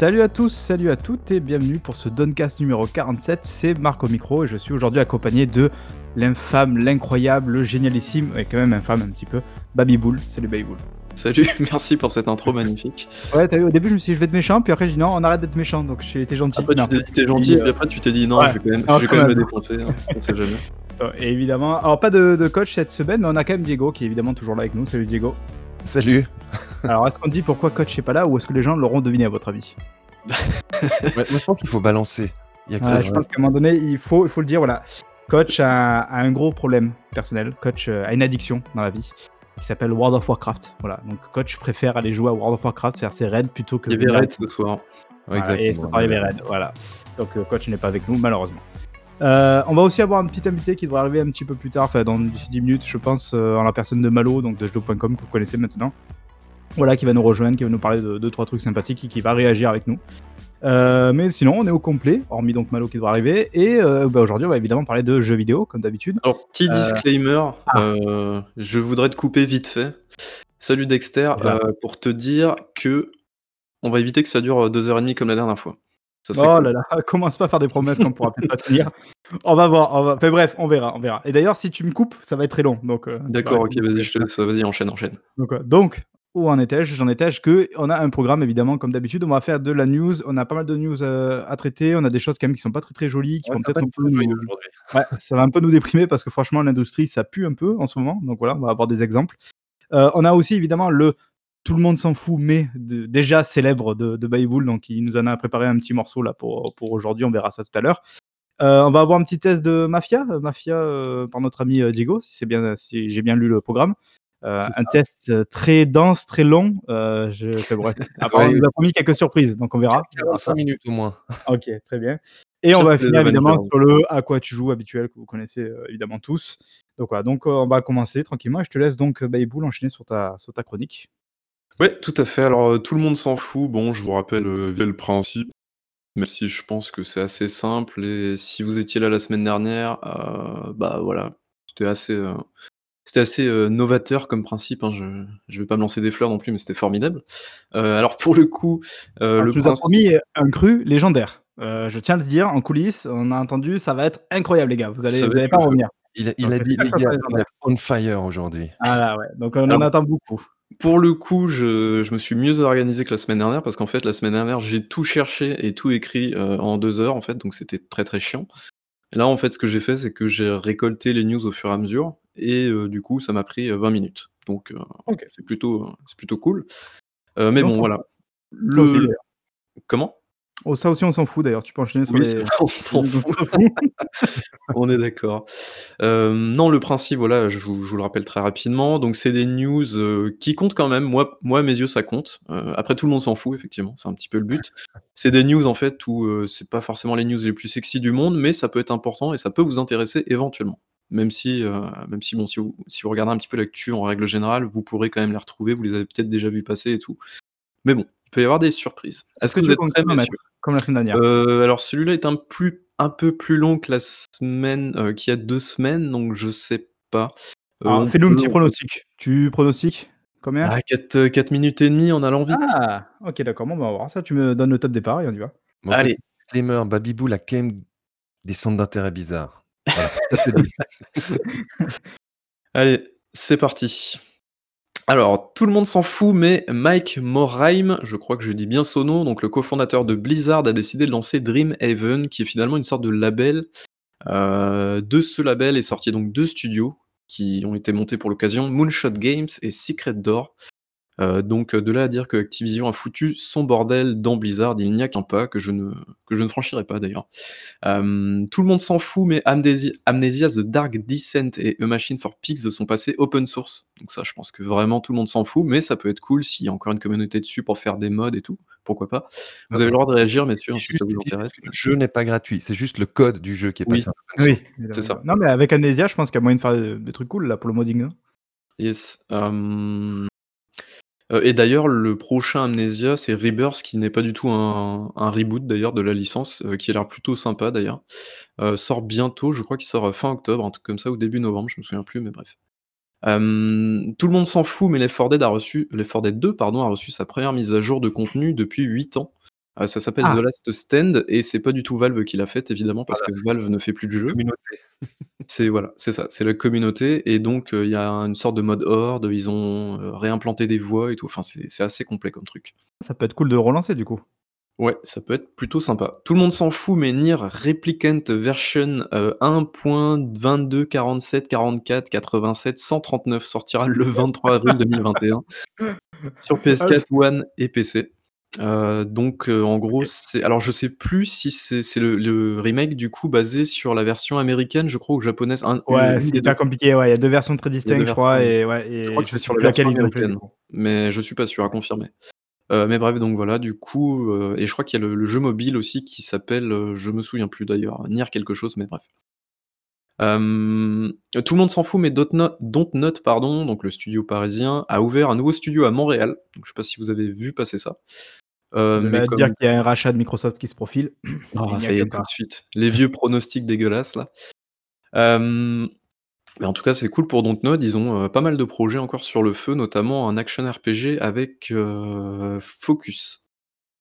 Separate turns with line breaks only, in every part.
Salut à tous, salut à toutes et bienvenue pour ce Doncast numéro 47. C'est Marc au micro et je suis aujourd'hui accompagné de l'infâme, l'incroyable, le génialissime, et quand même infâme un petit peu, Babyboul. Salut Babyboul.
Salut, merci pour cette intro magnifique.
Ouais, t'as vu, au début je me suis dit je vais être méchant, puis après j'ai dit non, on arrête d'être méchant, donc j'ai été gentil.
Après tu t'es dit t'es gentil, et après tu t'es dit non,
Ouais.
je vais quand même,
Non,
vais
quand
même me défoncer, hein, on sait jamais.
Euh, Et évidemment, alors pas de, de coach cette semaine, mais on a quand même Diego qui est évidemment toujours là avec nous. Salut Diego.
Salut.
Alors est-ce qu'on dit pourquoi coach n'est pas là ou est-ce que les gens l'auront deviné à votre avis
Ouais, moi, je pense qu'il faut balancer. Il y a que
Ouais,
ça.
Je pense qu'à un moment donné, il faut, il faut le dire, voilà. Coach a, a un gros problème personnel. Coach euh, a une addiction dans la vie qui s'appelle World of Warcraft. Voilà. Donc coach préfère aller jouer à World of Warcraft, faire ses raids plutôt que.
Il y avait Red ce soir.
Ouais,
Voilà, et
exactement.
ça arrive Red, voilà. Donc euh, coach n'est pas avec nous, malheureusement. Euh, on va aussi avoir un petit invité qui devrait arriver un petit peu plus tard, enfin dans d'ici 10 minutes, je pense, euh, en la personne de Malo, donc de jeux.com que vous connaissez maintenant. Voilà, qui va nous rejoindre, qui va nous parler de 2-3 trucs sympathiques et qui va réagir avec nous. Euh, mais sinon, on est au complet, hormis donc Malo qui devrait arriver. Et euh, bah, aujourd'hui, on va évidemment parler de jeux vidéo, comme d'habitude.
Alors, petit
Euh,
disclaimer,
ah.
je voudrais te couper vite fait. Salut Dexter,
Voilà.
pour te dire que on va éviter que ça dure 2h30 comme la dernière fois. Ça
Oh
cool.
là là, commence pas à faire des promesses qu'on pourra peut-être pas tenir. On va voir, on va... Enfin bref, on verra, on verra. Et d'ailleurs, si tu me coupes, ça va être très long. Donc, euh,
D'accord, ok,
vas-
vas-y, je te laisse, vas-y, enchaîne, enchaîne.
Donc, euh, donc, où en étais-je? J'en étais-je que on a un programme évidemment comme d'habitude. On va faire de la news. On a pas mal de news euh, à traiter. On a des choses quand même qui sont pas très très jolies, qui
Ouais,
vont peut-être un peu nous-. Ouais, ça va un peu nous déprimer parce que franchement l'industrie ça pue un peu en ce moment. Donc voilà, on va avoir des exemples. Euh, on a aussi évidemment le tout le monde s'en fout, mais de- déjà célèbre de, de Bayboul. Donc il nous en a préparé un petit morceau là pour, pour aujourd'hui. On verra ça tout à l'heure. Euh, on va avoir un petit test de Mafia, euh, Mafia euh, par notre ami Diego, si c'est bien, si j'ai bien lu le programme. Euh, un test très dense, très long. Je... enfin, bref. Après,
Ouais.
on nous a promis quelques surprises, donc on verra.
45 minutes au moins.
Ok, très bien. Et on va finir évidemment sur le à quoi tu joues? habituel que vous connaissez évidemment tous. Donc voilà, donc on va commencer tranquillement. Je te laisse donc Bayboul enchaîner sur ta, sur ta chronique.
Ouais, tout à fait. Alors, euh, tout le monde s'en fout. Bon, je vous rappelle euh, le principe, même si je pense que c'est assez simple. Et si vous étiez là la semaine dernière, euh, bah voilà, c'était assez, euh, c'était assez euh, novateur comme principe. hein. Je, je vais pas me lancer des fleurs non plus, mais c'était formidable. Euh, alors pour le coup, euh,
Alors,
le principe.
promis un cru légendaire. Euh, je tiens à le dire en coulisses, on a entendu, ça va être incroyable les gars. Vous allez, vous allez pas revenir.
Il a, il
Donc,
a
c'est
dit, les gars, on fire aujourd'hui.
Ah là ouais, donc on en attend beaucoup.
Pour le coup, je, je me suis mieux organisé que la semaine dernière parce qu'en fait, la semaine dernière, j'ai tout cherché et tout écrit euh, en deux heures, en fait, donc c'était très très chiant. Là, en fait, ce que j'ai fait, c'est que j'ai récolté les news au fur et à mesure et euh, du coup, ça m'a pris euh, 20 minutes. Donc, euh, c'est plutôt, euh, c'est plutôt cool. Euh, mais bon, voilà. Le... Comment?
Oh, ça aussi on s'en fout d'ailleurs, tu peux enchaîner sur
Oui,
les.
on s'en fout. On est d'accord. Euh, non, le principe, voilà, je vous, je vous le rappelle très rapidement. Donc, c'est des news euh, qui comptent quand même. Moi, moi, à mes yeux, ça compte. Euh, après, tout le monde s'en fout, effectivement. C'est un petit peu le but. C'est des news, en fait, où c'est pas forcément les news les plus sexy du monde, mais ça peut être important et ça peut vous intéresser éventuellement. Même si, même si, bon, si vous, si vous regardez un petit peu l'actu en règle générale, vous pourrez quand même les retrouver. Vous les avez peut-être déjà vus passer et tout. Mais bon, il peut y avoir des surprises. Est-ce que
tu
vous
veux
êtes prêts,
Comme la semaine dernière.
euh, alors celui-là est un, plus, un peu plus long que la semaine euh, qui a deux semaines, donc je sais pas. Euh,
Alors,
on
Fais-nous un petit
on-
pronostic. Tu pronostiques Combien?
Ah, 4, minutes et demie en allant vite.
Ah, ok, d'accord. Bon, bah, on va voir ça. Tu me donnes le top départ et on y va.
Bon,
Allez.
Disclaimer, Babyboul a quand même des centres d'intérêt bizarres. Voilà, ça c'est dit.
Allez, c'est parti. Alors, tout le monde s'en fout, mais Mike Morheim, je crois que je dis bien son nom, donc le cofondateur de Blizzard, a décidé de lancer Dreamhaven, qui est finalement une sorte de label. Euh, de ce label est sorti donc deux studios qui ont été montés pour l'occasion, Moonshot Games et Secret Door. Euh, donc euh, de là à dire que Activision a foutu son bordel dans Blizzard, il n'y a qu'un pas que je ne, que je ne franchirai pas d'ailleurs. Euh, tout le monde s'en fout, mais Amnesia, Amnesia, The Dark Descent et A Machine for Pigs sont passés open source. Donc ça, je pense que vraiment tout le monde s'en fout, mais ça peut être cool s'il y a encore une communauté dessus pour faire des mods et tout. Pourquoi pas? Vous avez le droit de réagir, messieurs, hein, si ça vous intéresse.
Le jeu n'est pas gratuit, c'est juste le code du jeu qui est
Oui.
passé. source.
Oui,
C'est ça.
Non, mais avec Amnesia, je pense qu'il y a moyen de faire des, trucs cool là pour le modding. non
Yes. euh, euh, et d'ailleurs, le prochain Amnesia, c'est Rebirth, qui n'est pas du tout un, reboot d'ailleurs de la licence, euh, qui a l'air plutôt sympa d'ailleurs. Euh, sort bientôt, je crois qu'il sort fin octobre, un truc comme ça, ou début novembre, je me souviens plus, mais bref. Tout le monde s'en fout, mais Left 4 Dead a reçu, Left 4 Dead 2 pardon, a reçu sa première mise à jour de contenu depuis 8 ans. Heu, ça s'appelle
Ah!
The Last Stand et c'est pas du tout Valve qui l'a faite évidemment parce
Voilà.
que Valve ne fait plus de.
Communauté.
C'est voilà, c'est ça, c'est la communauté et donc heu, il y a une sorte de mode horde, ils ont, heu, réimplanté des voix et tout, enfin c'est assez complet comme truc.
Ça peut être cool de relancer du coup.
Ouais, ça peut être plutôt sympa. Tout le monde s'en fout, mais Nier Replicant version, heu, 1.22.44.44.87.139 sortira le 23 avril 2021 sur
Ah le
PS4, One et PC. Heu, donc heu, en gros, c'est alors je sais plus si c'est c'est le le remake du coup basé sur la version américaine, je crois, ou japonaise, un une
Ouais,
une
c'est
des 2.
hyper compliqué, ouais, il y a 2 versions très
Il y a 2
distinctes, je
versions,
crois
oui.
et ouais
Je crois
et
que
je
c'est
sais
sur
plus
la version
laquelle ils ont fait du
américaine,
coup.
mais je suis pas sûr, à confirmer. Heu, mais bref, donc voilà, du coup, heu et je crois qu'il y a le le jeu mobile aussi qui s'appelle, heu, je me souviens plus d'ailleurs, Nier quelque chose, mais bref. Hem, tout le monde s'en fout, mais Dontnod pardon, donc le studio parisien, a ouvert un nouveau studio à Montréal. Donc je sais pas si vous avez vu passer ça.
De
mais
dire qu'il y a un rachat de Microsoft qui se profile,
Oh
il n'y a
ça y est, tout de suite. Les vieux pronostics dégueulasses là. Hem, mais en tout cas, c'est cool pour Dontnod, ils ont, heu, pas mal de projets encore sur le feu, notamment un action RPG avec, Focus.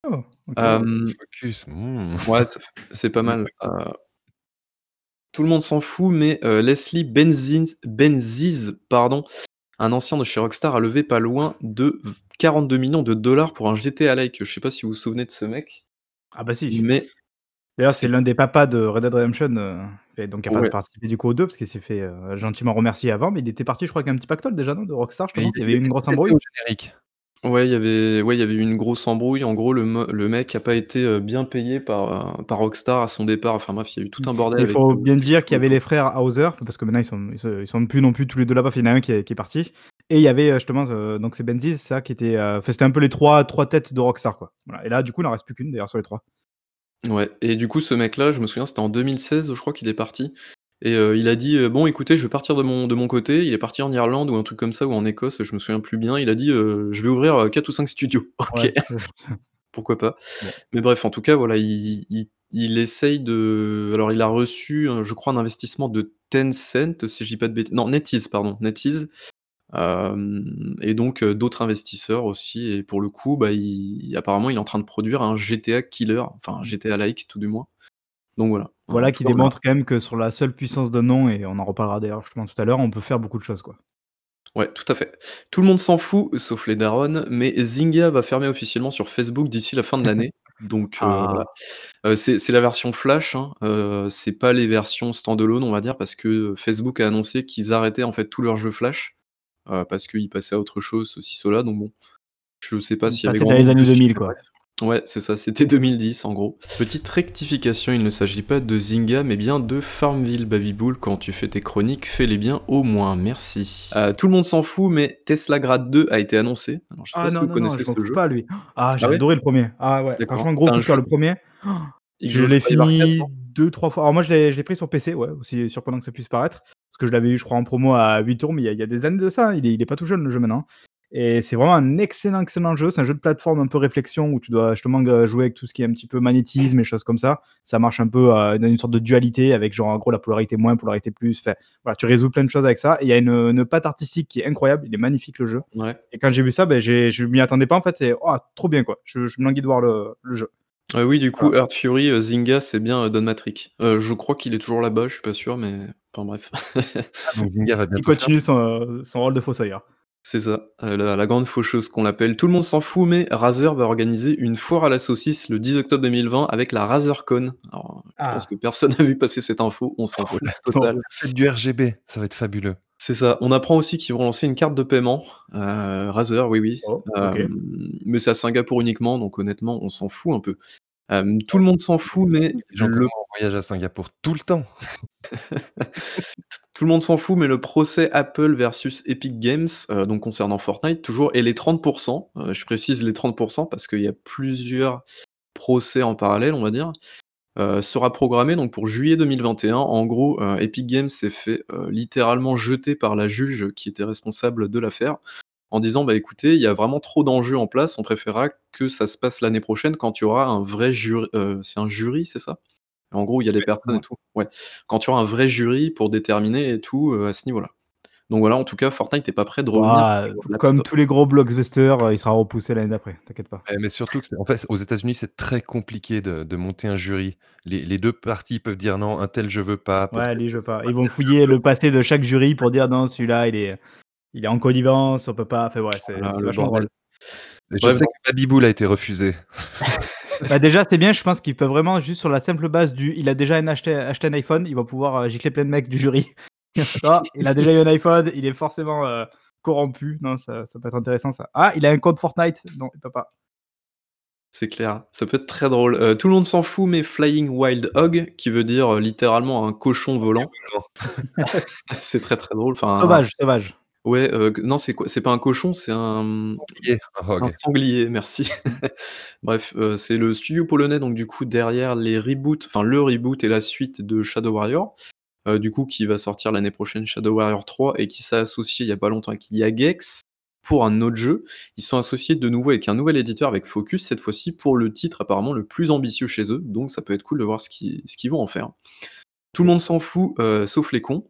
Oh,
Focus, mmh.
ouais, c'est pas mal, tout le monde s'en fout, mais heu, Leslie Benzies Benzies, pardon, un ancien de chez Rockstar, a levé pas loin de v 42 000 000 $ pour un GTA-like. Je sais pas si vous vous souvenez de ce mec?
Ah bah si.
Mais
D'ailleurs, c'est l'un des papas de Red Dead Redemption, et donc pas
Ouais.
participé du coup au 2 parce qu'il s'est fait, heu, gentiment remercier avant, mais il était parti je crois avec un petit pactole déjà, non, de Rockstar
Et il
justement? Il y
il
avait eu une grosse
il
embrouille?
au générique.
Ouais, il y avait ouais, il y avait eu une grosse embrouille. En gros, le me le mec a pas été, heu, bien payé par, heu, par Rockstar à son départ. Enfin bref, il y a eu tout
Mmh,
un bordel
il
avec,
faut bien dire qu'il y avait les frères Hauser, parce que maintenant ils sont ils se ils sont plus non plus tous les 2 là-bas, enfin il y en a un qui est qui est parti et il y avait, heu, justement, heu, donc c'est Benzies, c'est ça qui était, heu, enfin c'était un peu les 3- 3 têtes de Rockstar quoi. Voilà et là du coup, il en reste plus qu'1 d'ailleurs sur les 3.
Ouais et du coup, ce mec-là, je me souviens, c'était en 2016, je crois qu'il est parti et heu, il a dit, heu: «Bon écoutez, je vais partir de mon de mon côté». Il est parti en Irlande ou un truc comme ça ou en Écosse, je me souviens plus bien. Il a dit, heu: «Je vais ouvrir, heu, 4 ou 5 studios». OK,
Ouais.
pourquoi pas. Mais bref, en tout cas, voilà, il il il essaye de alors il a reçu, je crois un investissement de Tencent, si je dis pas de bêt non, NetEase, pardon, NetEase, et donc d'autres investisseurs aussi et pour le coup, bah, il apparemment, il est en train de produire un GTA killer, enfin un. GTA-like tout du moins. Donc voilà,
Voilà qui démontre quand même que sur la seule puissance d'un nom et on en reparlera d'ailleurs justement tout à l'heure, on peut faire beaucoup de choses quoi.
Ouais, tout à fait. Tout le monde s'en fout, sauf les darons, mais Zynga va fermer officiellement sur Facebook d'ici la fin de l'année. Donc heu,
Ah.
voilà. Heu, c'est la version flash, hein, heu, c'est pas les versions stand-alone, on va dire, parce que Facebook a annoncé qu'ils arrêtaient en fait tous leurs jeux flash, parce qu'ils passaient à autre chose, ceci, cela, donc bon, je sais pas s'il y avait
dans les années
dessus,
2000
mais
quoi.
Ouais, c'est ça, c'était 2010 en gros. Petite rectification, il ne s'agit pas de Zynga, mais bien de Farmville, Babybull. Quand tu fais tes chroniques, fais-les bien au moins, merci. Heu, tout le monde s'en fout, mais Teslagrad 2 a été annoncé. Alors je sais pas
Ah
si
non,
vous
non, non,
connaissez
je m'en
ce jeu?
pas lui. Ah
Ah
j'ai
ouais?
adoré le 1er. Ah ouais,
D'accord.
franchement gros coup
jeu
le 1er. Je l'ai fini
non?
2-3 fois. Alors moi je l'ai je l'ai pris sur PC, ouais, aussi surprenant que ça puisse paraître, parce que je l'avais eu je crois en promo à 8 €, mais il y y a des années de ça, il est il est pas tout jeune le jeu maintenant et c'est vraiment un excellent, excellent jeu. C'est un jeu de plateforme un peu réflexion où tu dois justement g jouer avec tout ce qui est un petit peu magnétisme et choses comme ça. Ça marche un peu, heu, dans une sorte de dualité avec genre en gros la polarité moins, polarité plus, enfin voilà, tu résous plein de choses avec ça et il y a une, une patte artistique qui est incroyable, il est magnifique le jeu
Ouais.
et quand j'ai vu ça, j'ai je m'y attendais pas en fait et oh trop bien quoi. Je je me languis de voir le le jeu.
Heu, oui, du coup, Earth Fury, heu, Zynga, c'est bien, heu, Don Matrick. Je crois qu'il est toujours là-bas, je suis pas sûr, mais enfin bref.
Ah donc Zynga va
Il
bientôt fermer?
continue son, son rôle de fossoyeur.
C'est ça, heu, la la grande faucheuse qu'on l'appelle. Tout le monde s'en fout, mais Razer va organiser une foire à la saucisse le 10 octobre 2020 avec la RazerCon. Alors, je pense
Ah.
que personne n'a vu passer cette info, on s'en
Oh
fout
la
Non.
total.
fête du RGB, ça va être fabuleux.
C'est ça. On apprend aussi qu'ils vont lancer une carte de paiement, heu, Razer, oui, oui,
Oh, OK.
hem, mais c'est à Singapour uniquement, donc honnêtement, on s'en fout un peu. Hem, tout le monde s'en fout, mais le
moi, on voyage à Singapour tout le temps.
tout le monde s'en fout, mais le procès Apple versus Epic Games, heu, donc concernant Fortnite toujours et les 30 heu, je précise les 30% parce qu'il y a plusieurs procès en parallèle, on va dire, sera programmé donc pour juillet 2021. En gros, Epic Games s'est fait, littéralement jeter par la juge qui était responsable de l'affaire en disant: «Bah écoutez, il y a vraiment trop d'enjeux en place, on préférera que ça se passe l'année prochaine quand il y aura un vrai jur» heu, c'est un jury, c'est ça? En gros, il y a des personnes et tout, ouais. Quand il y aura un vrai jury pour déterminer et tout, heu, à ce niveau-là. Donc voilà, en tout cas, Fortnite n'est pas prêt de revenir
comme tous les gros blockbusters, euh, il sera repoussé l'année d'après, t'inquiète pas.
Ouais, mais surtout que c'est en fait, aux États-Unis, c'est très compliqué de de monter un jury. Les les 2 parties peuvent dire: «Non, un tel je veux pas»,
Ouais, lui, je veux pas. Ils vont fouiller le passé de chaque jury pour dire: «Non, celui-là, il est il est en connivence, on peut pas» enfin ouais, c'est
Voilà,
c'est
le
vachement drôle.
Je
Ouais,
sais
bon.
que Baby-Boule a été refusé.
Bah, déjà, c'est bien, je pense qu'ils peuvent vraiment juste sur la simple base du il a déjà un acheté acheté un iPhone, il va pouvoir, heu, gicler plein de mecs du jury. Ah, il a déjà eu un iPhone, il est forcément, heu, corrompu. Non, ça ça peut être intéressant ça. Ah, il a un compte Fortnite. Non, il peut pas.
C'est clair, ça peut être très drôle. Heu, tout le monde s'en fout, mais Flying Wild Hog, qui veut dire, heu, littéralement un cochon volant. C'est très, très drôle. Enfin,
Sauvage, sauvage.
Ouais, heu, non, c'est quoi? C'est pas un cochon, c'est un, mmh,
Sanglier, un hog.
un sanglier, merci. Bref, heu, c'est le studio polonais, donc du coup, derrière les reboots, enfin le reboot et la suite de Shadow Warrior, heu, du coup, qui va sortir l'année prochaine, Shadow Warrior 3 et qui s'est associé il y a pas longtemps avec Jagex pour un autre jeu. Ils sont associés de nouveau avec un nouvel éditeur, avec Focus cette fois-ci, pour le titre apparemment le plus ambitieux chez eux, donc ça peut être cool de voir ce qu'ils ce qu'ils vont en faire. Tout le monde s'en fout, heu, sauf les cons.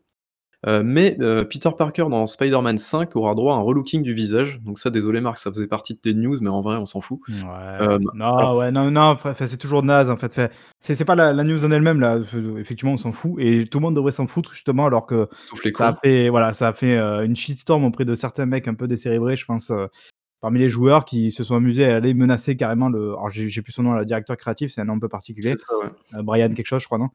Heu, mais heu, Peter Parker dans Spider-Man 5 aura droit à un relooking du visage. Donc ça, désolé Marc, ça faisait partie de tes news, mais en vrai, on s'en fout.
Ouais.
Hem,
non,
alors
ouais, non, non, c'est toujours naze en fait. C'est pas la, la news en elle-même là. Effectivement, on s'en fout et tout le monde devrait s'en foutre justement, alors que ça a fait, voilà, ça a fait euh, une shitstorm auprès de certains mecs un peu décérébrés, je pense, euh, parmi les joueurs qui se sont amusés à aller menacer carrément le. Alors, j'ai plus son nom, le directeur créatif, c'est un nom un peu particulier.
C'est ça, ouais.
Euh, Brian quelque chose, je crois, non?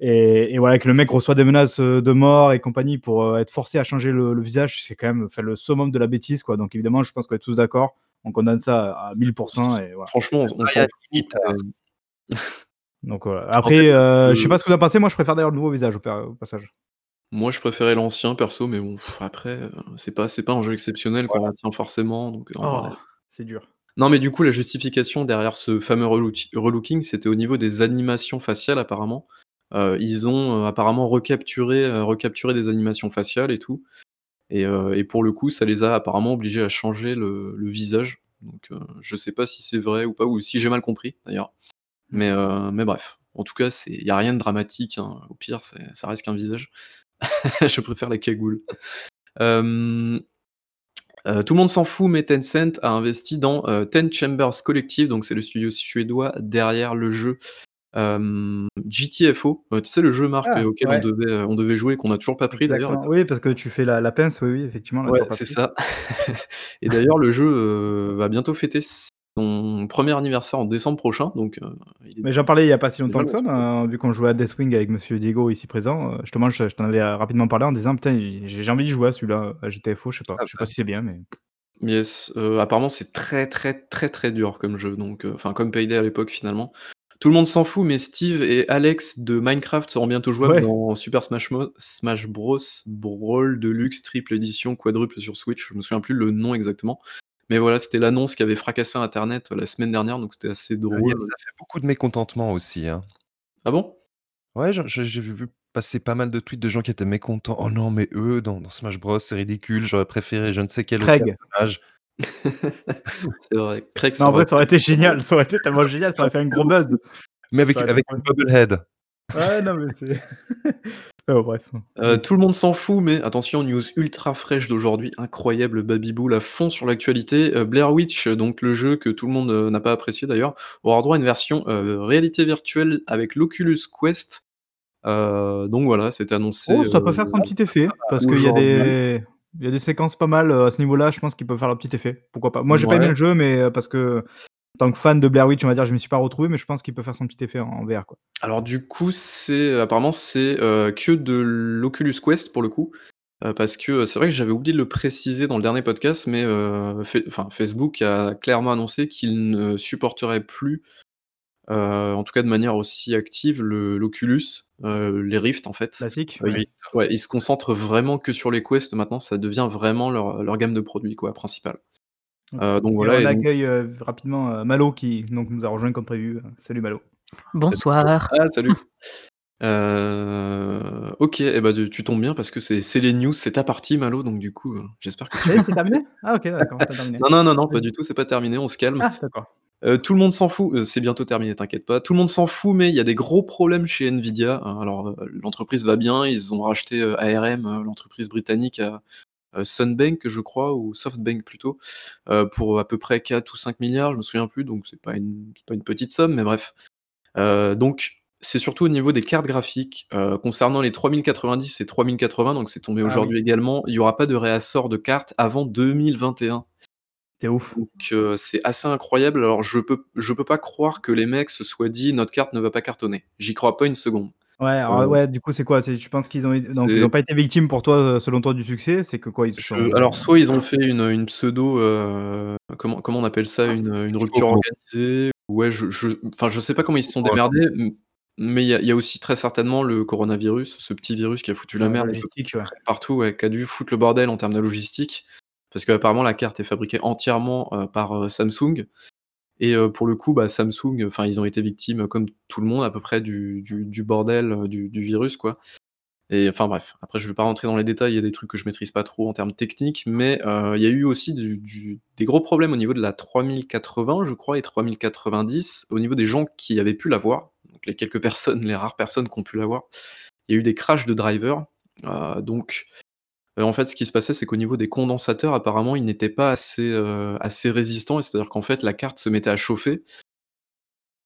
Et, et voilà, que le mec reçoit des menaces euh, de mort et compagnie pour euh, être forcé à changer le, le visage, c'est quand même enfin, le summum de la bêtise, quoi. Donc évidemment, je pense qu'on est tous d'accord, on condamne ça à 1000% et voilà.
Franchement, on on s'en
limite à
heu,
Donc voilà. Après, euh, je sais pas ce que vous en pensez, moi je préfère d'ailleurs le nouveau visage au, pa- au passage.
moi, je préférais l'ancien perso, mais bon, pff, après, c'est pas c'est pas un jeu exceptionnel qu'on
voilà.
retient forcément, donc
Oh, c'est dur.
non, mais du coup, la justification derrière ce fameux relooki relooking, c'était au niveau des animations faciales apparemment. Heu, ils ont, heu, apparemment recapturé, heu, recapturé des animations faciales et tout et et pour le coup, ça les a apparemment obligés à changer le le visage. Donc je sais pas si c'est vrai ou pas, ou si j'ai mal compris d'ailleurs. Mais heu, mais bref, en tout cas, il y a rien de dramatique, hein. Au pire, ça reste qu'un visage. Je préfère la cagoule. Tout le monde s'en fout, mais Tencent a investi dans, heu, Ten Chambers Collective, donc c'est le studio suédois derrière le jeu, GTFO. Tu sais le jeu Marc,
Ah,
heu, auquel on devait, heu, on devait jouer qu'on a toujours pas pris d'ailleurs
Oui, parce que tu fais la, la pince, oui, oui, effectivement,
ouais, c'est ça. Et d'ailleurs le jeu, heu, va bientôt fêter son premier anniversaire en décembre prochain, donc heu, il est
Mais j'en parlais il y a pas si longtemps que ça, vu qu'on jouait à Deathwing avec monsieur Diego ici présent. euh, justement, je, je t'en avais euh, rapidement parlé en disant, putain, j'ai envie de jouer à celui-là, à GTFO, je sais pas.
Ah
Je sais
bah,
pas si c'est bien, mais.
Yes, apparemment c'est très, très, très, très dur comme jeu, donc enfin comme Payday à l'époque finalement. Tout le monde s'en fout, mais Steve et Alex de Minecraft seront bientôt jouables
Ouais.
dans Super Smash Mo Smash Bros Brawl Deluxe triple édition quadruple sur Switch. Je me souviens plus le nom exactement, mais voilà, c'était l'annonce qui avait fracassé internet, heu, la semaine dernière, donc c'était assez
il y a
drôle.
ça fait beaucoup de mécontentement aussi, hein.
Ah bon?
Ouais, j'ai vu passer pas mal de tweets de gens qui étaient mécontents. «Oh non, mais eux, dans dans Smash Bros, c'est ridicule, j'aurais préféré je ne sais quel autre
Craig.
personnage».
C'est vrai, Craig
Non,
ça
en vrai, ça aurait
été
génial, ça aurait été tellement génial, ça aurait fait un gros buzz.
Mais avec avec une bobblehead.
Ouais, non, mais c'est. oh, bref.
Heu, tout le monde s'en fout, mais attention, news ultra fraîche d'aujourd'hui, incroyable, Babybel à fond sur l'actualité. Heu, Blair Witch, euh, donc le jeu que tout le monde, heu, n'a pas apprécié d'ailleurs, aura droit à une version, réalité virtuelle avec l'Oculus Quest. Donc voilà, c'était annoncé,
Oh, ça peut faire son petit effet, parce qu'il y a des. Il y a des séquences pas mal euh, à ce niveau-là, je pense qu'ils peuvent faire leur petit effet. Pourquoi pas? Moi, j'ai pas aimé le jeu, mais euh, parce que, en tant que fan de Blair Witch, on va dire, je me suis pas retrouvé, mais je pense qu'il peut faire son petit effet en, VR, quoi.
Alors du coup, c'est apparemment c'est, heu, que de l'Oculus Quest pour le coup, parce que, c'est vrai que j'avais oublié de le préciser dans le dernier podcast, mais, heu, Fa enfin Facebook a clairement annoncé qu'il ne supporterait plus Heu, en tout cas de manière aussi active, le l'Oculus, heu, les Rift en fait.
Classique,
Heu,
ouais.
ils ouais, ils se concentrent vraiment que sur les Quest maintenant, ça devient vraiment leur, leur gamme de produits quoi, principale. Heu, donc
Et
voilà
on
et donc
accueille euh, rapidement euh, Malo qui donc, nous a rejoint comme prévu. Salut Malo.
Bonsoir.
ah salut! OK et bah, tu tu tombes bien parce que c'est les news, c'est ta partie Malo, donc du coup, j'espère que tu
Eh, c'est terminé? Ah, ok, d'accord,
non, non, non, non, pas du tout, c'est pas terminé, on se calme.
Ah, d'accord.
Heu, tout le monde s'en fout, heu, c'est bientôt terminé, t'inquiète pas. Tout le monde s'en fout, mais il y a des gros problèmes chez Nvidia. Heu, alors, l'entreprise va bien, ils ont racheté, ARM, l'entreprise britannique euh, Sunbank, je crois, ou Softbank plutôt, euh, pour à peu près 4 ou 5 milliards, je me souviens plus, donc c'est pas une pas une petite somme, mais bref. Euh, donc c'est surtout au niveau des cartes graphiques, concernant les 3090 et 3080, donc c'est tombé
Ah
aujourd'hui
oui.
également, il y aura pas de réassort de cartes avant 2021.
C'est ouf.
Donc c'est assez incroyable. Alors je peux je peux pas croire que les mecs se soient dit: «Notre carte ne va pas cartonner». J'y crois pas une seconde.
Ouais, alors
Heu
ouais, du coup, c'est quoi? C'est tu penses qu'ils ont donc ils ont pas été victimes pour toi, selon toi, du succès? C'est que quoi? Ils
Je alors soit ils ont fait une, une pseudo, comment comment on appelle ça? Une, une rupture organisée? Ouais, je je enfin, je sais pas comment ils se sont démerdés, mais il y a il y a aussi très certainement le coronavirus, ce petit virus qui a foutu la
Ouais, la
merde
ouais.
partout, ouais, qui a dû foutre le bordel en termes de logistique. Parce qu'apparemment la carte est fabriquée entièrement, heu, par, heu, Samsung et heu, pour le coup, bah, Samsung, enfin, ils ont été victimes comme tout le monde à peu près du bordel, du virus, quoi et enfin bref. Après je vais pas rentrer dans les détails, il y a des trucs que je maîtrise pas trop en termes techniques, mais il y a eu aussi des gros problèmes au niveau de la 3080, je crois et 3090, au niveau des gens qui avaient pu l'avoir, donc les quelques personnes, les rares personnes qui ont pu l'avoir. Il y a eu des crashs de drivers, donc heu, en fait, ce qui se passait, c'est qu'au niveau des condensateurs, apparemment, ils n'étaient pas assez, assez résistants c'est-à-dire qu'en fait, la carte se mettait à chauffer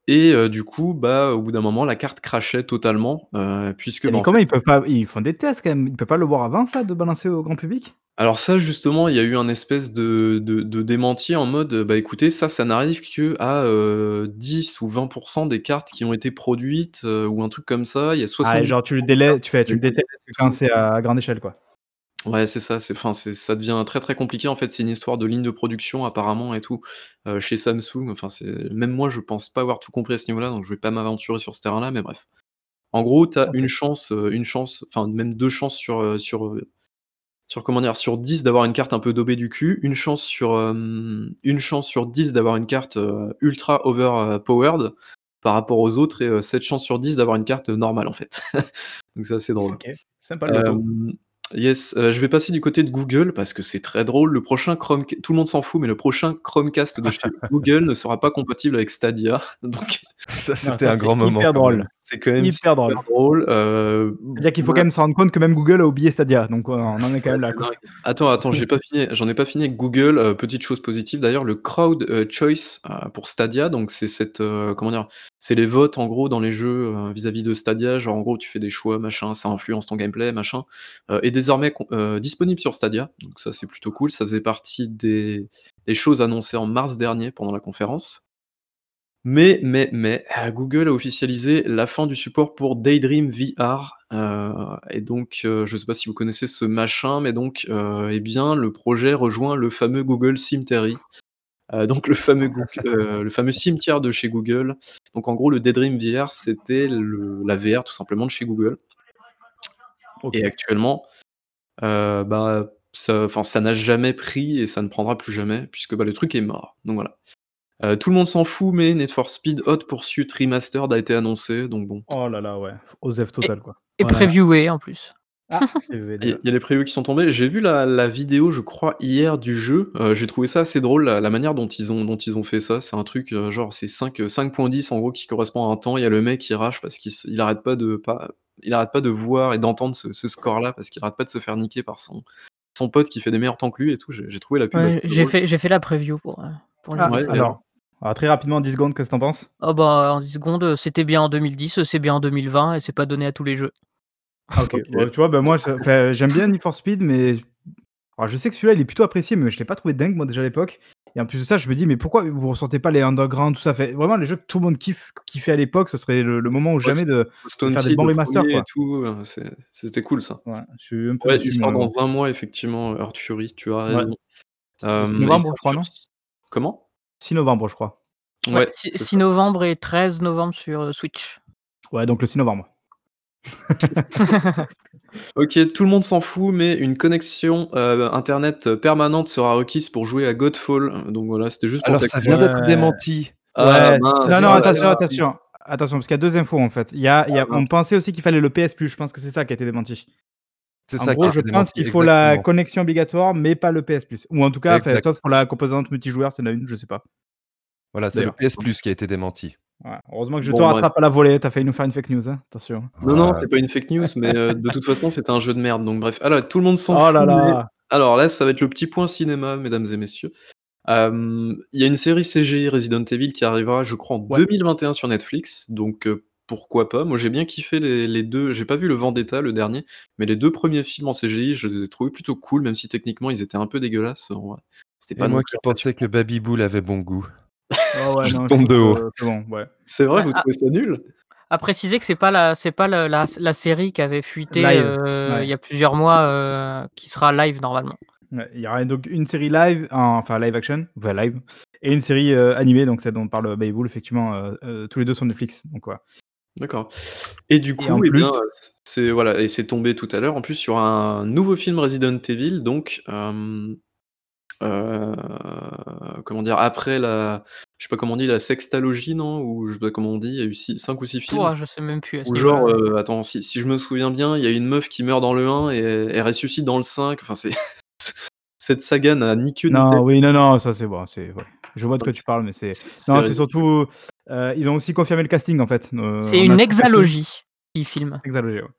et heu, du coup, bah, au bout d'un moment, la carte crashait totalement, puisque, bah,
mais
en
comment
fait
ils peuvent pas ils font des tests quand même? Ils peuvent pas le voir avant ça, de balancer au grand public?
Alors ça, justement, il y a eu un espèce de de de démenti en mode, bah, écoutez, ça, ça n'arrive qu'à, heu, 10 ou 20% des cartes qui ont été produites, ou un truc comme ça. Il y a
Ah et
70
genre tu le délais tu fais tu le détectes quand c'est à grande échelle, quoi?
Ouais, c'est ça, c'est enfin, c'est ça devient très, très compliqué, en fait. C'est une histoire de ligne de production apparemment et tout, heu, chez Samsung. Enfin, c'est même moi, je pense pas avoir tout compris à ce niveau-là, donc je vais pas m'aventurer sur ce terrain-là, mais bref. En gros, tu as une
OK.
chance, heu, une chance, enfin même 2 chances sur, heu, sur, heu, sur comment dire? Sur 10 d'avoir une carte un peu daubée du cul, une chance sur, hem, chance sur 10 d'avoir une carte, heu, ultra over, heu, powered par rapport aux autres et heu, 7 chances sur 10 d'avoir une carte, heu, normale, en fait. Donc c'est assez drôle.
OK, sympa le loto.
Hem, yes, heu, je vais passer du côté de Google parce que c'est très drôle. Le prochain Chromec tout le monde s'en fout, mais le prochain Chromecast de chez Google ne sera pas compatible avec Stadia, donc
Ça, c'était un
c'est
grand moment
hyper
quand même.
drôle.
c'est quand même
Hyper
super
drôle.
drôle,
C'est-à-dire qu'il faut quand même se rendre compte que même Google a oublié Stadia, donc on en est quand même là, quoi.
Attends, attends, j'ai pas fini j'en ai pas fini avec Google, heu, petite chose positive d'ailleurs, le crowd, choice, pour Stadia, donc c'est cette, comment dire? C'est les votes en gros dans les jeux, heu, vis-à-vis de Stadia, genre en gros tu fais des choix, machin, ça influence ton gameplay, machin, heu, est désormais heu, disponible sur Stadia, donc ça c'est plutôt cool. Ça faisait partie des choses annoncées en mars dernier pendant la conférence. Mais, mais, mais, heu, Google a officialisé la fin du support pour Daydream VR, et donc je sais pas si vous connaissez ce machin, mais donc et bien, le projet rejoint le fameux Google Cimtery, heu, donc le fameux Goog heu, le fameux cimetière de chez Google. Donc en gros, le Daydream VR, c'était la VR tout simplement de chez Google et actuellement, heu, bah, ça enfin, ça n'a jamais pris et ça ne prendra plus jamais puisque, bah, le truc est mort, donc voilà. Tout le monde s'en fout, mais Need for Speed Hot Pursuit Remastered a été annoncé, donc bon.
Oh là là, ouais, OZEF
Et
total, quoi.
et
Voilà.
en plus.
Ah,
Il y a y les previews qui sont tombés. J'ai vu la la vidéo, je crois, hier du jeu, heu, j'ai trouvé ça assez drôle, la la manière dont ils ont dont ils ont fait ça. C'est un truc, heu, genre c'est 5, heu, 5.10 en gros qui correspond à un temps. Il y a le mec qui rage parce qu'il il arrête pas de pas il arrête pas de voir et d'entendre ce ce score-là parce qu'il arrête pas de se faire niquer par son son pote qui fait des meilleurs temps que lui et tout. J'ai trouvé la pub
Ouais, j'ai fait j'ai fait la preview pour,
Ah,
Ouais, alors?
alors très rapidement, 10 secondes, qu'est-ce que tu en penses?
Oh bah, en 10 secondes, c'était bien en 2010, heu, c'est bien en 2020 et c'est pas donné à tous les jeux.
Ah OK, tu vois, bah, moi, ça enfin, j'aime bien Need for Speed, mais alors je sais que celui-là, il est plutôt apprécié, mais je l'ai pas trouvé dingue, moi, déjà à l'époque et en plus de ça, je me dis: «Mais pourquoi vous ressentez pas les underground, tout ça?» enfin, vraiment les jeux que tout le monde kiffe kiffait à l'époque, ce serait le le moment ou
Ouais,
jamais de de
Stone
faire des
Seed,
bons
le
remasters,
1er et
quoi.
tout, c'est c'était cool ça.
Ouais, je suis un peu
Ouais, il
déçu,
sort dans 1 mois effectivement, Earth Fury, tu as
Ouais.
raison.
Le 6
Hem, il
novembre,
sort
je crois,
sur
non?
comment?
6 novembre, je crois.
Ouais,
Ouais,
6
c'est
6
ça.
novembre et 13 novembre sur, heu, Switch.
Ouais, donc le 6 novembre.
OK, tout le monde s'en fout, mais une connexion, heu, internet permanente sera requise pour jouer à Godfall, donc voilà, c'était juste pour
Alors ça vient d'être
Ouais.
démenti.
Ah
Ouais,
mince,
non, non, attention, attention, attention, parce qu'il y a 2 infos, en fait. Il y a il y
Ah
a on pensait aussi qu'il fallait le PS Plus, je pense que c'est ça qui a été démenti.
C'est ça qui a
gros, je
été
pense qu'il faut la connexion obligatoire, mais pas le PS Plus ou en tout cas, sauf pour la composante multijoueur, s'il y en a une, je sais pas.
Voilà, c'est le. PS Plus qui a été démenti.
Ouais, heureusement que je te
bref.
rattrape à la volée, tu as failli nous faire une fake news, hein, attention.
Non, non, c'est pas une fake news, mais heu, de toute façon, c'était un jeu de merde, donc bref. Alors, tout le monde s'en
Oh là
fout, mais
là!
Alors là, ça va être le petit point cinéma, mesdames et messieurs. Hem, il y a une série CGI Resident Evil qui arrivera, je crois, en
Ouais.
2021 sur Netflix, donc heu, pourquoi pas? Moi, j'ai bien kiffé les les 2 j'ai pas vu le Vendetta, le dernier, mais les 2 premiers films en CGI, je les ai trouvés plutôt cool, même si techniquement ils étaient un peu dégueulasses. C'était pas
moi qui pensais que Baby Bull avait bon goût.
Oh ouais,
Je
non,
tombe
trouve
de haut.
que c'est bon, ouais.
C'est vrai,
Ouais,
vous trouvez ça nul?
À préciser que c'est pas la c'est pas la la série qui avait fuité,
ouais.
il y a plusieurs mois, heu, qui sera live normalement.
Ouais, il y aura donc une série live, en- enfin live action, enfin live, et une série euh, animée, donc celle dont parle Baby Bull, effectivement, euh, euh, tous les deux sur Netflix. Donc voilà.
D'accord. Et du coup, eh
plus,
c'est voilà, et c'est tombé tout à l'heure. En plus, il y aura un nouveau film Resident Evil, donc heu, comment dire? Après la je sais pas comment on dit, la sextalogie, non? Ou je sais pas comment on dit, il y a eu 5 ou 6 films.
Ouah, je sais même plus à ce
Ou genre,
niveau-là.
heu, attends, si si je me souviens bien, il y a une meuf qui meurt dans le 1 et elle ressuscite dans le 5. Enfin, c'est cette saga n'a ni queue ni
non,
tête.
oui, non, non, ça c'est bon, c'est ouais. Je vois de quoi tu parles, mais c'est
c'est
non, c'est
ridicule.
surtout euh, ils ont aussi confirmé le casting en fait. Euh,
C'est
on
une
a
hexalogie qui filme.
Ouais.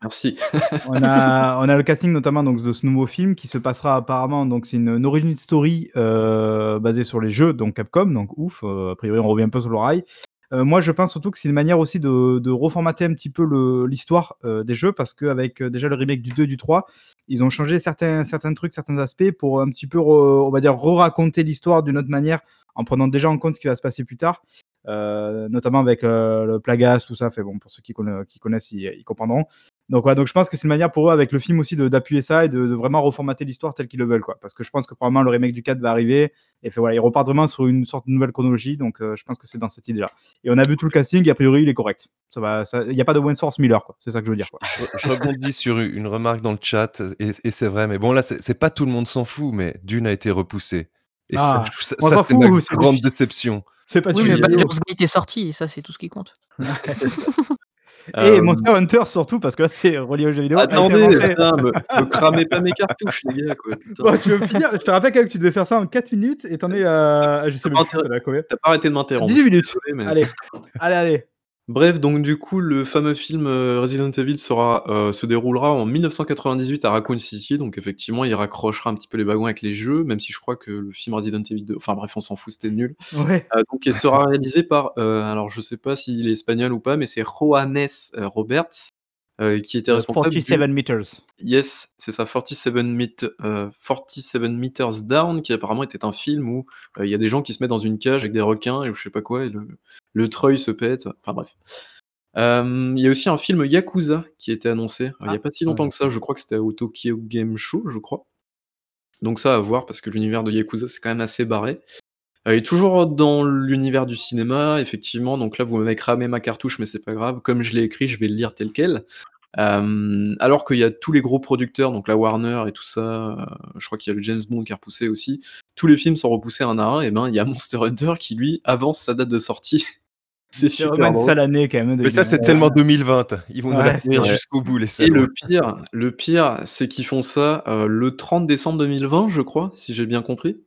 Merci.
on a on a le casting notamment donc de ce nouveau film qui se passera apparemment donc c'est une, une origin story euh, basée sur les jeux donc Capcom donc ouf euh, a priori on revient un peu sur le rail. Euh, moi je pense surtout que c'est une manière aussi de, de reformater un petit peu l'histoire euh, des jeux parce qu'avec euh, déjà le remake du 2 et du 3 ils ont changé certains certains trucs certains aspects pour un petit peu re- on va dire re-raconter l'histoire d'une autre manière en prenant déjà en compte ce qui va se passer plus tard. Euh, notamment avec euh, le Plagas, tout ça. Fait bon, pour ceux qui, conna- qui connaissent, ils, ils comprendront. Donc, ouais, donc je pense que c'est une manière pour eux, avec le film aussi, d'appuyer ça et de, de vraiment reformater l'histoire telle qu'ils le veulent. Quoi. Parce que je pense que probablement le remake du 4 va arriver. Et fait, voilà, ils repartent vraiment sur une sorte de nouvelle chronologie. Donc, euh, je pense que c'est dans cette idée-là. Et on a vu tout le casting, et a priori, il est correct. Ça va, ça- il n'y a pas de Wayne Source Miller, quoi. C'est ça que je veux dire. Quoi.
Je, je rebondis sur une remarque dans le chat, et, et c'est vrai, mais bon, là, c'est pas tout le monde s'en fout, mais Dune a été repoussé. Et
Ah,
ça, ça, ça, c'est ma grande déception.
C'est pas
Oui,
du
mais. Baldur's Gate est sorti et ça, c'est tout ce qui compte.
Et
Euh,
Monster Hunter surtout, parce que là, c'est relié aux jeux vidéo.
Attendez, putain, me, me cramez pas mes cartouches, les gars, quoi.
Bon, tu veux finir Je te rappelle quand même que tu devais faire ça en 4 minutes et t'en es à. Je sais plus,
T'as pas arrêté de m'interrompre.
18
je suis
minutes.
désolé, mais
Allez. Allez, allez.
Bref, donc du coup, le fameux film euh, Resident Evil sera, euh, se déroulera en 1998 à Raccoon City, donc effectivement, il raccrochera un petit peu les wagons avec les jeux, même si je crois que le film Resident Evil 2, enfin bref, on s'en fout, c'était nul.
Ouais.
Euh, donc il sera réalisé par, alors je sais pas s'il est espagnol ou pas, mais c'est Johannes Roberts, qui était responsable du-
47 meters.
Yes, c'est ça, 47, Met- euh, 47 Meters Down, qui apparemment était un film où il y a des gens qui se mettent dans une cage avec des requins et je sais pas quoi, et le, le treuil se pète. Enfin bref. Euh, Il y a aussi un film Yakuza qui a été annoncé il n'y a
Ah,
pas si longtemps
ouais.
que ça, je crois que c'était au Tokyo Game Show, je crois. Donc ça à voir parce que l'univers de Yakuza c'est quand même assez barré. Euh, et toujours dans l'univers du cinéma, effectivement, donc là vous m'avez cramé ma cartouche, mais c'est pas grave. Comme je l'ai écrit, je vais le lire tel quel. Euh, alors qu'il y a tous les gros producteurs, donc la Warner et tout ça, euh, je crois qu'il y a le James Bond qui est repoussé aussi. Tous les films sont repoussés un à un, et ben il y a Monster Hunter qui lui avance sa date de sortie. c'est
C'est
super
vraiment une
drôle.
sale année quand même.
Mais ça, c'est tellement 2020. Ils vont nous
Ouais,
la tenir
vrai.
jusqu'au bout, les
Et le pire, le pire, c'est qu'ils font ça euh, le 30 décembre 2020, je crois, si j'ai bien compris.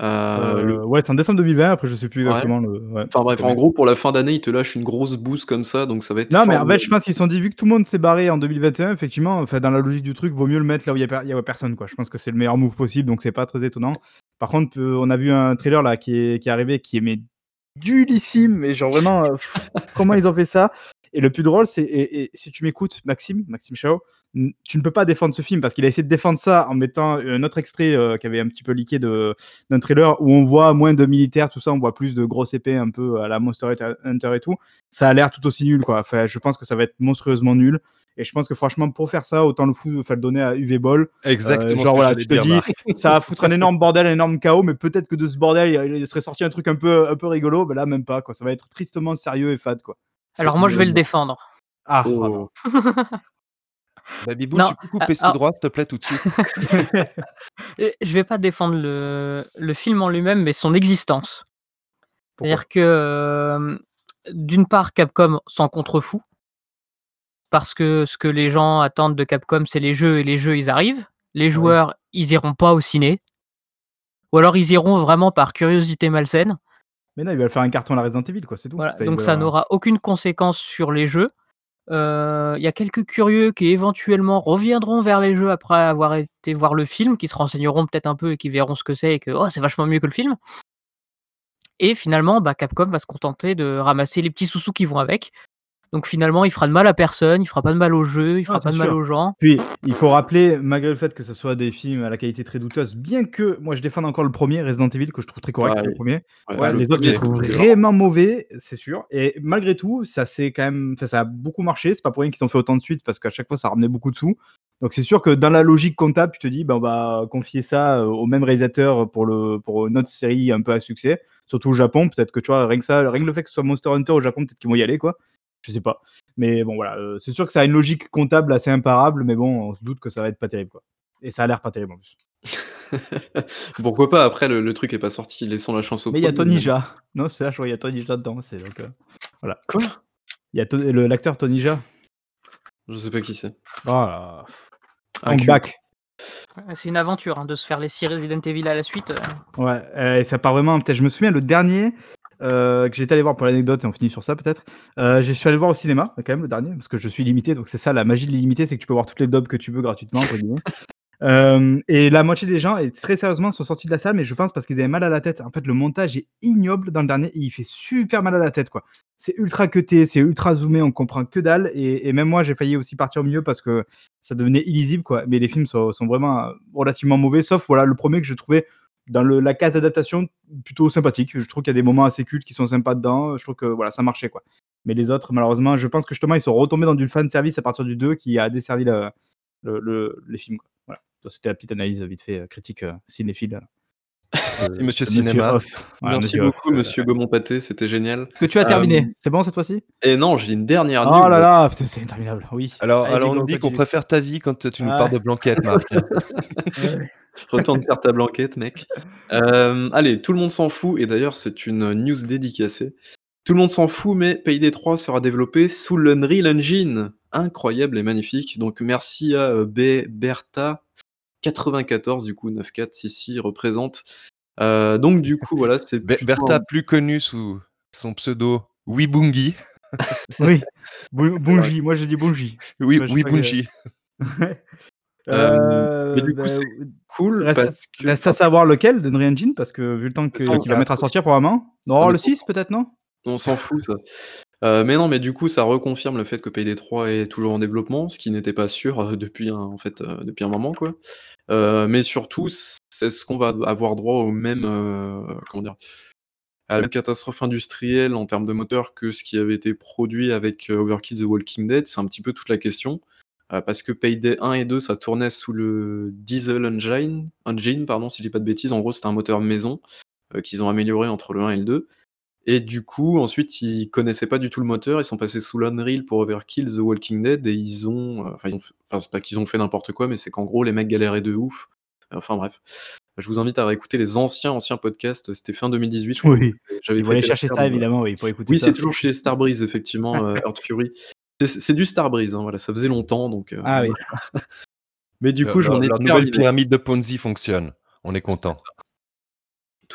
Euh,
Euh,
le-
Ouais, c'est en décembre 2020. Après, je sais plus
Ouais.
exactement le. ouais.
Enfin bref, en gros, pour la fin d'année, ils te lâchent une grosse bouse comme ça, donc ça va être.
Non, mais en fait, je pense qu'ils se sont dit, vu que tout le monde s'est barré en 2021, effectivement, enfin, dans la logique du truc, vaut mieux le mettre là où il y a, a personne. Quoi. Je pense que c'est le meilleur move possible, donc c'est pas très étonnant. Par contre, on a vu un trailer là qui est, qui est arrivé qui est mais dullissime, mais genre vraiment, euh, comment ils ont fait ça? Et le plus drôle, c'est, et, si tu m'écoutes, Maxime, Maxime Chao, tu ne peux pas défendre ce film parce qu'il a essayé de défendre ça en mettant un autre extrait euh, qui avait un petit peu de, d'un trailer où on voit moins de militaires, tout ça, on voit plus de grosses épées un peu à la Monster Hunter et tout. Ça a l'air tout aussi nul, quoi. Enfin, je pense que ça va être monstrueusement nul. Et je pense que franchement, pour faire ça, autant le, fou, enfin, le donner à UV Ball.
Exactement.
Euh, genre,
ce que
voilà, tu te
dire,
dis. Ça va foutre un énorme bordel, un énorme chaos, mais peut-être que de ce bordel, il, serait sorti un truc un peu, un peu rigolo. Ben là, même pas, quoi. Ça va être tristement sérieux et fade, quoi.
Alors moi, je vais le défendre.
Ah,
Oh.
Non,
tu peux couper ses
ah.
droits, s'il te plaît, tout de suite.
Et Je vais pas défendre le, le film en lui-même, mais son existence. C'est-à-dire que, euh, d'une part, Capcom s'en contrefout. Parce que ce que les gens attendent de Capcom, c'est les jeux, et les jeux, ils arrivent. Les joueurs, ils iront pas au ciné. Ou alors, ils iront vraiment par curiosité malsaine.
Mais non, il va faire un carton à la Resident Evil, quoi. C'est tout.
Voilà, donc ça n'aura aucune conséquence sur les jeux. Il y a quelques curieux qui éventuellement reviendront vers les jeux après avoir été voir le film, qui se renseigneront peut-être un peu et qui verront ce que c'est et que: «Oh c'est vachement mieux que le film». Et finalement, bah, Capcom va se contenter de ramasser les petits sous-sous qui vont avec. Donc finalement, il fera de mal à personne, il fera pas de mal au jeu, il fera
Ah,
pas de mal aux gens.
Puis, il faut rappeler, malgré le fait que ce soit des films à la qualité très douteuse, bien que moi je défende encore le premier, Resident Evil, que je trouve très correct,
Ouais,
le premier.
Ouais,
Ouais,
le
les autres, je les trouve vraiment mauvais, c'est sûr. Et malgré tout, ça c'est quand même, ça a beaucoup marché. C'est pas pour rien qu'ils ont fait autant de suites parce qu'à chaque fois ça ramenait beaucoup de sous. Donc c'est sûr que dans la logique comptable, tu te dis, ben, on va confier ça euh, au même réalisateur pour le pour une autre série un peu à succès, surtout au Japon. Peut-être que tu vois, rien que ça, rien que le fait que ce soit Monster Hunter au Japon, peut-être qu'ils vont y aller quoi. Je sais pas. Mais bon voilà, euh, c'est sûr que ça a une logique comptable assez imparable, mais bon, on se doute que ça va être pas terrible quoi. Et ça a l'air pas terrible en plus.
Pourquoi pas? Après, le, le truc est pas sorti. Laissons la chance au
Mais il y a Tony Jaa. Non, c'est là, je vois, il y a Tony Jaa dedans. C'est donc. euh, voilà.
Quoi?
Il y a To- l'acteur Tony Jaa.
Je sais pas qui c'est.
Oh là.
Un.
Back.
C'est une aventure hein, de se faire les 6 Resident Evil à la suite. euh.
Ouais, euh, et ça part vraiment. Peut-être, je me souviens, le dernier euh, que j'étais allé voir pour l'anecdote, et on finit sur ça peut-être. Euh, je suis allé voir au cinéma, quand même, le dernier, parce que je suis limité. Donc, c'est ça, la magie de l'illimité, c'est que tu peux voir toutes les dobs que tu veux gratuitement. Euh, et la moitié des gens, et très sérieusement, sont sortis de la salle, mais je pense parce qu'ils avaient mal à la tête. En fait, le montage est ignoble dans le dernier, et il fait super mal à la tête, quoi. C'est ultra cuté, c'est ultra zoomé, on comprend que dalle. Et, et même moi, j'ai failli aussi partir au milieu parce que ça devenait illisible, quoi. Mais les films sont, sont vraiment euh, relativement mauvais, sauf voilà le premier que je trouvais dans le- la case d'adaptation plutôt sympathique. Je trouve qu'il y a des moments assez cultes qui sont sympas dedans. Je trouve que voilà, ça marchait, quoi. Mais les autres, malheureusement, je pense que justement, ils sont retombés dans du fan service à partir du 2 qui a desservi le, le- le- les films, quoi. Voilà. C'était la petite analyse vite fait, euh, critique euh, cinéphile.
Merci, monsieur Cinéma.
Merci
monsieur Off.
beaucoup, monsieur Gaumont Pâté, c'était génial.
Que tu as
Euh,
terminé. C'est bon cette fois-ci?
Et non, j'ai une dernière
Oh là là, c'est interminable. Oui.
Alors,
Allez,
alors on nous dit qu'on préfère ta vie quand tu nous
Ah.
parles de Blanquette, Marc.
Retourne faire ta blanquette, mec. Euh, allez, tout le monde s'en fout, et d'ailleurs, c'est une news dédicacée. Tout le monde s'en fout, mais Payday 3 sera développé sous l'Unreal Engine. Incroyable et magnifique. Donc, merci à euh, B- Bertha94, du coup, 9466 représente. Euh, donc, du coup, voilà, c'est.
Be-
plutôt
Bertha, plus connu sous son pseudo Wibungi.
Oui. Bonji. Moi, j'ai dit Bonji.
Oui, Wibungi.
Euh,
mais du coup,
bah,
c'est Cool,
Reste,
que.
reste à savoir lequel d'Unreal Engine, parce que vu le temps qu'il va mettre à
104
sortir probablement. Non, le
faut-
6 peut-être, non?
On s'en fout, ça. Euh, mais non, mais du coup, ça reconfirme le fait que Payday 3 est toujours en développement, ce qui n'était pas sûr euh, depuis un, en fait, euh, depuis un moment, quoi. Euh, mais surtout, c'est ce qu'on va avoir droit au même, euh, comment dire, à la même catastrophe industrielle en termes de moteur que ce qui avait été produit avec euh, Overkill The Walking Dead. C'est un petit peu toute la question. Euh, parce que Payday 1 et 2, ça tournait sous le Diesel Engine, Engine pardon, si je dis pas de bêtises. En gros, c'était un moteur maison euh, qu'ils ont amélioré entre le 1 et le 2. Et du coup, ensuite, ils connaissaient pas du tout le moteur, ils sont passés sous l'Unreal pour Overkill The Walking Dead et ils ont. euh, Enfin, ils ont fait- enfin, c'est pas qu'ils ont fait n'importe quoi, mais c'est qu'en gros, les mecs galéraient de ouf. Enfin, bref. Je vous invite à réécouter les anciens, anciens podcasts. C'était fin 2018. je crois.
Oui.
J'avais
aller
traité
chercher ça,
de-
évidemment, oui, pour écouter
Oui, c'est toujours chez Starbreeze, effectivement, euh, Earth Fury. C'est- C'est du Starbreeze, hein, voilà, ça faisait longtemps, donc. euh,
Ah oui.
Mais du coup, j'en ai
leur nouvelle pyramide de Ponzi fonctionne. On est content.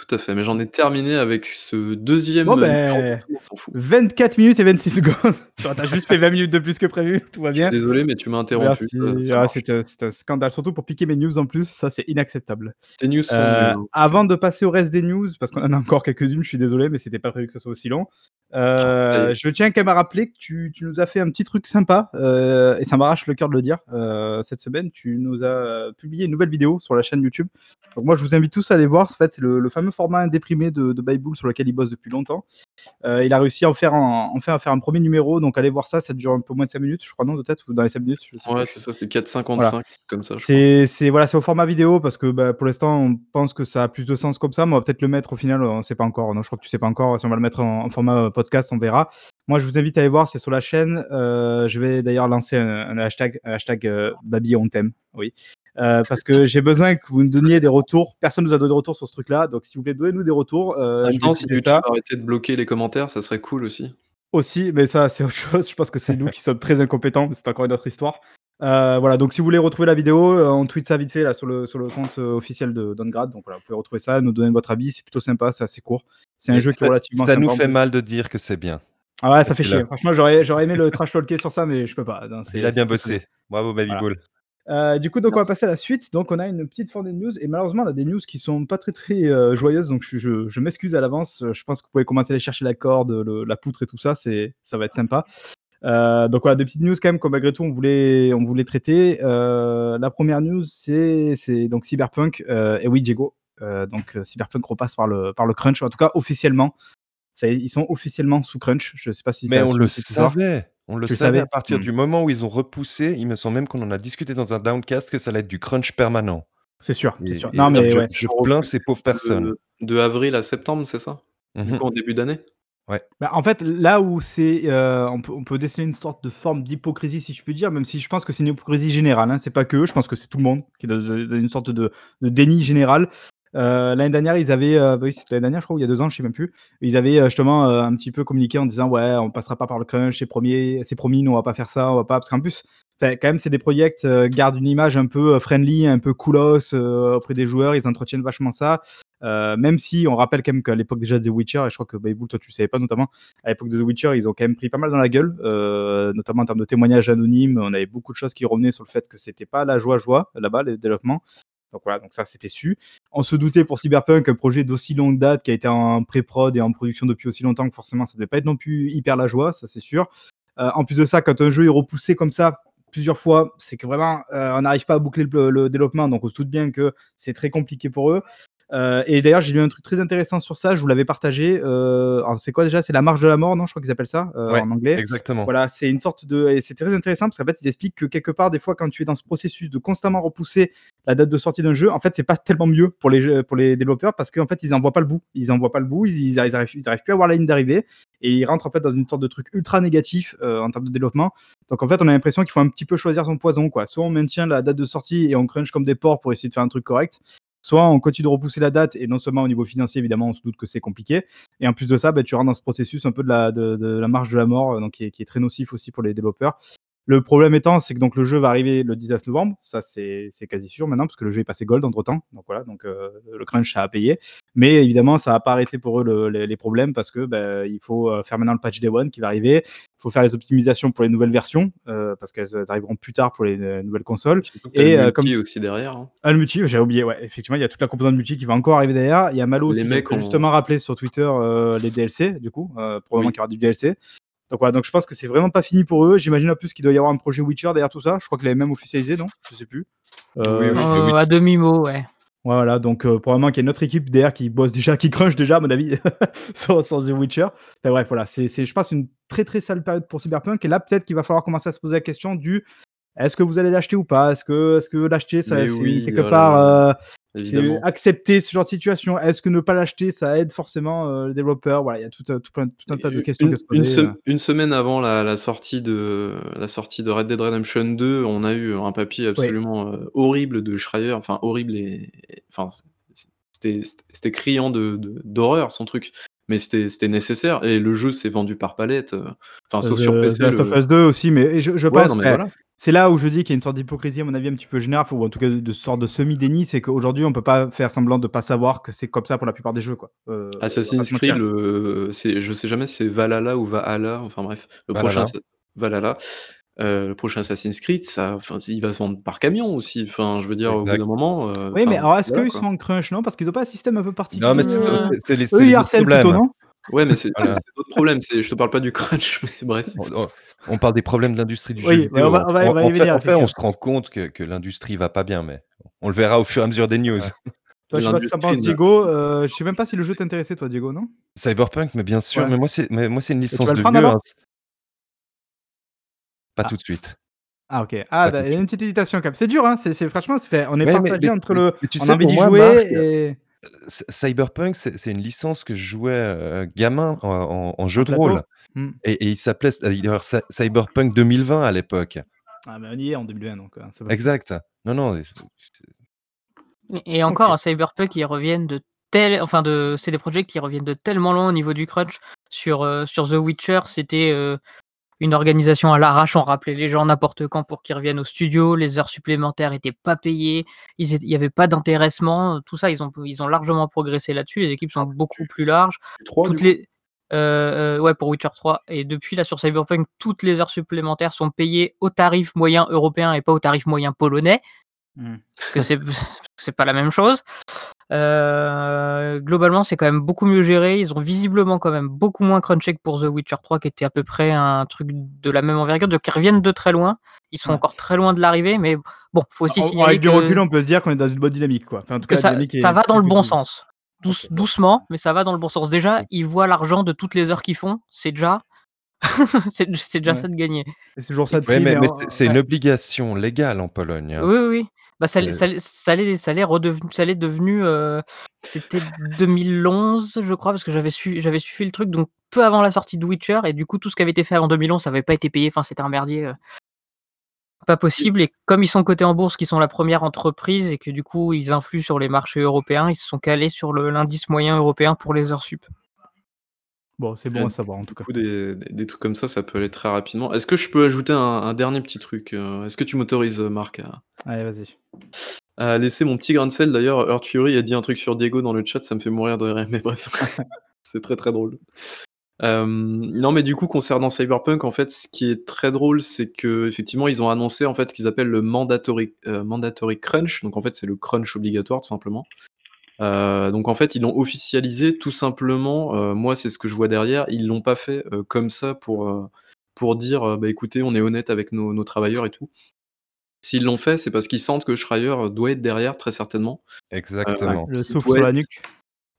Tout à fait, mais j'en ai terminé avec ce deuxième.
Bon,
euh,
ben,
fout.
24 minutes et 26 secondes. T'as juste fait 20 minutes de plus que prévu, tout va
Je suis
bien.
désolé, mais tu m'as interrompu. Ça
Ah, c'est un, c'est un scandale, surtout pour piquer mes news en plus, ça c'est inacceptable.
Tes news sont
Euh,
hein.
avant de passer au reste des news, parce qu'on en a encore quelques-unes, je suis désolé, mais c'était pas prévu que ce soit aussi long. euh, je tiens quand même à rappeler que tu, tu nous as fait un petit truc sympa, euh, et ça m'arrache le cœur de le dire. euh, cette semaine, tu nous as publié une nouvelle vidéo sur la chaîne YouTube. Donc moi, je vous invite tous à aller voir. En fait, c'est le, le fameux format déprimé de, de Bible sur lequel il bosse depuis longtemps. Euh, il a réussi à en faire un, enfin, à faire un premier numéro, donc allez voir ça. Ça dure un peu moins de 5 minutes, je crois, non, peut-être, ou dans les 5 minutes. je sais
Ouais, c'est ça, c'est 4,55,
Voilà.
comme ça.
C'est voilà, c'est au format vidéo parce que bah, pour l'instant on pense que ça a plus de sens comme ça, mais on va peut-être le mettre au final, on sait pas encore. Non, je crois que tu sais pas encore. Si on va le mettre en, en format euh, podcast, on verra. Moi, je vous invite à aller voir, c'est sur la chaîne. Euh, je vais d'ailleurs lancer un, un hashtag, un hashtag euh, Babi on t'aime, oui. Euh, parce que j'ai besoin que vous nous donniez des retours. Personne nous a donné de retours sur ce truc-là, donc s'il vous plaît, donnez-nous des retours. Euh,
En même
je vais
temps, si YouTube
ça
arrêtait de bloquer les commentaires, ça serait cool aussi.
aussi, mais ça c'est autre chose. Je pense que c'est nous qui sommes très incompétents, mais c'est encore une autre histoire. Euh, voilà, donc si vous voulez retrouver la vidéo, euh, on tweet ça vite fait là sur le, sur le compte officiel de Downgrade. Donc voilà, vous pouvez retrouver ça, nous donner votre avis, c'est plutôt sympa, c'est assez court. C'est un
Et
jeu qui est relativement
Ça
sympa.
nous fait mal de dire que c'est bien.
Ah ouais, ça fait chier. Franchement, j'aurais j'aurais aimé le trash talker sur ça, mais je peux pas. Non,
Il a bien bossé. Bravo, Baby
Voilà.
Ball.
Euh, du coup, donc on va passer à la suite. Donc, on a une petite fournée de news et malheureusement, on a des news qui sont pas très très euh, joyeuses. Donc, je, je- je m'excuse à l'avance. Euh, Je pense que vous pouvez commencer à aller chercher la corde, le- la poutre et tout ça. C'est, ça va être sympa. Euh, donc voilà, des petites news quand même, comme malgré tout, on voulait, on voulait traiter. Euh, la première news, c'est, c'est donc Cyberpunk. Euh, et oui, Diego. Euh, donc Cyberpunk repasse par le, par le crunch, en tout cas officiellement. Ça ils sont officiellement sous crunch. Je sais pas si
Mais on le savait. On le
Tu
savait
savais?
à partir
Hmm.
du moment où ils ont repoussé. Il me semble même qu'on en a discuté dans un downcast que ça allait être du crunch permanent.
C'est sûr, c'est sûr.
et
Non, mais
je,
ouais.
je plains ces pauvres personnes.
De, de avril à septembre, c'est ça? Du
Mhm.
coup, en début d'année?
Bah, en fait, là où c'est, euh, on, peut, on peut déceler une sorte de forme d'hypocrisie, si je puis dire, même si je pense que c'est une hypocrisie générale. Hein, c'est pas que eux, je pense que c'est tout le monde qui est dans, dans une sorte de, de déni général. Euh, l'année dernière, ils avaient, euh, oui, l'année dernière, je crois, il y a deux ans, je sais même plus. Ils avaient euh, justement un petit peu communiqué en disant ouais, on passera pas par le crunch, c'est promis, c'est promis, nous on va pas faire ça, on va pas, parce qu'en plus, quand même, c'est des projets gardent une image un peu friendly, un peu coolos auprès des joueurs, ils entretiennent vachement ça. Même si on rappelle quand même qu'à l'époque déjà de The Witcher, et je crois que Bayboul, toi tu savais pas notamment, à l'époque de The Witcher, ils ont quand même pris pas mal dans la gueule, notamment en termes de témoignages anonymes. On avait beaucoup de choses qui revenaient sur le fait que c'était pas la joie-joie là-bas, le développement. Donc voilà, donc ça c'était su. On se doutait pour Cyberpunk, un projet d'aussi longue date qui a été en pré-prod et en production depuis aussi longtemps que forcément ça devait pas être non plus hyper la joie, ça c'est sûr. Euh, en plus de ça, quand un jeu est repoussé comme ça plusieurs fois, c'est que vraiment euh, on n'arrive pas à boucler le, le développement, donc on se doute bien que c'est très compliqué pour eux. Euh, et d'ailleurs, j'ai lu un truc très intéressant sur ça, je vous l'avais partagé. Euh, c'est quoi déjà? C'est la marche de la mort, non? Je crois qu'ils appellent ça euh,
Ouais,
en anglais.
Exactement.
Voilà, c'est une sorte de. Et c'est très intéressant parce qu'en fait, ils expliquent que quelque part, des fois, quand tu es dans ce processus de constamment repousser la date de sortie d'un jeu, en fait, c'est pas tellement mieux pour les, jeux- pour les développeurs parce qu'en fait, ils en voient pas le bout. Ils en voient pas le bout, ils, ils, arrivent, ils arrivent plus à voir la ligne d'arrivée et ils rentrent en fait dans une sorte de truc ultra négatif en termes de développement. Donc en fait, on a l'impression qu'il faut un petit peu choisir son poison, quoi. Soit on maintient la date de sortie et on crunch comme des porcs pour essayer de faire un truc correct. Soit on continue de repousser la date et non seulement au niveau financier, évidemment, on se doute que c'est compliqué. Et en plus de ça, bah, tu rentres dans ce processus un peu de la, de, de la marche de la mort, euh, donc qui est très nocif aussi pour les développeurs. Le problème étant, c'est que donc le jeu va arriver le 19 novembre, ça c'est c'est quasi sûr maintenant, parce que le jeu est passé gold entre temps, donc voilà, donc euh, le crunch ça a payé. Mais évidemment, ça va pas arrêter pour eux le- les, les problèmes parce que bah, il faut euh, faire maintenant le patch day one qui va arriver, il faut faire les optimisations pour les nouvelles versions euh, parce qu'elles elles arriveront plus tard pour les nouvelles consoles. Et,
le multi
comme-
aussi derrière. hein.
Ah, le multi, j'ai oublié, ouais, effectivement, il y a toute la composante multi qui va encore arriver derrière. Il y a Malo
Les
aussi
mecs
qui a
ont-
justement rappelé sur Twitter les DLC, du coup, probablement
Oui.
qu'il y aura du DLC. Donc voilà, donc je pense que c'est vraiment pas fini pour eux. J'imagine en plus qu'il doit y avoir un projet Witcher derrière tout ça. Je crois qu'il avait même officialisé, non? Je sais plus. Euh,
Oui, oui.
Euh, à demi-mot, ouais.
Voilà, donc euh, probablement qu'il y a une autre équipe derrière qui bosse déjà, qui crunch déjà, à mon avis, sur, sur The Witcher. Enfin, bref, voilà, c'est, c'est, je pense, une très très sale période pour Cyberpunk. Et là, peut-être qu'il va falloir commencer à se poser la question du est-ce que vous allez l'acheter ou pas? Est-ce que, est-ce que l'acheter, ça, c'est
oui,
quelque part. euh,
Évidemment.
accepter ce genre de situation. Est-ce que ne pas l'acheter, ça aide forcément euh, le développeur Voilà, il y a tout, un- tout, tout un tas de questions
une,
se
une sem- une semaine avant la, la sortie de la sortie de Red Dead Redemption 2, on a eu un papier absolument euh, horrible de Schreier, enfin horrible et et- enfin c'était criant de de- d'horreur son truc, mais c'était nécessaire et le jeu s'est vendu par palette, euh, enfin sauf sur PC.
Last of Us 2 aussi, mais je, je
Ouais,
pense
non, mais
ouais,
voilà.
c'est là où je dis qu'il y a une sorte d'hypocrisie, à mon avis, un petit peu générale, ou en tout cas de, de sorte de semi-déni, c'est qu'aujourd'hui, on peut pas faire semblant de pas savoir que c'est comme ça pour la plupart des jeux. Quoi. Euh,
Assassin's. Creed, le, je sais jamais si c'est Valhalla ou Valhalla, enfin bref, le
Valhalla.
prochain Valhalla, euh, le prochain Assassin's Creed, ça, enfin, il va se vendre par camion aussi. Enfin, je veux dire, au bout d'un moment. euh,
Oui, mais alors est-ce qu'ils sont en crunch, non Parce qu'ils ont pas un système un peu particulier.
Non, mais c'est
Euh,
les,
Eux,
les
harcèlent plutôt, non?
Ouais, mais c'est,
Voilà.
c'est d'autres problèmes. Je te parle pas du crunch, mais bref.
On, parle des problèmes de l'industrie du
Oui,
jeu vidéo.
on va- on va- on va y
en, fait,
venir,
en fait, on se rend compte que, que l'industrie va pas bien, mais on le verra au fur et à mesure des news.
Toi, je sais pas ce que t'en
L'industrie
penses,
ne-
Diego. Euh, je sais même pas si le jeu t'intéressait, toi, Diego, non?
Cyberpunk, mais bien sûr,
Ouais.
mais moi c'est mais moi c'est une licence de vieux. hein. Pas
Ah.
tout de suite.
Ah, ok. Ah,
de
il y a une petite hésitation quand même. C'est dur, hein c'est, c'est- franchement, c'est fait. on est
Ouais,
partagé
mais-
entre
mais-
le.
mais tu
on
sais,
a envie
pour
d'y
moi,
jouer
Marc,
et.
Cyberpunk, c'est c'est une licence que je jouais euh, gamin en, en- en jeu
En
de
plateau
rôle.
Hmm.
Et, et il s'appelait euh, Cyberpunk 2020 à l'époque.
Ah, ben on y est en 2020, donc. c'est pas-
Exact. Non, non.
Et et encore, Cyberpunk, ils reviennent de tel, enfin de, c'est des projets qui reviennent de tellement loin au niveau du crunch. Sur euh, sur The Witcher, c'était euh, une organisation à l'arrache. On rappelait les gens n'importe quand pour qu'ils reviennent au studio. Les heures supplémentaires étaient pas payées. Il n'y avait pas d'intéressement. Tout ça, ils ont ils ont largement progressé là-dessus. Les équipes sont beaucoup plus larges.
Trois,
Toutes
du coup.
les Euh, euh, ouais, pour Witcher 3. Et depuis, là, sur Cyberpunk, toutes les heures supplémentaires sont payées au tarif moyen européen et pas au tarif moyen polonais.
Hmm.
Parce que c'est pas la même chose. Euh, globalement, c'est quand même beaucoup mieux géré. Ils ont visiblement quand même beaucoup moins crunché que pour The Witcher 3, qui était à peu près un truc de la même envergure. Donc, ils reviennent de très loin. Ils sont
Ouais.
encore très loin de l'arrivée, mais bon, faut aussi signaler
Avec du
que,
recul, on peut se dire qu'on est dans une bonne dynamique, quoi. Enfin, en tout cas,
ça, ça va dans le bon
cool.
sens. Douce-. Doucement, mais ça va dans le bon sens. Déjà, ils voient l'argent de toutes les heures qu'ils font. C'est déjà, c'est déjà
Ouais.
ça de gagner.
C'est toujours ça de
Ouais,
prix,
mais,
mais
mais
en-
c'est une obligation légale en Pologne. hein.
Oui, oui, oui. Bah, ça, l'est- ça, redevenu, ça l'est devenu, euh, c'était 2011, je crois, parce que j'avais su, j'avais suivi le truc, donc peu avant la sortie de Witcher, et du coup, tout ce qui avait été fait avant 2011, ça n'avait pas été payé, enfin, c'était un merdier. euh, pas possible, et comme ils sont cotés en bourse, qu'ils sont la première entreprise, et que du coup, ils influent sur les marchés européens, ils se sont calés sur l'indice moyen européen pour les heures sup.
Bon, c'est bon à savoir, en tout
Du
cas.
coup, des, des- des trucs comme ça, ça peut aller très rapidement. Est-ce que je peux ajouter un, un dernier petit truc euh, Est-ce que tu m'autorises, Marc, à,
Allez, vas-y.
à laisser mon petit grain de sel? D'ailleurs, Earth Fury a dit un truc sur Diego dans le chat, ça me fait mourir de rire, mais bref, c'est très très drôle. Euh, non, mais du coup, concernant Cyberpunk, en fait, ce qui est très drôle, c'est que effectivement, ils ont annoncé en fait ce qu'ils appellent le mandatory, euh, mandatory crunch. Donc en fait, c'est le crunch obligatoire, tout simplement. Euh, donc en fait, ils l'ont officialisé tout simplement. euh, moi, c'est ce que je vois derrière. Ils l'ont pas fait euh, comme ça pour euh, pour dire, euh, bah écoutez, on est honnête avec nos, nos travailleurs et tout. S'ils l'ont fait, c'est parce qu'ils sentent que Schreier doit être derrière, très certainement.
Exactement.
Le
Il
souffle sur la nuque.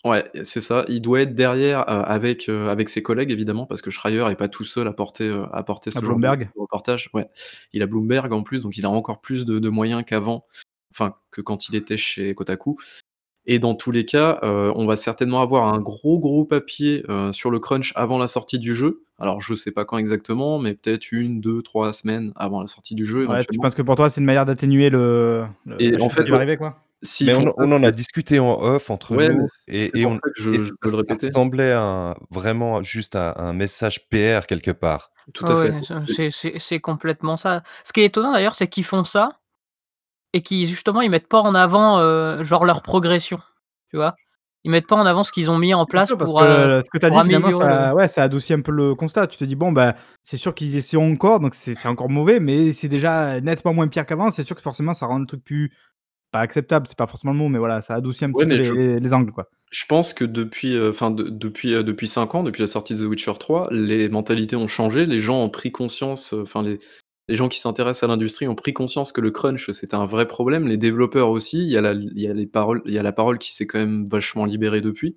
Ouais, c'est ça. Il doit être derrière euh, avec, euh, avec ses collègues, évidemment, parce que Schreier est pas tout seul à porter, euh, à porter ce
À
genre
Bloomberg.
de reportage. Ouais. Il a Bloomberg en plus, donc il a encore plus de, de moyens qu'avant, enfin que quand il était chez Kotaku. Et dans tous les cas, euh, on va certainement avoir un gros gros papier euh, sur le crunch avant la sortie du jeu. Alors je sais pas quand exactement, mais peut-être une, deux, trois semaines avant la sortie du jeu.
Ouais, tu penses que pour toi, c'est une manière d'atténuer le. le
Et en fait,
qui va arriver, quoi?
Mais
font
on,
ça,
on en a discuté en off entre
Ouais,
nous et, on,
je,
et
je
ça-
le
un- vraiment juste un message PR quelque part.
Tout à
Ouais,
fait. c'est
complètement ça. Ce qui est étonnant d'ailleurs, c'est qu'ils font ça et qu'ils justement ils mettent pas en avant euh, genre leur progression, tu vois. Ils mettent pas en avant ce qu'ils ont mis en place pour.
que,
euh,
euh, ce que tu as dit, finalement,
améliorer
ça, ouais, ça adoucit un peu le constat. Tu te dis, bon, bah, c'est sûr qu'ils essaieront encore, donc c'est encore mauvais, mais c'est déjà nettement moins pire qu'avant. C'est sûr que forcément, ça rend le truc plus. Pas acceptable, c'est pas forcément le mot, mais voilà, ça adoucit un
Ouais,
peu les,
je-
les- les angles, quoi.
Je pense que depuis, euh, enfin de- depuis, euh, depuis 5 ans, depuis la sortie de The Witcher 3, les mentalités ont changé, les gens ont pris conscience, euh, enfin les, les gens qui s'intéressent à l'industrie ont pris conscience que le crunch c'était un vrai problème, les développeurs aussi, il y a la, parole qui s'est quand même vachement libérée depuis.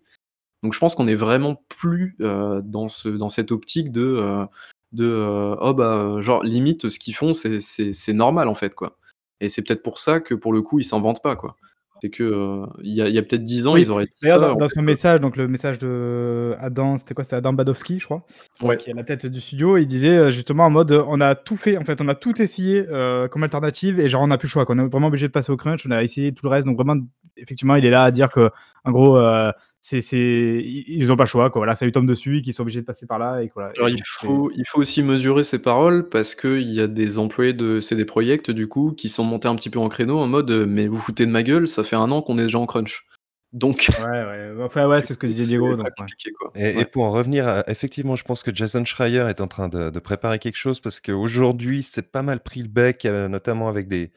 Donc je pense qu'on est vraiment plus euh, dans, ce, dans cette optique de, euh, de euh, oh bah genre limite ce qu'ils font c'est normal en fait quoi. Et c'est peut-être pour ça que pour le coup ils s'en vantent pas quoi. C'est que euh, il y a, peut-être 10 ans
Oui,
ils auraient dit ça.
dans, son message, donc le message de Adam, c'était quoi C'était Adam Badowski, je crois,
Ouais.
qui est à la tête du studio. Il disait euh, justement en mode, euh, on a tout fait, en fait, on a tout essayé euh, comme alternative et genre on n'a plus le choix. Qu'on est vraiment obligé de passer au crunch. On a essayé tout le reste. Donc vraiment, effectivement, il est là à dire que, en gros, euh, c'est, c'est, ils ils ont pas le choix. Quoi. Voilà, ça lui tombe dessus, qu'ils sont obligés de passer par là et voilà.
Alors,
Et
il faut, il faut aussi mesurer ses paroles parce qu'il y a des employés de CD Projekt du coup qui sont montés un petit peu en créneau en mode euh, mais vous foutez de ma gueule, ça fait un an qu'on est déjà en crunch. Donc
Ouais, ouais. Enfin, ouais, c'est ce que disait Diego.
c'est
donc, ouais.
quoi.
Et, pour en revenir, à- effectivement, je pense que Jason Schreier est en train de, de préparer quelque chose parce qu'aujourd'hui, c'est pas mal pris le bec, euh, notamment avec des,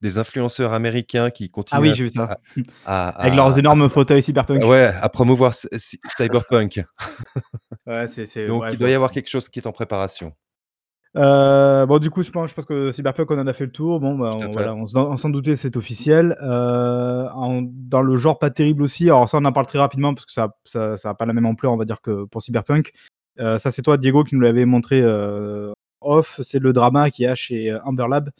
des influenceurs américains qui continuent
Ah oui,
à-
j'ai vu ça.
à,
Avec
à-
leurs énormes fauteuils cyberpunk.
ouais, à promouvoir c- Cyberpunk. Donc,
ouais,
il doit y avoir quelque chose qui est en préparation.
Euh, bon, du coup, je pense, je pense que Cyberpunk, on en a fait le tour. Bon, bah, on, voilà, on, s'en- on s'en doutait, c'est officiel. Euh, en- dans le genre pas terrible aussi, alors ça, on en parle très rapidement parce que ça ça, ça a pas la même ampleur, on va dire, que pour Cyberpunk. Euh, ça, c'est toi, Diego, qui nous l'avait montré off. C'est le drama qu'il y a chez Amber Lab,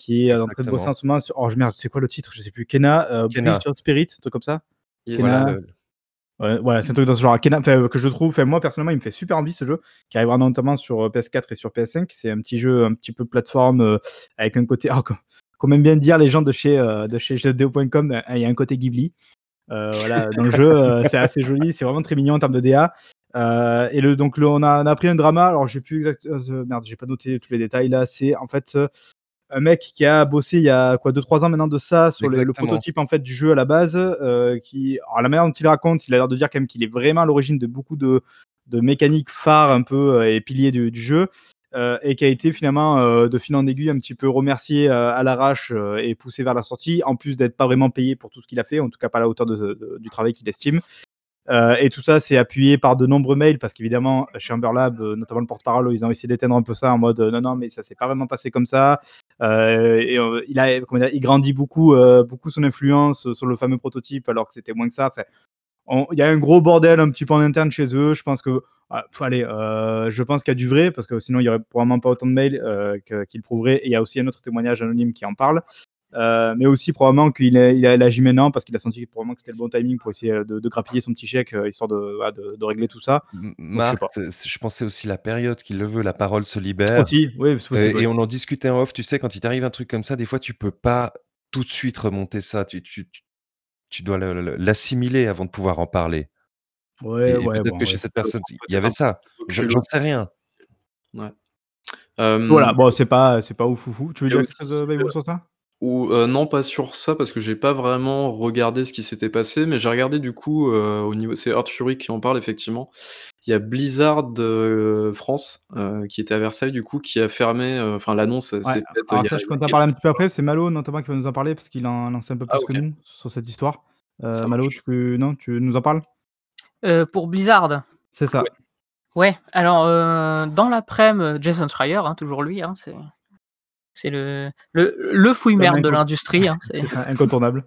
qui est euh, en train de bosser en ce moment. Sur... Oh, merde, c'est quoi le titre? Je sais plus. Kena, euh,
Kena.
Bridge of Spirit, un truc comme ça?
Yes.
Kena-
Voilà,
Ouais, voilà, c'est un truc dans ce genre. Kena- enfin, que je trouve, moi personnellement, il me fait super envie ce jeu, qui arrivera notamment sur euh, PS4 et sur PS5. C'est un petit jeu, un petit peu plateforme, euh, avec un côté. Alors, comme, comme aiment bien dire les gens de chez, euh, de chez jeuxvideo.com, euh, il y a un côté Ghibli. Euh, voilà, dans le jeu, euh, c'est assez joli, c'est vraiment très mignon en termes de DA. Euh, et le, donc, le- on, a, on a pris un drama. Alors, j'ai plus exact. euh, merde, j'ai pas noté tous les détails là. C'est en fait. Euh, un mec qui a bossé il y a quoi 2-3 ans maintenant de ça sur le, prototype en fait du jeu à la base euh, qui alors la manière dont il raconte il a l'air de dire quand même qu'il est vraiment à l'origine de beaucoup de de mécanique phare un peu et pilier du, du jeu. et qui a été finalement de fil en aiguille un petit peu remercié à l'arrache et poussé vers la sortie, en plus d'être pas vraiment payé pour tout ce qu'il a fait, en tout cas pas à la hauteur de, du travail qu'il estime. Euh, et tout ça, c'est appuyé par de nombreux mails parce qu'évidemment, chez Amberlab, euh, notamment le porte-parole, ils ont essayé d'éteindre un peu ça en mode euh, non, non, mais ça s'est pas vraiment passé comme ça. Et, il, a, il grandit beaucoup, beaucoup son influence sur le fameux prototype alors que c'était moins que ça. Il y a un gros bordel un petit peu en interne chez eux. Je pense que, ah, allez, je pense qu'il y a du vrai parce que sinon il y aurait probablement pas autant de mails qui le prouveraient. Et il y a aussi un autre témoignage anonyme qui en parle. Euh, mais aussi probablement qu'il a, il a agi maintenant parce qu'il a senti probablement que c'était le bon timing pour essayer de, de grappiller son petit chèque euh, histoire de, de, de, régler tout ça.
Marc, je, pensais aussi la période qu'il le veut, la parole se libère.
Aussi, oui,
et, on en discutait en off, tu sais, quand il t'arrive un truc comme ça, des fois tu peux pas tout de suite remonter ça, tu, tu, tu dois l'assimiler avant de pouvoir en parler.
Ouais, ouais,
peut-être que chez cette personne, il y avait ça. J'en sais rien.
Ouais.
Voilà, bon, c'est pas, c'est pas ouf, ouf, Tu veux dire quelque chose, sur ça?
Ou non, pas sur ça, parce que j'ai pas vraiment regardé ce qui s'était passé, mais j'ai regardé du coup, au niveau c'est Earth Fury qui en parle effectivement. Il y a Blizzard, France, qui était à Versailles du coup, qui a fermé, enfin l'annonce s'est
faite, alors ça, je compte en parler un petit peu après, c'est Malo notamment qui va nous en parler parce qu'il en en sait un peu ah, plus que nous sur cette histoire. Malo, tu non, tu nous en parles?
pour Blizzard?
C'est ça.
Ouais, alors, dans l'après-midi, Jason Schreier, hein, toujours lui, hein, c'est c'est le, le, le fouille-merde de l'industrie. Hein,
incontournable.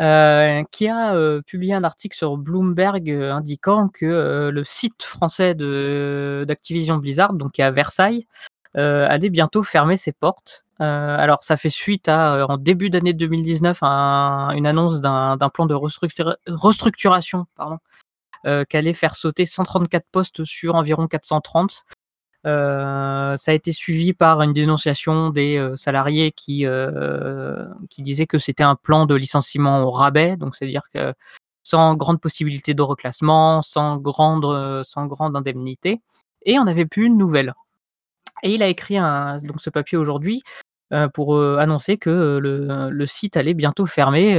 Euh, qui a euh, publié un article sur Bloomberg euh, indiquant que le site français d'Activision Blizzard, donc qui est à Versailles, allait bientôt fermer ses portes. alors, ça fait suite à, en début d'année 2019, à une annonce d'un plan de restructuration pardon, allait faire sauter 134 postes sur environ 430. Euh, ça a été suivi par une dénonciation des euh, salariés qui, euh, qui disaient que c'était un plan de licenciement au rabais, donc c'est-à-dire que sans grande possibilité de reclassement, sans grande, sans grande indemnité, et on n'avait plus une nouvelle. Et il a écrit donc ce papier aujourd'hui pour annoncer que le, le, site allait bientôt fermer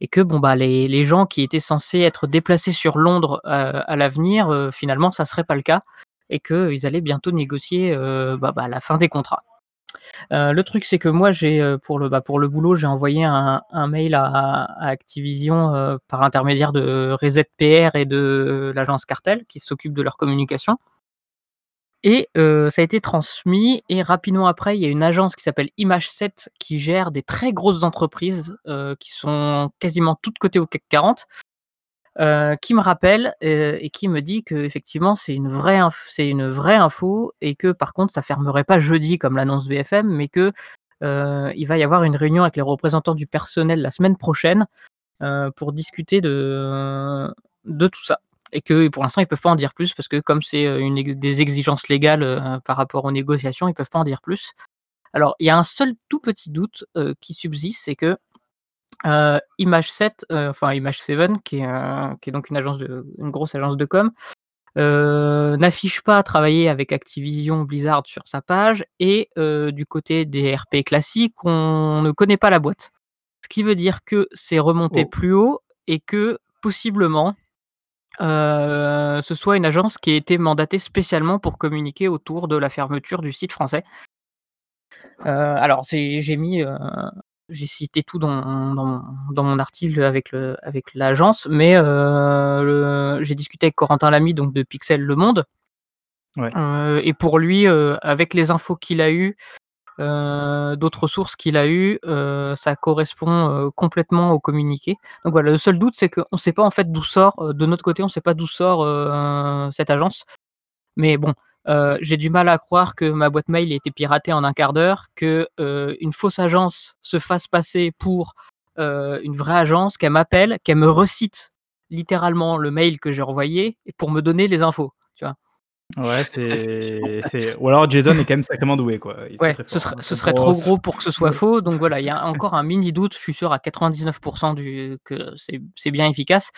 et que bon bah les, les, gens qui étaient censés être déplacés sur Londres à l'avenir, finalement ça serait pas le cas et qu'ils allaient bientôt négocier bah, bah, la fin des contrats. le truc, c'est que moi, j'ai pour le bah, pour le boulot, j'ai envoyé un, mail à, Activision par intermédiaire de Reset PR et de l'agence Cartel qui s'occupe de leur communication. Et ça a été transmis. Et rapidement après, il y a une agence qui s'appelle Image 7 qui gère des très grosses entreprises qui sont quasiment toutes cotées au CAC 40 euh, qui me rappelle euh, et qui me dit qu'effectivement c'est une vraie c'est une vraie info et que par contre ça fermerait pas jeudi comme l'annonce BFM, mais que euh, il va y avoir une réunion avec les représentants du personnel la semaine prochaine pour discuter de de tout ça et que pour l'instant ils peuvent pas en dire plus parce que comme c'est une des exigences légales par rapport aux négociations, ils peuvent pas en dire plus. Alors il y a un seul tout petit doute qui subsiste, c'est que euh, Image 7, euh, enfin Image 7, qui est, euh, qui est, donc une agence de, une grosse agence de com, n'affiche pas travailler avec Activision Blizzard sur sa page et du côté des RP classiques, on ne connaît pas la boîte. Ce qui veut dire que c'est remonté oh. plus haut et que possiblement ce soit une agence qui a été mandatée spécialement pour communiquer autour de la fermeture du site français. alors j'ai mis j'ai cité tout dans, dans, mon article avec le avec l'agence, mais euh, j'ai discuté avec Corentin Lamy donc de Pixel Le Monde. Euh, et pour lui, euh, avec les infos qu'il a eues, d'autres sources qu'il a eues, ça correspond complètement au communiqué. Donc voilà, le seul doute, c'est qu'on ne sait pas en fait d'où sort, de notre côté, on ne sait pas d'où sort cette agence. Mais bon, euh, j'ai du mal à croire que ma boîte mail ait été piratée en un quart d'heure, que euh, une fausse agence se fasse passer pour euh, une vraie agence, qu'elle m'appelle, qu'elle me recite littéralement le mail que j'ai envoyé pour me donner les infos. Tu vois.
Ouais, c'est. Ou alors Jason est quand même sacrément doué, quoi.
ouais, ce serait, ce serait trop gros pour que ce soit faux. Donc voilà, il y a encore un mini doute. Je suis sûr à 99% du... que c'est bien efficace.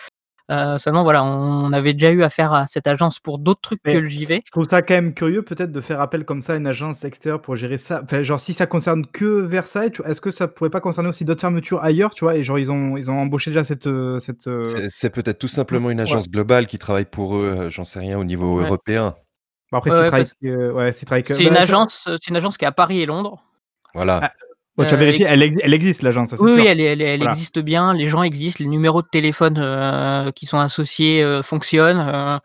Euh, seulement voilà, on avait déjà eu affaire à cette agence pour d'autres trucs
Mais
que le JV.
Je trouve ça quand même curieux peut-être de faire appel comme ça à une agence extérieure pour gérer ça. Enfin, genre si ça concerne que Versailles, tu est-ce que ça pourrait pas concerner aussi d'autres fermetures ailleurs, tu vois? Et genre ils ont ils ont embauché déjà cette, heu, cette, heu
C'est peut-être tout simplement une
Ouais.
agence globale qui travaille pour eux, j'en sais rien, au niveau
Ouais.
européen.
Bon après
C'est une
ça
agence, c'est une agence qui est à Paris et Londres.
Voilà.
Ah, ouais, tu as
Heu,
vérifié, elle exi elle existe l'agence, ça
Oui, oui, elle est elle est elle
Voilà.
existe bien, les gens existent, les numéros de téléphone, heu, qui sont associés, heu, fonctionnent,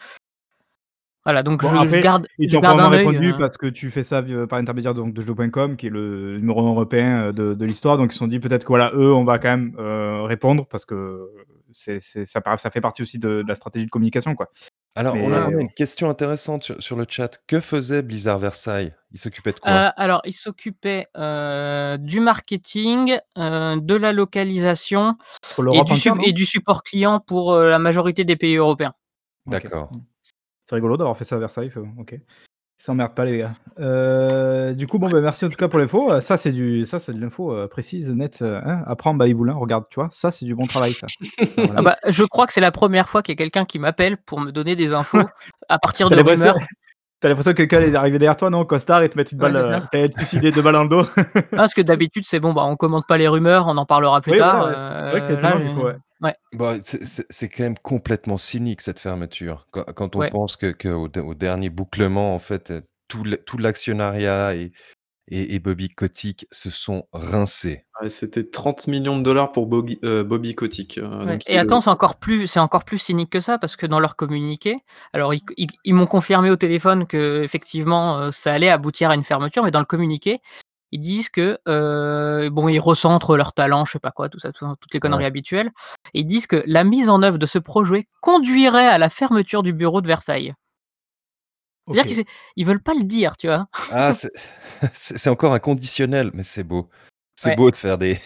voilà, donc
Bon
je garde
ils t'ont probablement répondu parce que tu fais ça par l'intermédiaire donc de jeuxvideo.com qui est le numéro 1 européen, de de l'histoire. Donc ils se sont dit peut-être que voilà, eux, on va quand même, répondre parce que c'est ça fait partie aussi de de la stratégie de communication, quoi.
Alors on
Mais
a
Ouais.
on a une question intéressante sur sur le chat. Que faisait Blizzard Versailles? Ils s'occupaient de quoi?
Heu, alors il s'occupait, heu, du marketing, heu, de la localisation
Pour
et
l'Europe
du
entière, non?
et du support client pour, heu, la majorité des pays européens.
OK.
D'accord.
Mmh. C'est rigolo d'avoir fait ça à Versailles, enfin bon, OK. Ils s'emmerdent pas les gars. Heu, du coup, bon, bah, merci en tout cas pour l'info, heu, ça c'est du ça c'est de l'info, heu, précise, nette, heu, hein. Apprends regarde, tu vois? Ça c'est du bon travail ça. Ah
Ah bah, je crois que c'est la 1re fois qu'il y a quelqu'un qui m'appelle pour me donner des infos à partir de
l'impression
rumeurs.
tu as l'impression que quelqu'un est arrivé derrière toi, non? Costard et te mettre une
Ouais,
balle,
c'est ça.
allais te suicider 2 balles dans le dos.
Ah parce que d'habitude c'est bon, bah, on commente pas les rumeurs, on en parlera plus
Oui,
tard,
voilà, ouais, c'est vrai que c'est
heu, là
étonnant du
j'ai
coup, ouais.
Ouais.
Bah, c'est c'est c'est quand même complètement cynique cette fermeture. Quand quand on
Ouais.
pense que qu'au de au dernier bouclement, en fait, heu, tout l'actionnariat et et et Bobby Kotick se sont rincés.
Ouais, c'était 30 000 000 $ pour Boggy heu, Bobby Kotick,
Ouais
donc
et
le
attends, c'est encore plus c'est encore plus cynique que ça parce que dans leur communiqué, alors ils c ils ils m'ont confirmé au téléphone qu'effectivement, heu, ça allait aboutir à une fermeture, mais dans le communiqué, ils disent que, bon, ils recentrent leurs talents, je sais pas quoi, tout ça, tout toutes les conneries
Ouais.
habituelles et ils disent que la mise en œuvre de ce projet conduirait à la fermeture du bureau de Versailles. C'est-à-dire qu'ils veulent pas le dire, tu vois?
Ah, c'est encore un conditionnel, mais c'est beau. C'est
Ouais.
beau de faire des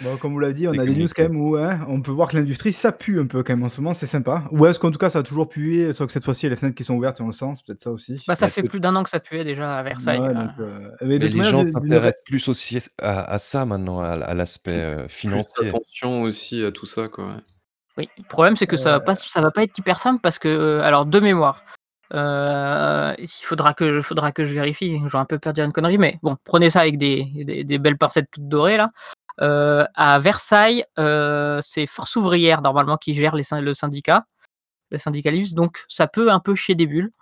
Bon, comme vous l'avez dit, on
des
a des news quand
communiqués.
même où, hein, on peut voir que l'industrie, ça pue un peu quand même en ce moment, c'est sympa. Ou est-ce qu'en tout cas ça a toujours pué, sauf que cette fois-ci, il y a les fenêtres qui sont ouvertes et on le sent, c'est peut-être ça aussi.
Bah, ça
Bah,
fait
peut
plus d'1 an que ça puait déjà à Versailles,
Ouais, donc heu, mais de
Mais
toute
les
manière,
gens s'intéressent plus aussi à à ça maintenant, à l'aspect, heu,
Plus
financier.
attention aussi à tout ça, quoi, ouais.
Oui, le problème c'est que ça va pas
Heu
s ça va pas être hyper simple parce que, alors de mémoire, heu, il faudra que faudra que je vérifie, j'aurais un peu peur de dire une connerie, mais bon, prenez ça avec des des des belles pincettes toutes dorées là. Heu, à Versailles, heu, c'est Force ouvrière normalement qui gère les le syndicat, le syndicalisme, donc ça peut un peu chier des bulles.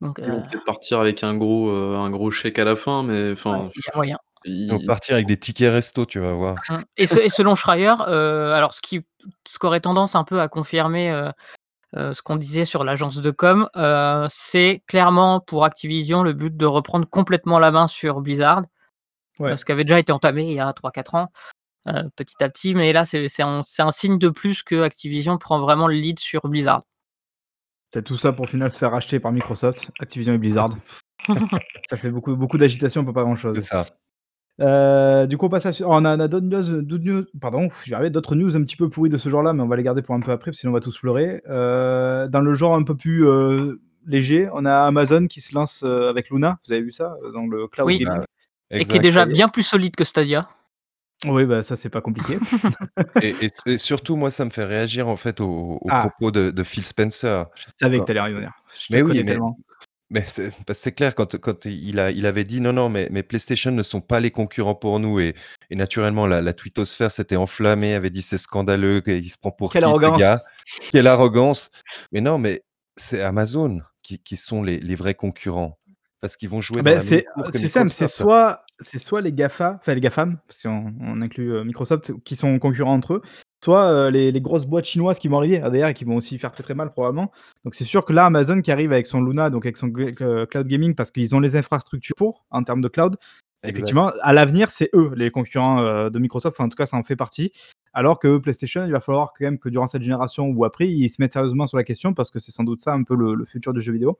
Donc
Ils vont peut-être partir avec un gros, un gros chèque à la fin, mais
Ouais,
enfin,
il y a moyen.
Ils vont partir avec des tickets resto, tu vas voir.
Mmh et se et selon Schreier, alors ce qui ce qu'aurait tendance un peu à confirmer, heu, ce qu'on disait sur l'agence de com, heu, c'est clairement pour Activision le but de reprendre complètement la main sur Blizzard.
Ouais.
ce qui avait déjà été entamé il y a 3-4 ans, petit à petit, mais là c'est c'est un c'est un signe de plus que Activision prend vraiment le lead sur Blizzard.
Peut-être tout ça pour au final se faire racheter par Microsoft, Activision et Blizzard. Ça fait beaucoup beaucoup d'agitation pour pas grand
C'est
chose.
ça.
Heu, du coup on passe à su on a d'autres news d'autres news pardon, je vais y arriver, d'autres news un petit peu pourries de ce genre-là, mais on va les garder pour un peu après, parce que sinon on va tous pleurer. Heu, dans le genre un peu plus, heu, léger, on a Amazon qui se lance, heu, avec Luna. Vous avez vu ça? Heu, dans le cloud
Oui
Ah
gaming?
ouais,
et qui est
exact.
Ça
déjà
y est.
bien plus solide que Stadia.
Oui, bah, ça c'est pas compliqué.
Et et s et surtout moi ça me fait réagir en fait aux aux
Ah!
propos de de Phil Spencer.
Je savais que
Quand
tu allais y revenir. Je te
mais oui,
connais
mais
tellement.
Mais c'est bah, c'est clair quand quand il a il avait dit: «Non, non, mais mais PlayStation ne sont pas les concurrents pour nous» et et naturellement la la twittosphère s'était enflammée, avait dit: «C'est scandaleux, qu'il se prend pour
Quelle
qui ce
arrogance!
gars? Quelle arrogance!» mais non, mais c'est Amazon qui qui sont les les vrais concurrents. Parce qu'ils vont jouer dans
Beh,
la même
c'est,
cour que
c'est simple, c'est
Microsoft.
soit c'est soit les GAFA, enfin les GAFAM, si on on inclut, heu, Microsoft, qui sont concurrents entre eux, soit, heu, les les grosses boîtes chinoises qui vont arriver, derrière et qui vont aussi faire très, très mal probablement. Donc c'est sûr que là, Amazon qui arrive avec son Luna, donc avec son heu, cloud gaming parce qu'ils ont les infrastructures pour, en termes de cloud.
Exact.
Effectivement, à l'avenir, c'est eux les concurrents, heu, de Microsoft, enfin en tout cas ça en fait partie. Alors que PlayStation, il va falloir quand même que durant cette génération ou après, ils se mettent sérieusement sur la question parce que c'est sans doute ça un peu le le futur du jeu vidéo.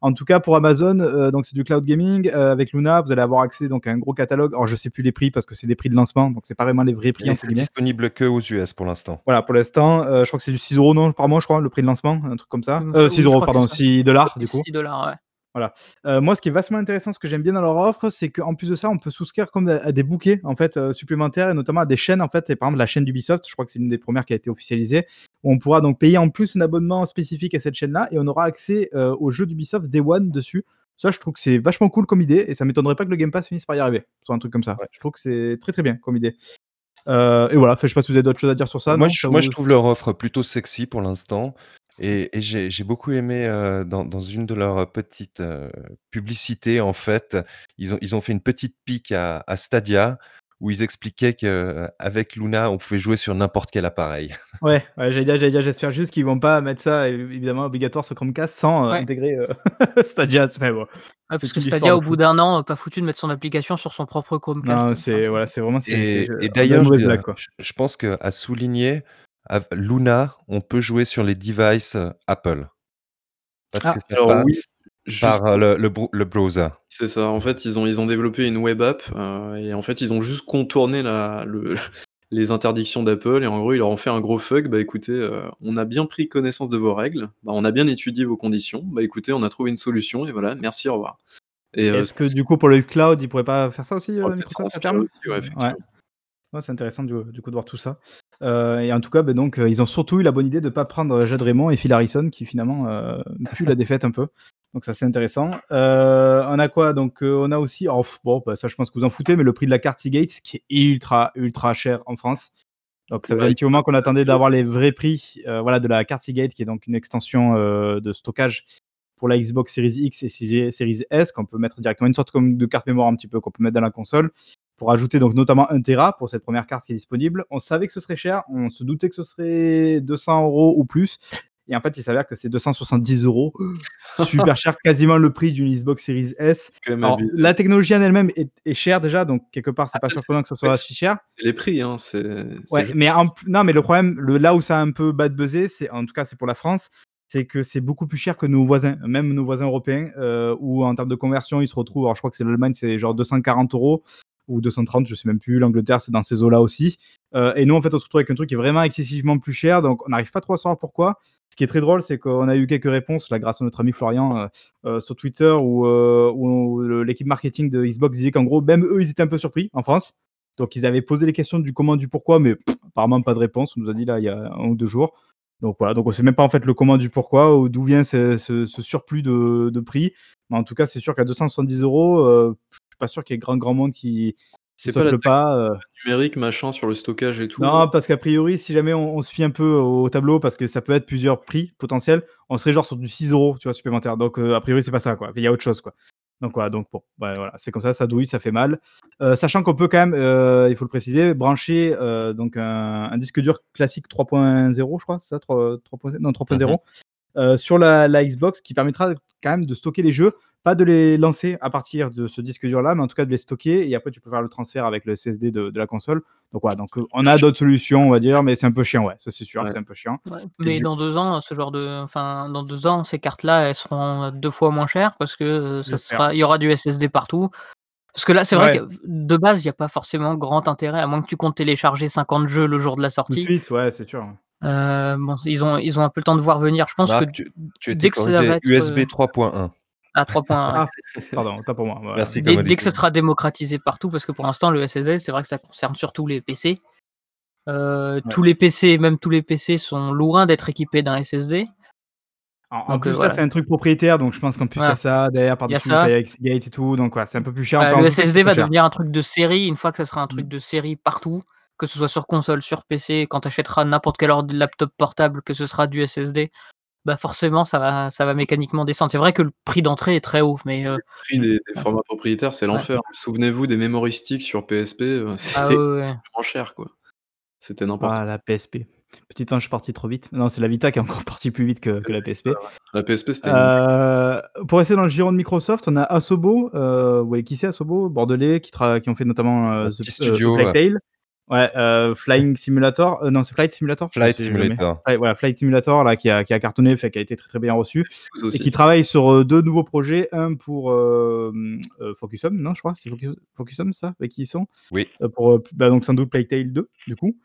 En tout cas pour Amazon, heu, donc c'est du cloud gaming, heu, avec Luna, vous allez avoir accès donc à un gros catalogue. Alors je sais plus les prix parce que c'est des prix de lancement, donc c'est pas vraiment les vrais prix
c'est disponible qu'aux US pour l'instant.
Voilà pour l'instant, heu, je crois que c'est du 6 € non, par mois je crois le prix de lancement, un truc comme ça.
Mmh,
Heu,
ça oui,
6
je € crois que
pardon,
c'est ça.
6
Je crois $ que
du coup.
6 $, ouais.
Voilà. Euh, moi, ce qui est vachement intéressant, ce que j'aime bien dans leur offre, c'est qu'en plus de ça, on peut souscrire comme à, à des bouquets en fait euh, supplémentaires et notamment à des chaînes en fait. Et par exemple, la chaîne d'Ubisoft, je crois que c'est une des premières qui a été officialisée, où on pourra donc payer en plus un abonnement spécifique à cette chaîne-là et on aura accès euh, aux jeux d'Ubisoft Day One dessus. Ça, je trouve que c'est vachement cool comme idée et ça m'étonnerait pas que le Game Pass finisse par y arriver sur un truc comme ça. Je trouve que c'est très très bien comme idée. Euh, et voilà, je sais pas si vous avez d'autres choses à dire sur ça.
moi,
non
je,
Ça
moi,
vous-
je trouve leur offre plutôt sexy pour l'instant. Et, et j'ai beaucoup aimé euh, dans, dans une de leurs petites euh, publicités, en fait, ils ont, ils ont fait une petite pique à, à Stadia où ils expliquaient qu'avec Luna, on pouvait jouer sur n'importe quel appareil.
Ouais, ouais j'allais dire, j'allais dire, j'espère juste qu'ils vont pas mettre ça euh, évidemment obligatoire sur Chromecast sans euh,
Ouais.
intégrer euh, Stadia. Mais bon,
parce que Stadia, au bout d'un an, euh, pas foutu de mettre son application sur son propre Chromecast.
Non,
Enfin,
c'est voilà, c'est vraiment c'est,
Et,
c'est, euh,
et d'ailleurs, je,
blague quoi.
je- je pense qu'à souligner, à Luna, on peut jouer sur les devices euh, Apple. Parce
Ah,
que ça
Alors
passe
oui, juste
euh, le, le bro- le browser.
c'est ça. En fait, ils ont ils ont développé une web app, heu et en fait, ils ont juste contourné la le les interdictions d'Apple et en gros, ils leur ont fait un gros fuck: «Bah, écoutez, heu, on a bien pris connaissance de vos règles, bah, on a bien étudié vos conditions, bah, écoutez, on a trouvé une solution et voilà, merci, au revoir»
Est-ce que du coup pour le cloud, ils pourraient pas faire ça aussi euh, Microsoft
ouais,
c'est intéressant du, du coup de voir tout ça. Euh, et en tout cas, ben donc, euh, ils ont surtout eu la bonne idée de ne pas prendre Jade Raymond et Phil Harrison, qui finalement euh, puent la défaite un peu. Donc ça, c'est intéressant. Euh, on a quoi? Donc, euh, on a aussi, oh, bon, bah, ça je pense que vous en foutez, mais le prix de la carte Seagate, qui est ultra, ultra cher en France. Donc ça faisait un petit moment qu'on attendait d'avoir les vrais prix euh, voilà, de la carte Seagate, qui est donc une extension de stockage pour la Xbox Series X et Series Series S, qu'on peut mettre directement une sorte comme de carte mémoire un petit peu qu'on peut mettre dans la console pour ajouter donc notamment 1 Tera pour cette première carte qui est disponible. On savait que ce serait cher, on se doutait que ce serait 200 euros ou plus. Et en fait, il s'avère que c'est 270 euros. Super cher, quasiment le prix d'une Xbox Series S. Alors, la technologie en elle-même est, est chère déjà, donc quelque part, c'est pas
Après, c'est-
surprenant que ce soit si cher.
C'est les prix, hein, c'est
Ouais, mais, en- non, mais le problème, le, là où ça a un peu bad buzzé, c'est en tout cas c'est pour la France, c'est que c'est beaucoup plus cher que nos voisins, même nos voisins européens, euh, où en termes de conversion, ils se retrouvent. Alors je crois que c'est l'Allemagne, c'est genre 240 euros ou 230, je sais même plus. L'Angleterre, c'est dans ces eaux-là aussi. Euh, et nous, en fait, on se retrouve avec un truc qui est vraiment excessivement plus cher, donc on n'arrive pas trop à savoir pourquoi. Ce qui est très drôle, c'est qu'on a eu quelques réponses là grâce à notre ami Florian euh, euh, sur Twitter où, l'équipe marketing de Xbox disait qu'en gros, même eux, ils étaient un peu surpris en France. Donc ils avaient posé les questions du comment, du pourquoi, mais apparemment pas de réponse. On nous a dit là il y a un ou deux jours. Donc voilà, donc on sait même pas en fait le comment du pourquoi ou d'où vient ce, surplus de, de prix. Mais en tout cas, c'est sûr qu'à 270 euros, suis pas sûr qu'il y ait grand grand monde qui,
c'est pas la
pas. euh.
numérique, machin, sur le stockage et tout,
Non, parce qu'a priori, si jamais on, on se fie un peu au tableau, parce que ça peut être plusieurs prix potentiels, on serait genre sur du 6 euros, tu vois, supplémentaire. Donc, euh, a priori, c'est pas ça, quoi. Il y a autre chose, quoi. Donc, voilà, donc bon, ouais, voilà, c'est comme ça, ça douille, ça fait mal. Euh, sachant qu'on peut quand même, euh, il faut le préciser, brancher euh, donc un, un disque dur classique 3.0, je crois, c'est ça, 3, 3.0 non, 3.0, euh, sur la, la Xbox, qui permettra quand même de stocker les jeux, pas de les lancer à partir de ce disque dur là, mais en tout cas de les stocker et après tu peux faire le transfert avec le SSD de, de la console. Donc voilà, donc euh, on a d'autres solutions, on va dire, mais c'est un peu chiant, ouais, ça c'est sûr,
Ouais.
c'est un peu chiant.
Ouais, Mais
du-
dans deux ans, ce genre de, enfin, dans deux ans, ces cartes-là, elles seront deux fois moins chères parce que euh, ça
J'espère.
sera, il y aura du SSD partout. Parce que là, c'est vrai
Ouais.
que de base, il n'y a pas forcément grand intérêt, à moins que tu comptes télécharger 50 jeux le jour de la
Tout de
sortie.
suite, ouais, c'est sûr.
Euh, bon, ils ont, ils ont un peu le temps de voir venir. Je pense que
tu, tu
dès que ça va être,
USB
euh,
3.1.
à 3 points. ouais.
Ah, pardon, pas pour moi. voilà.
Merci,
Dès, dès que ce sera démocratisé partout, parce que pour l'instant, le SSD, c'est vrai que ça concerne surtout les PC. Euh, Tous les PC, même tous les PC, sont loin d'être équipés d'un SSD.
En, plus,
euh, voilà.
c'est un truc propriétaire, donc je pense qu'en plus, il y
Voilà.
a ça derrière, par-dessus,
ça.
ça y avec Seagate et tout, donc ouais, c'est un peu plus cher. Enfin, en
le SSD va
cher.
devenir un truc de série une fois que ça sera un truc
Mm.
de série partout, que ce soit sur console, sur PC, quand tu achèteras n'importe quel laptop portable, que ce sera du SSD, bah forcément ça va, ça va mécaniquement descendre. C'est vrai que le prix d'entrée est très haut, mais euh,
Le prix des, des formats propriétaires, c'est
Ouais.
l'enfer. Souvenez-vous des memory sticks sur PSP, euh,
ah
c'était
ouais, ouais.
vraiment cher, quoi. C'était n'importe
Ah, la PSP. Petit ange parti trop vite. Non, c'est la Vita qui est encore parti plus vite que, la PSP.
quoi. La PSP, c'était
Euh, pour rester dans le giron de Microsoft, on a Asobo. Euh, ouais, qui c'est Asobo? Bordelais, qui, tra- qui ont fait notamment euh, The,
studio, ouais.
Tale. Ouais, euh, Flying Simulator. Euh, non, c'est Flight Simulator. je
Flight. Simulator.
Ouais, voilà, Flight Simulator, là, qui a, qui a cartonné, fait, qui a été très très bien reçu. Et qui travaille sur euh, deux nouveaux projets. Un pour euh, euh, Focus Home, non, je crois. C'est Focus, Focus Home, ça Avec qui ils sont?
Oui.
Euh, Pour, euh, bah, donc, sans doute Plague Tale 2, du coup.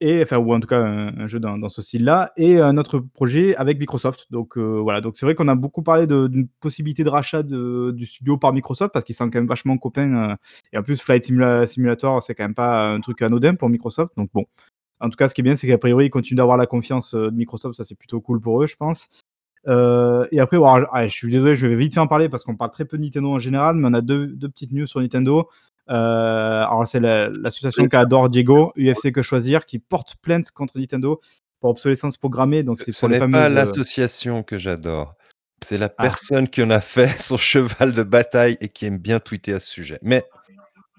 Et enfin ou en tout cas un, jeu dans, ce style-là, et un autre projet avec Microsoft. Donc euh, voilà, donc c'est vrai qu'on a beaucoup parlé d'une possibilité de rachat de- du studio par Microsoft parce qu'ils sont quand même vachement copains. euh, et en plus, Flight Simula- Simulator, c'est quand même pas un truc anodin pour Microsoft. Donc bon, en tout cas, ce qui est bien, c'est qu'a priori, ils continuent d'avoir la confiance euh, de Microsoft. Ça, c'est plutôt cool pour eux, je pense. Et après, allez, je suis désolé, je vais vite fait en parler parce qu'on parle très peu de Nintendo en général, mais on a deux, deux petites news sur Nintendo. Euh, alors, c'est la- l'association qu'adore Diego, UFC Que Choisir, qui porte plainte contre Nintendo pour obsolescence programmée. Donc, c'est
Ce n'est pas
euh,
l'association que j'adore. C'est la
Ah.
personne qui en a fait son cheval de bataille et qui aime bien tweeter à ce sujet. Mais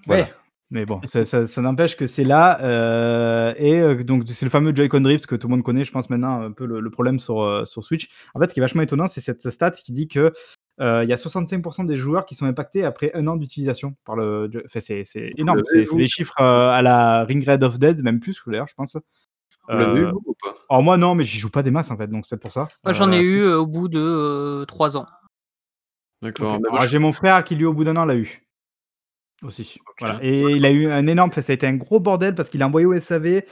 voilà.
Ouais, mais bon, ça, ça- ça n'empêche que c'est là. euh, et euh, donc, c'est le fameux Joy-Con Drift que tout le monde connaît, je pense maintenant, un peu le, le problème sur, euh, sur Switch. En fait, ce qui est vachement étonnant, c'est cette stat qui dit que il y a 65% des joueurs qui sont impactés après un an d'utilisation par le. Enfin, c'est c'est énorme. C'est des chiffres euh, à la Ring Red of Dead, même plus que d'ailleurs, je pense.
Vous l'avez eu,
Euh,
ou pas?
alors, moi, non, mais j'y joue pas des masses en fait, donc c'est peut-être pour ça.
Moi, j'en ai
Euh,
eu euh, au bout de 3 ans.
D'accord. Bah, je-
j'ai mon frère qui lui au bout d'un an l'a eu aussi. Voilà. Et il a eu un énorme, ça a été un gros bordel parce qu'il a envoyé au SAV.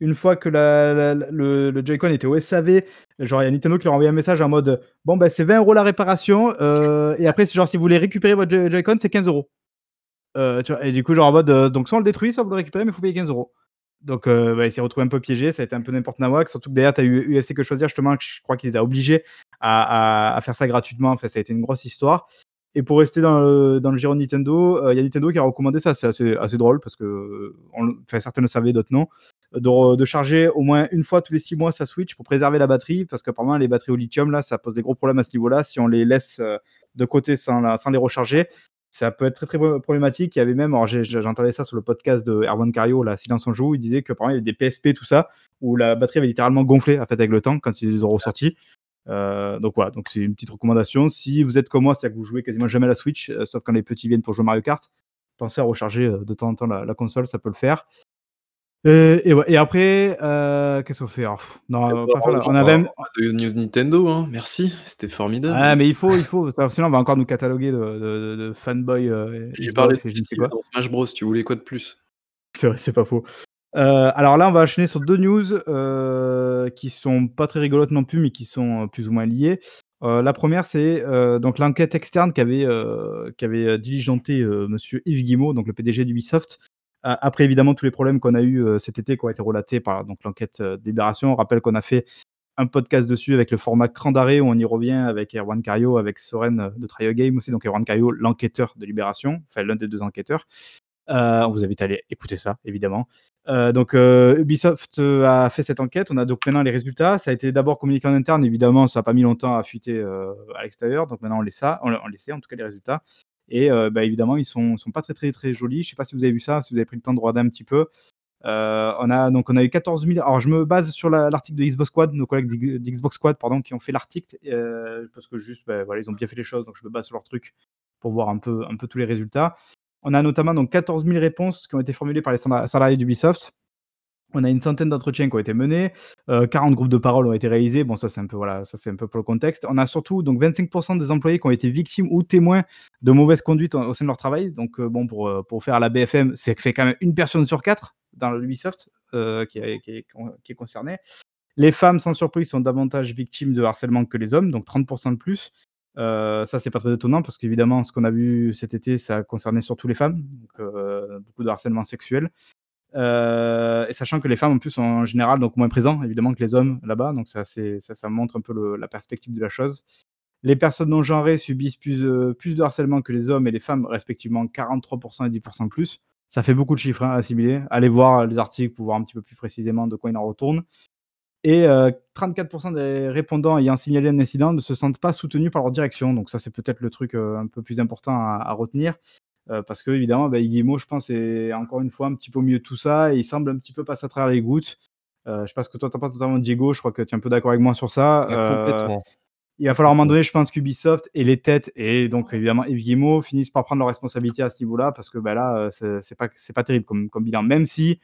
Une fois que le, le Joy-Con était au SAV, genre il y a Nintendo qui leur a envoyé un message en mode bon ben c'est 20 euros la réparation euh, et après c'est genre si vous voulez récupérer votre Joy- Joy-Con c'est 15 euros. Euh, et du coup genre en mode euh, donc soit on le détruit soit vous le récupérez mais il faut payer 15 euros. Donc bah, il s'est retrouvé un peu piégé, ça a été un peu n'importe nawak, surtout que derrière tu as eu UFC que choisir justement, je crois qu'il les a obligés à, faire ça gratuitement, enfin ça a été une grosse histoire. Et pour rester dans le, dans le Nintendo, il y a Nintendo qui a recommandé ça, c'est assez, drôle parce que certains le savaient, d'autres non, de, charger au moins une fois tous les six mois sa Switch pour préserver la batterie parce qu'apparemment les batteries au lithium là ça pose des gros problèmes à ce niveau-là si on les laisse euh, de côté sans, les recharger. Ça peut être très très problématique. Il y avait même, j'entendais ça sur le podcast de Erwan Cario, la Silence en joue, il disait que par exemple il y avait des PSP, tout ça, où la batterie avait littéralement gonflé en fait, avec le temps quand ils les ont ressortis. Euh, donc voilà, donc c'est une petite recommandation. Si vous êtes comme moi, c'est-à-dire que vous jouez quasiment jamais à la Switch, euh, sauf quand les petits viennent pour jouer Mario Kart, pensez à recharger de temps en temps la console, ça peut le faire. Et, et ouais, et après, euh, qu'est-ce qu'on fait? Alors, pff, Non, on va
ben,
pas faire la- on avait.
pas de news Nintendo, hein. Merci, c'était formidable.
Ah, mais il faut, il faut, parce que sinon on va encore nous cataloguer de, de, de- de fanboy. euh,
J'ai
Xbox
parlé
et
de
je ne sais
Steve
quoi.
dans Smash Bros. Tu voulais quoi de plus?
C'est vrai, c'est pas faux. Euh, alors là, on va enchaîner sur deux news euh, qui sont pas très rigolotes non plus, mais qui sont euh, plus ou moins liées. Euh, la première, c'est euh, donc l'enquête externe qu'avait euh, qu'avait euh, diligenté euh, Monsieur Yves Guillemot, donc le PDG d'Ubisoft. Euh, après évidemment tous les problèmes qu'on a eu cet été, qui ont été relatés par donc l'enquête euh, Libération. On rappelle qu'on a fait un podcast dessus avec le format cran d'arrêt où on y revient avec Erwan Cario, avec Soren euh, de Trio Game aussi, donc Erwan Cario, l'enquêteur de Libération, enfin l'un des deux enquêteurs. Euh, on vous invite à aller écouter ça, évidemment. Euh, donc euh, Ubisoft euh, a fait cette enquête. On a donc maintenant les résultats. Ça a été d'abord communiqué en interne, évidemment, ça n'a pas mis longtemps à fuiter euh, à l'extérieur. Donc maintenant on les on, on les sait en tout cas les résultats. Et euh, bah, évidemment ils sont, sont pas très très très jolis. Je sais pas si vous avez vu ça, si vous avez pris le temps de regarder un petit peu. Euh, on a on a eu 14 000. Alors je me base sur la- l'article de Xbox Squad, nos collègues d'X- d'Xbox Squad, qui ont fait l'article euh, parce que juste, bah, voilà, ils ont bien fait les choses, donc je me base sur leur truc pour voir un peu un peu tous les résultats. On a notamment donc 14 000 réponses qui ont été formulées par les sala- salariés d'Ubisoft. On a une centaine d'entretiens qui ont été menés, euh, 40 groupes de parole ont été réalisés. Bon, ça c'est un peu pour le contexte. On a surtout donc 25% des employés qui ont été victimes ou témoins de mauvaise conduite au sein de leur travail. Donc euh, bon, pour, euh, pour faire la BFM, c'est fait quand même une personne sur quatre dans l'Ubisoft euh, qui, est- concernée. Les femmes, sans surprise, sont davantage victimes de harcèlement que les hommes, donc 30% de plus. Euh, ça, c'est pas très étonnant parce qu'évidemment, ce qu'on a vu cet été, ça concernait surtout les femmes, euh, beaucoup de harcèlement sexuel. Euh, et sachant que les femmes, en plus, sont en général donc moins présents, évidemment, que les hommes là-bas, donc ça, ça, montre un peu la perspective de la chose. Les personnes non genrées subissent plus plus de harcèlement que les hommes et les femmes, respectivement 43% et 10% de plus. Ça fait beaucoup de chiffres hein, à assimiler. Allez voir les articles pour voir un petit peu plus précisément de quoi il en retourne. Et euh, 34% des répondants ayant signalé un incident ne se sentent pas soutenus par leur direction. Donc ça, c'est peut-être le truc euh, un peu plus important à retenir. Euh, parce que, évidemment, bah, Guillemot, je pense, est encore une fois un petit peu de tout ça. Et il semble un petit peu passer à travers les gouttes. Euh, je sais pas ce que toi, t'en penses totalement, Diego. Je crois que tu es un peu d'accord avec moi sur ça.
Ah,
Euh,
complètement.
il va falloir à un moment donné, je pense qu'Ubisoft et les têtes, et donc évidemment Guillemot, finissent par prendre leurs responsabilités à ce niveau-là, parce que bah, là, euh, c'est pas, c'est pas terrible comme, comme bilan, même si,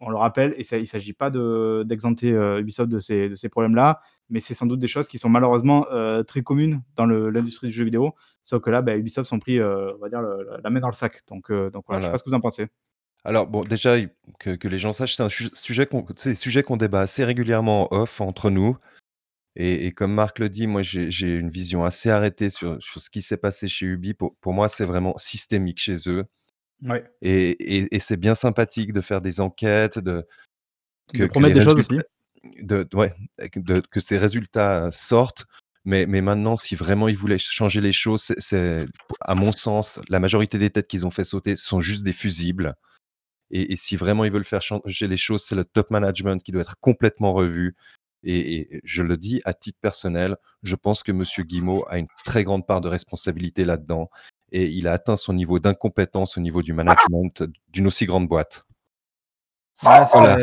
on le rappelle, et ça, il ne s'agit pas de- d'exenter euh, Ubisoft de ces, de ces problèmes-là, mais c'est sans doute des choses qui sont malheureusement euh, très communes dans l'industrie du jeu vidéo, sauf que là, bah, Ubisoft sont pris, euh, on va dire, le- la main dans le sac. Donc, euh, donc voilà, je sais
Voilà.
pas ce que vous en pensez.
Alors bon, déjà, que que les gens sachent, c'est un sujet qu'on débat assez régulièrement en off entre nous et et comme Marc le dit, moi j'ai j'ai une vision assez arrêtée sur sur ce qui s'est passé chez Ubi. Pour pour moi, c'est vraiment systémique chez eux
Ouais.
et et et c'est bien sympathique de faire des enquêtes, de que
promettre des choses aussi.
de ouais, que de que ces résultats sortent, mais mais maintenant si vraiment ils voulaient changer les choses, c'est à mon sens, la majorité des têtes qu'ils ont fait sauter sont juste des fusibles et et si vraiment ils veulent faire changer les choses, c'est le top management qui doit être complètement revu et et je le dis à titre personnel, je pense que monsieur Guillemot a une très grande part de responsabilité là-dedans et il a atteint son niveau d'incompétence au niveau du management d'une aussi grande boîte.
Ouais, c'est
Voilà.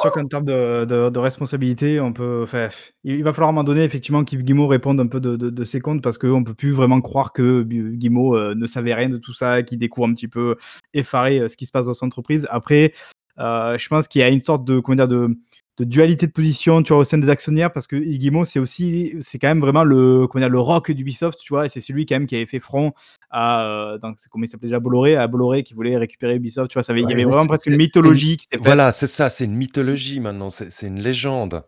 sûr qu'en termes de de de responsabilité, on peut enfin, il va falloir à un moment donné effectivement qu'Yves Guillemot réponde un peu de ses comptes parce qu'on peut plus vraiment croire que Gu Guillemot, heu, ne savait rien de tout ça, qu'il découvre un petit peu effaré, heu, ce qui se passe dans son entreprise. Après, heu, je pense qu'il y a une sorte de comment dire? De de dualité de position, tu vois? Au sein des actionnaires parce que Guillemot, c'est aussi c'est quand même vraiment le comment dire? Le rock d'Ubisoft, tu vois? Et c'est celui quand même qui avait fait front à, donc c'est comment il s'appelait déjà? Bolloré, à Bolloré qui voulait récupérer Ubisoft, tu vois? Ça avait il y
Ouais,
avait vraiment presque une mythologie qui
voilà, c'est ça, c'est une mythologie maintenant, c'est une légende.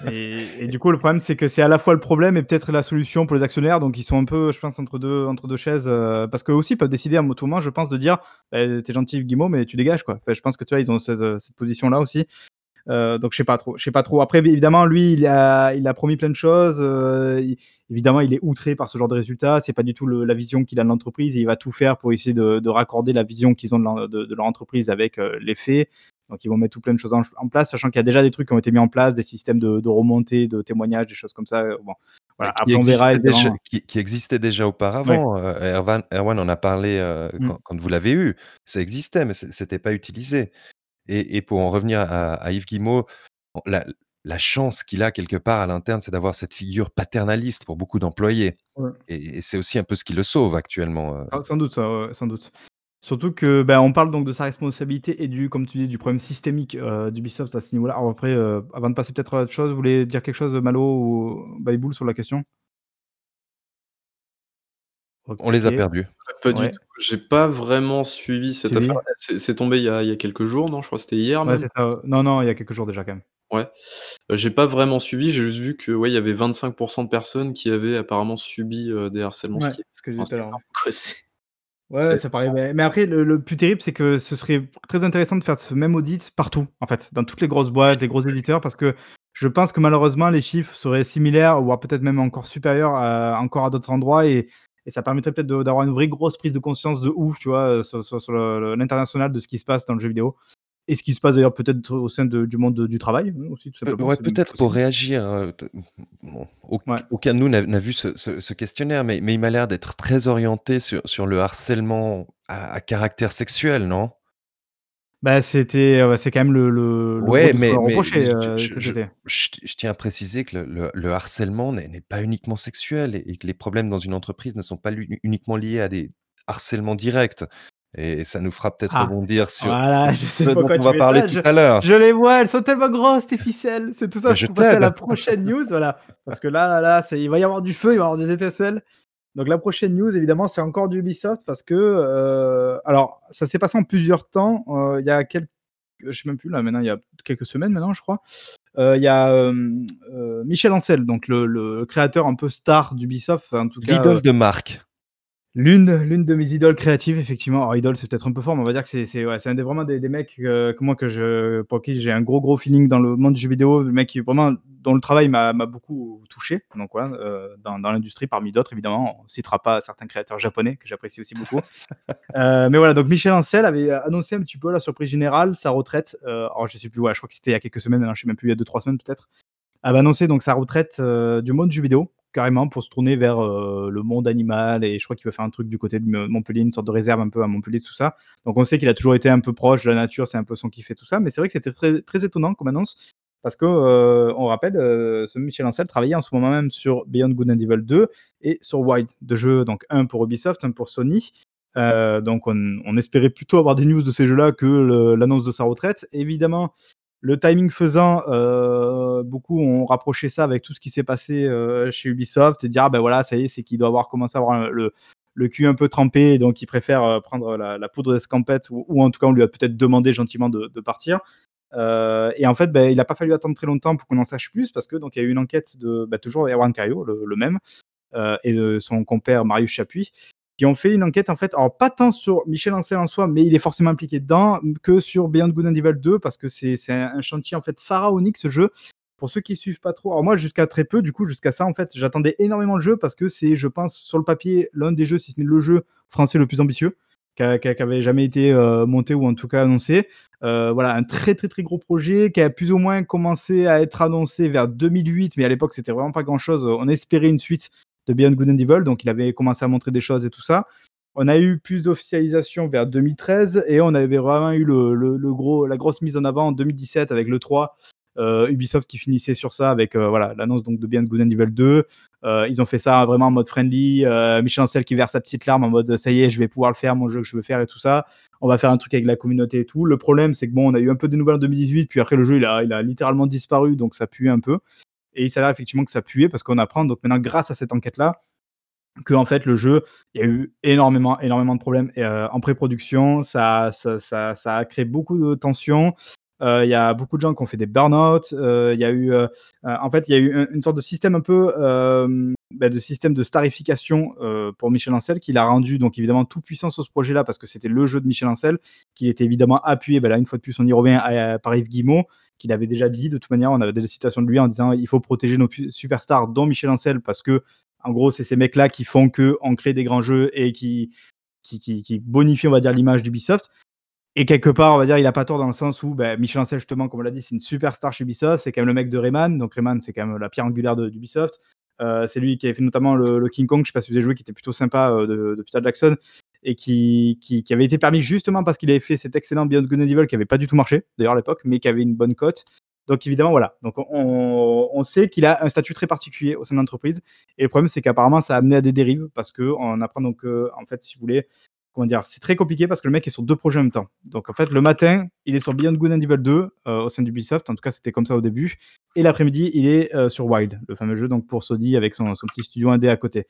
Et et du coup, le problème, c'est que c'est à la fois le problème et peut-être la solution pour les actionnaires. Donc ils sont un peu, je pense, entre 2 entre 2 chaises, heu, parce qu'eux aussi peuvent décider à tout moment, je pense, de dire: «Beh, tu es gentil Guillemot, mais tu dégages, quoi». Enfin, je pense que, tu vois, ils ont cette position-là aussi. Heu, donc je sais pas trop je sais pas trop. Après, évidemment, lui, il a il a promis plein de choses, il évidemment, il est outré par ce genre de résultats. C'est pas du tout le la vision qu'il a de l'entreprise et il va tout faire pour essayer de de raccorder la vision qu'ils ont de de de leur entreprise avec, heu, les faits. Donc ils vont mettre tout plein de choses en place, sachant qu'il y a déjà des trucs qui ont été mis en place, des systèmes de de remontée, de témoignages, des choses comme ça, bon, voilà.
qui
Après on verra
déjà qui qui existait déjà
Ouais.
auparavant, Erwan Erwan en a parlé,
Mmh.
quand quand vous l'avez eu. Ça existait, mais c'é c'était pas utilisé et et pour en revenir à à Yves bon la la chance qu'il a quelque part à l'interne, c'est d'avoir cette figure paternaliste pour beaucoup d'employés
Ouais.
et et c'est aussi un peu ce qui le sauve actuellement, heu
Ah, sans doute, ouais, sans doute. Surtout que, bah, on parle donc de sa responsabilité et du comme tu dis, du problème systémique, heu, d'Ubisoft à ce niveau-là. Alors après, heu, avant de passer peut-être à autre chose, vous voulez dire quelque chose, Malo ou Bayboul sur la question?
On les a perdus.
Pas du tout. J'ai pas vraiment suivi cette affaire.
Suivi.
C'est c'est tombé il y a il y a quelques jours, non? Je crois que c'était hier
Ouais,
même?
c'est ça, ouais. Non, non, il y a quelques jours déjà quand même.
Ouais. Heu, j'ai pas vraiment suivi, j'ai juste vu que, ouais, il y avait 25% de personnes qui avaient apparemment subi, heu, des harcèlements, ce
Ouais,
qui est
ce que je
enfin,
disais tout
c'est
à l'heure, ouais. ça paraît mais mais après le le plus terrible, c'est que ce serait très intéressant de faire ce même audit partout, en fait, dans toutes les grosses boîtes, les gros éditeurs, parce que je pense que malheureusement les chiffres seraient similaires, voire peut-être même encore supérieurs à encore à d'autres endroits et et ça permettrait peut-être d'avoir une vraie grosse prise de conscience de ouf, tu vois? Heu, sur l'international de ce qui se passe dans le jeu vidéo et ce qui se passe d'ailleurs peut-être au sein de du monde, du travail, hein, aussi tout
Heu,
simplement,
ouais, peut-être pour réagir, bon,
Ouais.
aucun de nous n'a n'a vu ce ce ce questionnaire, mais mais il m'a l'air d'être très orienté sur sur le harcèlement à à caractère sexuel, non?
Bah, c'était, heu, c'est quand même le le le gros
Ouais,
de ce qu'on
mais
leur
mais mais
reprochait,
je je
cet
je
été.
je je tiens à préciser que le le le harcèlement n'est n'est pas uniquement sexuel et et que les problèmes dans une entreprise ne sont pas lu uniquement liés à des harcèlements directs et ça nous fera peut-être
Ah!
rebondir sur
Voilà, je sais
ce dont
pourquoi
on
tu
va parler
ça,
tout
je
à l'heure.
je les vois, elles sont tellement grosses tes ficelles, c'est tout
Bah,
ça
je
pour passer à la
t'aide.
prochaine news, voilà. Parce que là là, c'est il va y avoir du feu, il va y avoir des étincelles. Donc la prochaine news évidemment, c'est encore du Ubisoft parce que, heu, alors ça s'est passé en plusieurs temps, heu, il y a quelques je sais même plus là maintenant, il y a quelques semaines maintenant je crois. Heu, il y a, Michel Ancel, donc le le créateur un peu star d'Ubisoft, en tout cas,
L'idole de Marc.
L'une l'une de mes idoles créatives, effectivement. Alors idole, c'est peut-être un peu fort, mais on va dire que c'est c'est ouais, c'est un des vraiment des des mecs, heu, que moi que je pour qui j'ai un gros, gros feeling dans le monde du jeu vidéo. Le mec qui vraiment dont le travail m'a m'a beaucoup touché, donc voilà, heu, dans dans l'industrie parmi d'autres évidemment. On citera pas certains créateurs japonais que j'apprécie aussi beaucoup. Heu, mais voilà, donc Michel Ancel avait annoncé un petit peu la surprise générale, sa retraite, alors je sais plus, ouais, je crois que c'était il y a quelques semaines maintenant, je sais même plus, il y a 2-3 semaines peut-être avait annoncé donc sa retraite, du monde du jeu vidéo, carrément pour se tourner vers, heu, le monde animal et je crois qu'il veut faire un truc du côté de Montpellier, une sorte de réserve un peu à Montpellier, tout ça. Donc on sait qu'il a toujours été un peu proche de la nature, c'est un peu son kiff et tout ça, mais c'est vrai que c'était très étonnant comme annonce parce que, heu, on rappelle, heu, ce Michel Ancel travaillait en ce moment même sur Beyond Good and Evil 2 et sur Wild, 2 jeux, donc un pour Ubisoft, un pour Sony. Donc on espérait plutôt avoir des news de ces jeux-là que l'annonce de sa retraite. Évidemment, le timing faisant, heu, beaucoup ont rapproché ça avec tout ce qui s'est passé, heu, chez Ubisoft et dire: «Ah ben voilà, ça y est, c'est qu'il doit avoir commencé à avoir le le cul un peu trempé, donc il préfère prendre la, poudre d'escampette, ou, en tout cas, on lui a peut-être demandé gentiment de, partir. et en fait, ben, il n'a pas fallu attendre très longtemps pour qu'on en sache plus, parce que donc il y a eu une enquête de bah, toujours Erwan Cario, le, même, et de son compère Marius Chapuis, qui ont fait une enquête en fait, alors pas tant sur Michel Ancel en soi, mais il est forcément impliqué dedans, que sur Beyond Good and Evil 2, parce que c'est un, chantier en fait pharaonique ce jeu. Pour ceux qui suivent pas trop, alors moi jusqu'à très peu, du coup jusqu'à ça en fait, j'attendais énormément le jeu parce que c'est, je pense, sur le papier, l'un des jeux, si ce n'est le jeu français le plus ambitieux, qui n'avait jamais été euh, monté ou en tout cas annoncé. Euh, voilà, un très très très gros projet qui a plus ou moins commencé à être annoncé vers 2008, mais à l'époque c'était vraiment pas grand chose. On espérait une suite de Beyond Good and Evil, donc il avait commencé à montrer des choses et tout ça. On a eu plus d'officialisation vers 2013 et on avait vraiment eu le, gros, la grosse mise en avant en 2017 avec le 3, euh, Ubisoft qui finissait sur ça avec euh, voilà l'annonce donc de Beyond Good and Evil 2. Euh, ils ont fait ça vraiment en mode friendly. Michel Ancel qui verse sa petite larme en mode ça y est, je vais pouvoir le faire, mon jeu que je veux faire et tout ça. On va faire un truc avec la communauté et tout. Le problème, c'est que bon, on a eu un peu de nouvelles en 2018, puis après le jeu il a, il a littéralement disparu, donc ça pue un peu. Et il s'avère effectivement que ça puait parce qu'on apprend donc maintenant grâce à cette enquête-là que en fait le jeu, il y a eu énormément, énormément de problèmes euh, en pré-production. Ça, ça, ça, a créé beaucoup de tensions. Euh, il y a beaucoup de gens qui ont fait des burn-out. Euh, il y a eu, en fait, il y a eu une, sorte de système un peu bah, de système de starification pour Michel Ancel qui l'a rendu donc évidemment tout puissant sur ce projet-là parce que c'était le jeu de Michel Ancel qui était évidemment appuyé. Bah, là, une fois de plus, on y revient à, par Yves Guillemot qu'il avait déjà dit de toute manière. On avait des citations de lui en disant il faut protéger nos superstars, dont Michel Ancel, parce que en gros, c'est ces mecs-là qui font que on crée des grands jeux et qui, qui, bonifient, on va dire, l'image d'Ubisoft. Et quelque part, on va dire, il a pas tort dans le sens où ben, Michel Ancel, justement, comme on l'a dit, c'est une superstar chez Ubisoft. C'est quand même le mec de Rayman. Donc Rayman, c'est quand même la pierre angulaire d'Ubisoft. Euh, c'est lui qui avait fait notamment le, King Kong, je sais pas si vous avez joué, qui était plutôt sympa euh, de, Peter Jackson et qui, qui, avait été permis justement parce qu'il avait fait cet excellent Beyond Good and Evil qui avait pas du tout marché d'ailleurs à l'époque, mais qui avait une bonne cote donc évidemment, voilà. Donc on, sait qu'il a un statut très particulier au sein de l'entreprise. Et le problème, c'est qu'apparemment, ça a amené à des dérives parce qu'on apprend donc, en fait, si vous voulez, comment dire, c'est très compliqué parce que le mec est sur deux projets en même temps. Donc en fait, le matin, il est sur Beyond Good and Evil 2 euh, au sein d'Ubisoft. En tout cas, c'était comme ça au début. Et l'après-midi, il est euh, sur Wild, le fameux jeu donc pour Sony avec son, petit studio indé à côté.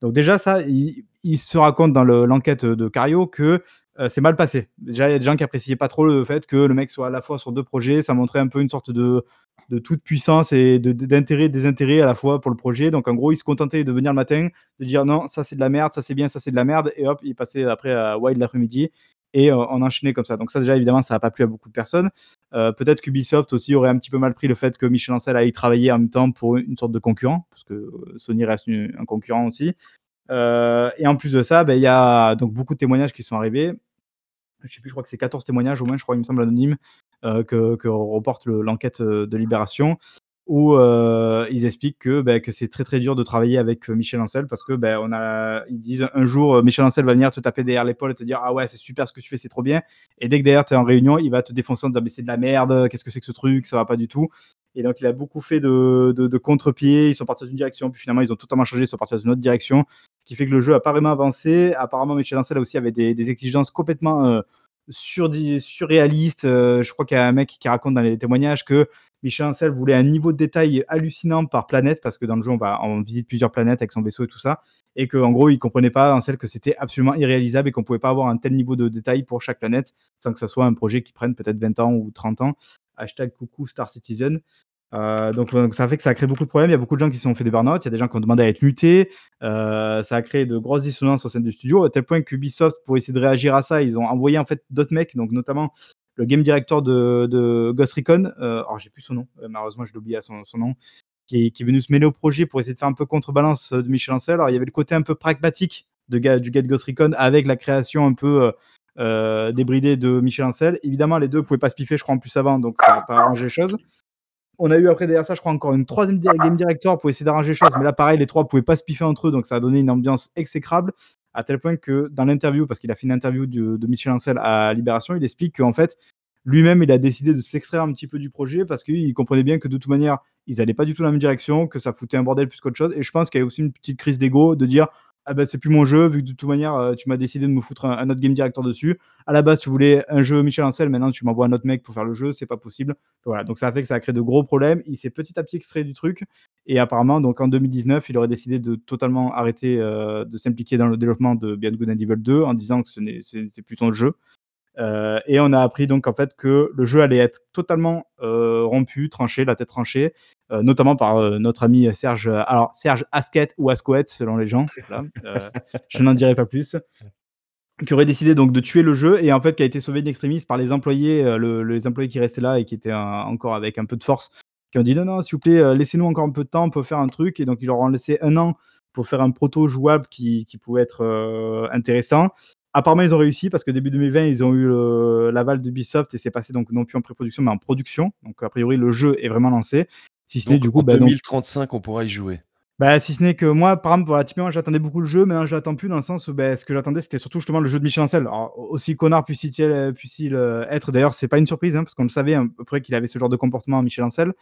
Donc déjà, ça, il, se raconte dans l'enquête de Cario que euh, c'est mal passé. Déjà, il y a des gens qui appréciaient pas trop le fait que le mec soit à la fois sur deux projets. Ça montrait un peu une sorte de, de toute puissance et d'intérêt désintérêt à la fois pour le projet. Donc, en gros, il se contentait de venir le matin, de dire non, ça c'est de la merde, ça c'est bien, ça c'est de la merde. Et hop, il passait après à Wild l'après-midi et euh, on enchaînait comme ça. Donc, ça, déjà, évidemment, ça n'a pas plu à beaucoup de personnes. Euh, peut-être qu'Ubisoft aussi aurait un petit peu mal pris le fait que Michel Ancel aille travailler en même temps pour une sorte de concurrent, parce que Sony reste un concurrent aussi. et en plus de ça, ben, il y a donc beaucoup de témoignages qui sont arrivés je sais plus, je crois que c'est 14 témoignages au moins, je crois, il me semble anonyme, euh, que, reporte l'enquête euh, de Libération, où euh, ils expliquent que, ben, que c'est très très dur de travailler avec Michel Ancel parce que ben, on a, ils disent un jour Michel Ancel va venir te taper derrière l'épaule et te dire ah ouais c'est super ce que tu fais c'est trop bien et dès que derrière tu es en réunion il va te défoncer en disant mais c'est de la merde qu'est-ce que c'est que ce truc? Ça va pas du tout et donc, il a beaucoup fait de, contre-pied. Ils sont partis dans une direction, puis finalement, ils ont totalement changé. Ils sont partis dans une autre direction. Ce qui fait que le jeu a pas vraiment avancé. Apparemment, Michel Ancel aussi avait des, exigences complètement euh, sur, surréalistes. Euh, je crois qu'il y a un mec qui raconte dans les témoignages que Michel Ancel voulait un niveau de détail hallucinant par planète, parce que dans le jeu, on, va, visite plusieurs planètes avec son vaisseau et tout ça. Et qu'en gros, il comprenait pas, Ancel, que c'était absolument irréalisable et qu'on pouvait pas avoir un tel niveau de détail pour chaque planète sans que ça soit un projet qui prenne peut-être 20 ans ou 30 ans hashtag coucou Star Citizen. Euh, donc, ça fait que ça a créé beaucoup de problèmes. Il y a beaucoup de gens qui se sont fait des burn-out. Il y a des gens qui ont demandé à être mutés. Euh, ça a créé de grosses dissonances au sein du studio, à tel point qu'Ubisoft, pour essayer de réagir à ça, ils ont envoyé en fait d'autres mecs, donc notamment le game director de, Ghost Recon. Euh, alors, j'ai plus son nom, malheureusement, je l'ai oublié son, son nom. Qui est, venu se mêler au projet pour essayer de faire un peu contrebalance de Michel Ancel. Alors, il y avait le côté un peu pragmatique de, du gars de Ghost Recon avec la création un peu débridée de Michel Ancel. Évidemment, les deux ne pouvaient pas se piffer, je crois, en plus avant, donc ça n'a pas arrangé les choses. On a eu après derrière ça, je crois, encore une troisième game director pour essayer d'arranger les choses. Mais là, pareil, les trois pouvaient pas se piffer entre eux. Donc, ça a donné une ambiance exécrable. À tel point que dans l'interview, parce qu'il a fait une interview de, Michel Ancel à Libération, il explique qu'en fait, lui-même, il a décidé de s'extraire un petit peu du projet parce qu'il comprenait bien que de toute manière, ils n'allaient pas du tout dans la même direction, que ça foutait un bordel plus qu'autre chose. Et je pense qu'il y a aussi une petite crise d'ego de dire ah bah, c'est plus mon jeu, vu que de toute manière, euh, tu m'as décidé de me foutre un, autre game director dessus. À la base, tu voulais un jeu Michel Ancel, maintenant tu m'envoies un autre mec pour faire le jeu, c'est pas possible. Voilà, donc ça a fait que ça a créé de gros problèmes. Il s'est petit à petit extrait du truc, et apparemment, donc en 2019, il aurait décidé de totalement arrêter euh, de s'impliquer dans le développement de Beyond Good and Evil 2 en disant que ce n'est plus son jeu. Euh, et on a appris donc en fait que le jeu allait être totalement rompu, tranché, la tête tranchée, euh, notamment par euh, notre ami Serge, euh, alors Serge Asquette ou Ascoët selon les gens. Voilà. Euh, je n'en dirai pas plus. Qui aurait décidé donc de tuer le jeu et en fait qui a été sauvé d'extrémisme par les employés, le- les employés qui restaient là et qui étaient encore avec un peu de force, qui ont dit non non s'il vous plaît laissez-nous encore un peu de temps, on peut faire un truc et donc ils leur ont laissé un an pour faire un proto jouable qui, qui pouvait être intéressant. Apparemment, ils ont réussi parce que début 2020, ils ont eu l'aval d'Ubisoft et c'est passé donc non plus en pré-production mais en production. Donc, a priori, le jeu est vraiment lancé. Si ce n'est du coup,
en
bah, donc-
2035, on pourra y jouer.
bah, si ce n'est que moi, par exemple, voilà, j'attendais beaucoup le jeu, mais hein, je l'attends plus dans le sens où bah, ce que j'attendais, c'était surtout justement le jeu de Michel Ancel. Alors, aussi connard puisse-t-il euh, puisse-t-il, euh, être, d'ailleurs, c'est pas une surprise, hein, parce qu'on le savait à peu près qu'il avait ce genre de comportement, Michel Ancel.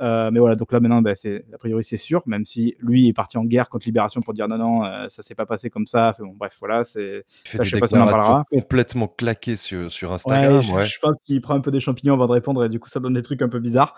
Euh, mais voilà, donc là maintenant, bah, c'est, a priori, c'est sûr, même si lui est parti en guerre contre Libération pour dire non, non, euh, ça s'est pas passé comme ça. Bon, bref, voilà, c'est. Ça, je sais pas si on en parlera.
complètement claquées sur, sur
Ouais,
Instagram.
je pense qu'il prend un peu des champignons avant de répondre et du coup ça donne des trucs un peu bizarres.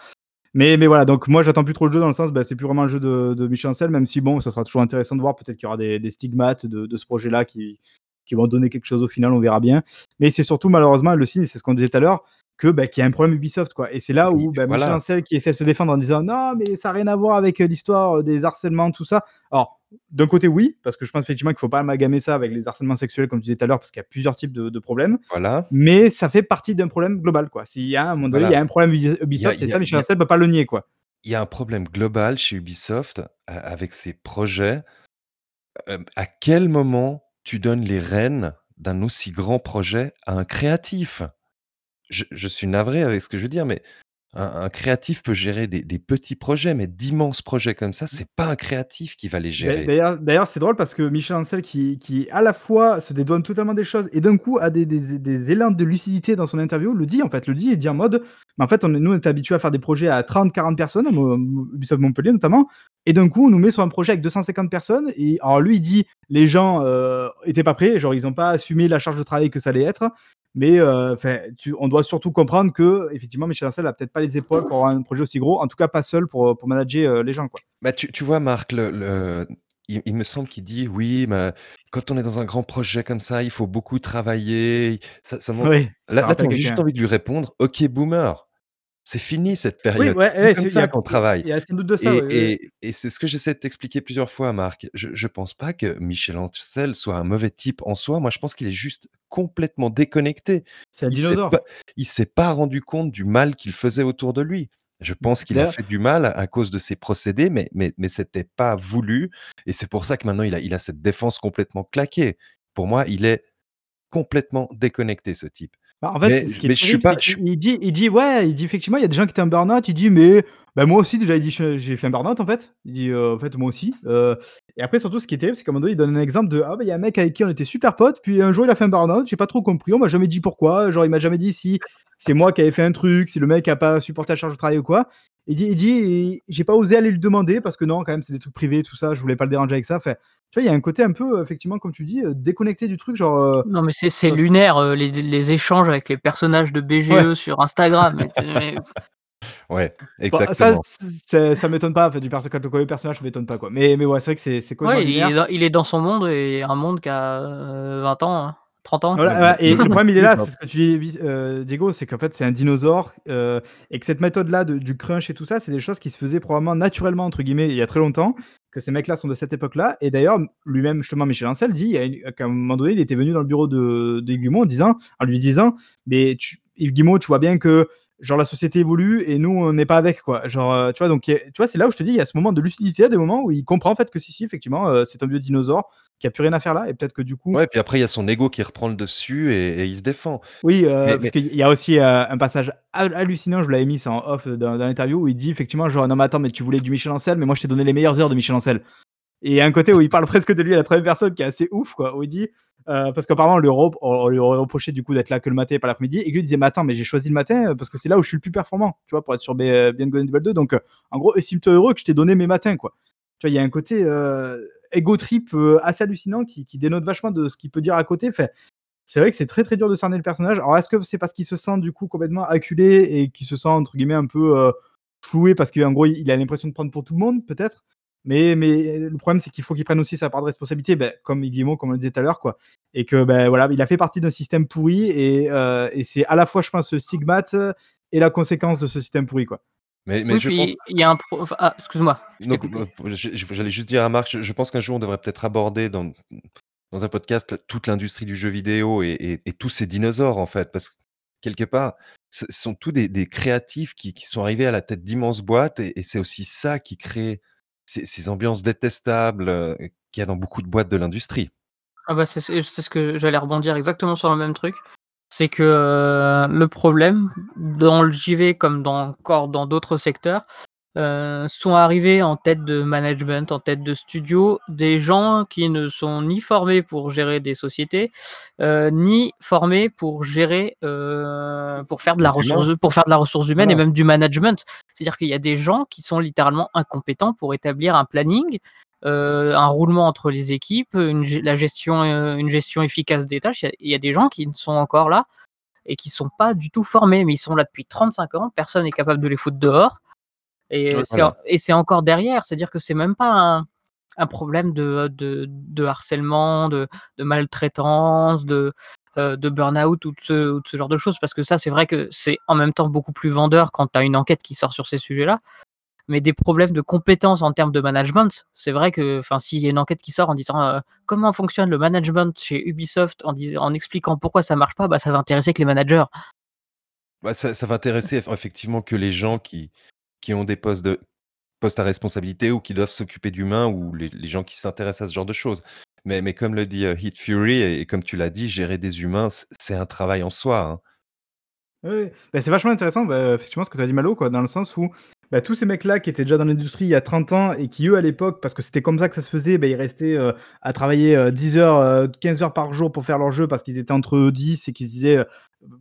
Mais, mais voilà, donc moi j'attends plus trop le jeu dans le sens, bah, c'est plus vraiment un jeu de, de Michel Ancel, même si bon, ça sera toujours intéressant de voir, peut-être qu'il y aura des, des stigmates de, de ce projet-là qui, qui vont donner quelque chose au final, on verra bien. Mais c'est surtout malheureusement le signe, c'est ce qu'on disait tout à l'heure, que bah, qu'il y a un problème Ubisoft quoi. Et c'est là où bah, Michel. Ancel qui essaie de se défendre en disant non mais ça n'a rien à voir avec euh, l'histoire euh, des harcèlements, tout ça. Alors d'un côté oui, parce que je pense effectivement qu'il faut pas amalgamer ça avec les harcèlements sexuels comme tu disais tout à l'heure, parce qu'il y a plusieurs types de, de problèmes
Voilà.
mais ça fait partie d'un problème global quoi. S'il y a à un moment donné,
Voilà.
il y a un problème Ubisoft et ça Michel Ancel peut pas le nier quoi.
Il y a un problème global chez Ubisoft avec ses projets. Euh, à quel moment tu donnes les rênes d'un aussi grand projet à un créatif? Je, je suis navré avec ce que je veux dire, mais un, un créatif peut gérer des, des petits projets, mais d'immenses projets comme ça, c'est pas un créatif qui va les gérer.
D'ailleurs, d'ailleurs, c'est drôle parce que Michel Ancel qui, qui à la fois se dédouane totalement des choses et d'un coup a des, des, des élans de lucidité dans son interview, le dit en fait, le dit et dit en mode, mais en fait on nous on est habitués à faire des projets à 30-40 personnes, à Ubisoft Montpellier notamment, et d'un coup on nous met sur un projet avec 250 personnes et alors lui il dit les gens euh, étaient pas prêts, genre ils n'ont pas assumé la charge de travail que ça allait être. Mais euh, tu- on doit surtout comprendre que effectivement Michel Ancel a peut-être pas les épaules pour avoir un projet aussi gros, en tout cas pas seul pour, pour manager euh, les gens quoi.
Bah, tu, tu vois, Marc, le, le- il, il me semble qu'il dit oui, mais quand on est dans un grand projet comme ça, il faut beaucoup travailler. Ça, ça
Oui,
Là, là tu as juste envie de lui répondre Ok, boomer, c'est fini cette
Oui,
période.
ouais,
C'est comme ça qu'on travaille.
Il y a sans doute de ça.
Et,
ouais, ouais, ouais.
et- et c'est ce que j'essaie de t'expliquer plusieurs fois, Marc. Je ne pense pas que Michel Ancel soit un mauvais type en soi. Moi, je pense qu'il est juste complètement déconnecté.
C'est un
Il s'est
dinosaure.
pas, il s'est pas rendu compte du mal qu'il faisait autour de lui. Je pense qu'il a fait du mal à, cause de ses procédés, mais, mais, mais c'était pas voulu. Et c'est pour ça que maintenant, il a, il a cette défense complètement claquée. Pour moi, il est complètement déconnecté, ce type.
Bah, en fait,
Mais-
ce qui est
mais je suis
terrible,
pas-
c'est
je-
qu'il dit, il dit, ouais, il dit effectivement, il y a des gens qui étaient en burn-out. Il dit, mais bah, moi aussi, déjà, il dit, je- j'ai fait un burn-out en fait. Il dit, euh, en fait, moi aussi. Euh, et après, surtout, ce qui est terrible, c'est qu'à un moment donné, il donne un exemple de, ah, bah, il y a un mec avec qui on était super potes, puis un jour, il a fait un burn-out. J'ai pas trop compris. On m'a jamais dit pourquoi. Genre, il m'a jamais dit si c'est moi qui avais fait un truc, si le mec a pas supporté la charge de travail ou quoi. Il dit, il dit, j'ai pas osé aller lui demander parce que non, quand même, c'est des trucs privés, tout ça. Je voulais pas le déranger avec ça. Fait, tu vois, il y a un côté un peu, effectivement, comme tu dis, euh, déconnecté du truc, genre. euh,
Non, mais c'est lunaire, euh, les, les échanges avec les personnages de BGE sur Instagram. mais-
Ouais,
Bon, ça,
exactement.
c'est- ça m'étonne pas. En fait, du perso le personnage, ça m'étonne pas quoi. Mais, mais ouais, c'est vrai que c'est
Ouais, il, est dans, il est dans son monde et un monde qui a euh, 20 ans, hein, 30 ans.
Voilà, et le problème, il est là, c'est ce que tu dis, euh, Diego, c'est qu'en fait, c'est un dinosaure euh, et que cette méthode-là de- du crunch et tout ça, c'est des choses qui se faisaient probablement naturellement, entre guillemets, il y a très longtemps, que ces mecs-là sont de cette époque-là. Et d'ailleurs, lui-même, justement, Michel Ancel dit une- qu'à un moment donné, il était venu dans le bureau de, de Yves en, disant, en lui disant Mais tu, Yves Guillemot, tu vois bien que genre la société évolue et nous, on n'est pas avec, quoi. Genre, euh, tu vois, donc, tu vois, c'est là où je te dis il y a ce moment de lucidité, des moments où il comprend en fait que si, si, effectivement, euh, c'est un vieux dinosaure qui a plus rien à faire là. Et peut-être que du coup.
Ouais, puis après, il y a son ego qui reprend le dessus et, et il se défend.
Oui, euh,
Mais-
parce
mais-
qu'il y a aussi euh, un passage hal- hallucinant, je vous l'avais mis, en off dans, dans l'interview, où il dit effectivement, genre, non, mais attends, mais tu voulais du Michel Ancel, mais moi je t'ai donné les meilleures heures de Michel Ancel. Et il y a un côté où il parle presque de lui à la troisième personne qui est assez ouf, quoi, où il dit, euh, parce qu'apparemment, on, lui re- on lui aurait reproché du coup d'être là que le matin et pas l'après-midi, et lui disait, mais attends, mais j'ai choisi le matin euh, parce que c'est là où je suis le plus performant, tu vois, pour être sur B- euh, Beyond Good and Evil 2. Donc, euh, en gros, estime-toi heureux que je t'ai donné mes matins, quoi. Tu vois, il y a un côté euh, ego trip euh, assez hallucinant qui, dénote vachement de ce qu'il peut dire à côté. C'est vrai que c'est très très dur de cerner le personnage. Alors est-ce que c'est parce qu'il se sent du coup complètement acculé et qu'il se sent entre guillemets un peu euh, floué parce qu'en gros il a l'impression de prendre pour tout le monde peut-être? Mais, mais le problème c'est qu'il faut qu'il prenne aussi sa part de responsabilité ben, comme Guillemot comme on le disait tout à l'heure quoi et que ben voilà il a fait partie d'un système pourri et, euh, et c'est à la fois je pense ce stigmate et la conséquence de ce système pourri quoi
Mais, mais
Oui,
je pense.
il y a un pro- ah, excuse-moi.
euh, J'allais juste dire à Marc, je, je pense qu'un jour on devrait peut-être aborder dans, dans un podcast toute l'industrie du jeu vidéo et, et- et tous ces dinosaures en fait, parce que quelque part, ce sont tous des, des créatifs qui, qui sont arrivés à la tête d'immenses boîtes et, et c'est aussi ça qui crée ces, ces ambiances détestables euh, qu'il y a dans beaucoup de boîtes de l'industrie.
Ah bah c'est ce que j'allais rebondir exactement sur le même truc. C'est que euh, le problème dans le JV comme dans encore dans d'autres secteurs euh, sont arrivés en tête de management, en tête de studio, des gens qui ne sont ni formés pour gérer des sociétés, euh, ni formés pour gérer, euh, pour faire de la ressource, pour faire de la ressource humaine et même du management. C'est-à-dire qu'il y a des gens qui sont littéralement incompétents pour établir un planning, euh, un roulement entre les équipes, une, la gestion, euh, une gestion efficace des tâches. Il y a- il y, a des gens qui ne sont encore là et qui sont pas du tout formés, mais ils sont là depuis 35 ans. Personne n'est capable de les foutre dehors. Et c'est
voilà.
et c'est encore derrière. C'est-à-dire que c'est même pas un, un problème de, de, de harcèlement, de, de maltraitance, de, euh, de burn-out ou ou de ce genre de choses. Parce que ça, c'est vrai que c'est en même temps beaucoup plus vendeur quand tu as une enquête qui sort sur ces sujets-là. Mais des problèmes de compétences en termes de management, c'est vrai que enfin, s'il y a une enquête qui sort en disant euh, comment fonctionne le management chez Ubisoft, en, dis- en expliquant pourquoi ça marche pas, bah, ça va intéresser que les managers.
Bah, ça, ça va intéresser eff- effectivement que les gens qui, qui ont des postes, de, postes à responsabilité ou qui doivent s'occuper d'humains ou les, les gens qui s'intéressent à ce genre de choses. Mais, mais comme le dit euh, Heat Fury, et, et comme tu l'as dit, gérer des humains, c'est un travail en soi. hein.
Oui, bah, c'est vachement intéressant, bah, effectivement, ce que tu as dit, Malo, quoi, dans le sens où bah, tous ces mecs-là qui étaient déjà dans l'industrie il y a 30 ans et qui, eux, à l'époque, parce que c'était comme ça que ça se faisait, bah, ils restaient euh, à travailler euh, 10 heures, euh, 15 heures par jour pour faire leur jeu parce qu'ils étaient entre eux 10 et qu'ils se disaient,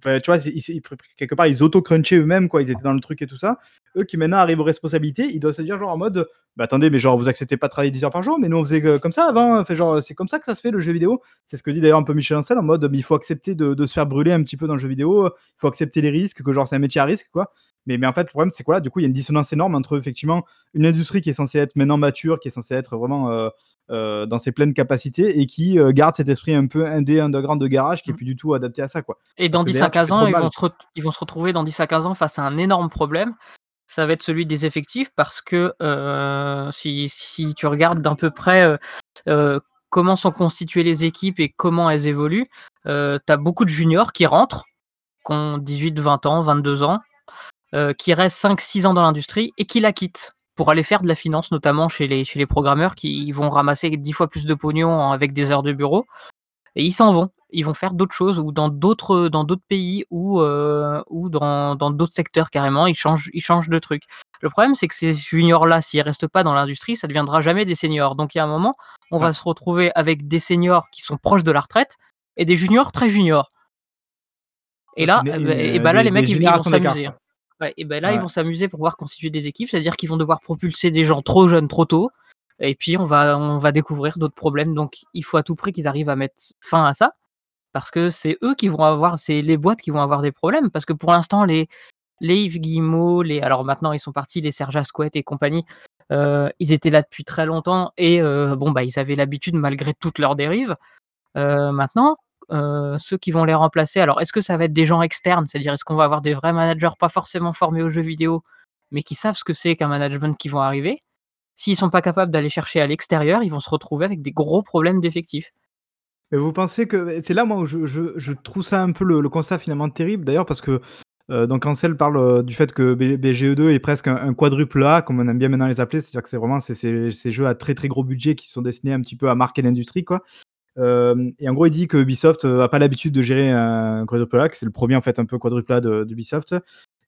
euh, tu vois, ils- quelque part, ils auto-crunchaient eux-mêmes, quoi, ils étaient dans le truc et tout ça. Eux qui maintenant arrivent aux responsabilités, ils doivent se dire, genre, en mode, bah attendez, mais genre, vous acceptez pas de travailler 10 heures par jour, mais nous, on faisait euh, comme ça avant, genre, c'est comme ça que ça se fait le jeu vidéo. C'est ce que dit d'ailleurs un peu Michel Ancel en mode, mais il faut accepter de, de se faire brûler un petit peu dans le jeu vidéo, il faut accepter les risques, que genre c'est un métier à risque, quoi. Mais, mais en fait, le problème, c'est quoi? Là Du coup, il y a une dissonance énorme entre effectivement une industrie qui est censée être maintenant mature, qui est censée être vraiment euh, euh, dans ses pleines capacités et qui euh, garde cet esprit un peu indé, underground de garage qui est
Mm.
plus du tout adapté à ça, quoi.
Et dans
que
10
d'ailleurs,
à
tu fais
15
trop
ans, ils vont, se ils vont se retrouver dans 10 à 15 ans face à un énorme problème. Ça va être celui des effectifs parce que si, si tu regardes d'un peu près comment sont constituées les équipes et comment elles évoluent, tu as beaucoup de juniors qui rentrent, qui ont 18, 20 ans, 22 ans, euh, qui restent 5-6 ans dans l'industrie et qui la quittent pour aller faire de la finance, notamment chez les, chez les programmeurs qui vont ramasser 10 fois plus de pognon avec des heures de bureau. Et ils s'en vont. Ils vont faire d'autres choses ou dans d'autres dans d'autres pays ou euh, ou dans dans d'autres secteurs carrément. Ils changent ils changent de truc. Le problème c'est que ces juniors là, s'ils restent pas dans l'industrie, ça deviendra jamais des seniors. Donc il y a un moment, on va se retrouver avec des seniors qui sont proches de la retraite et des juniors très juniors. Et là,
Une-
eh ben- et ben là les mecs ils, ils vont s'amuser. Ouais, et ben là ils vont s'amuser pour pouvoir constituer des équipes, c'est-à-dire qu'ils vont devoir propulser des gens trop jeunes trop tôt. Et puis on va on va découvrir d'autres problèmes. Donc il faut à tout prix qu'ils arrivent à mettre fin à ça parce que c'est eux qui vont avoir, c'est les boîtes qui vont avoir des problèmes, parce que pour l'instant, les, les Yves Guillemot, les, alors maintenant ils sont partis, les Serge Asquette et compagnie, euh, ils étaient là depuis très longtemps et euh, bon, bah, ils avaient l'habitude malgré toutes leurs dérives. Euh, maintenant, euh, ceux qui vont les remplacer, alors est-ce que ça va être des gens externes, c'est-à-dire est-ce qu'on va avoir des vrais managers pas forcément formés aux jeux vidéo, mais qui savent ce que c'est qu'un management qui vont arriver? S'ils sont pas capables d'aller chercher à l'extérieur, ils vont se retrouver avec des gros problèmes d'effectifs.
Mais vous pensez que c'est là moi où je, trouve ça un peu le, constat finalement terrible d'ailleurs parce que euh, donc Ansel parle euh, du fait que B- BGE2 est presque un, quadruple A comme on aime bien maintenant les appeler, c'est-à-dire que c'est vraiment ces jeux à très très gros budget qui sont destinés un petit peu à marquer l'industrie quoi. Euh, et en gros il dit que Ubisoft euh, a pas l'habitude de gérer un quadruple A, que c'est le premier en fait un peu quadruple A d'Ubisoft.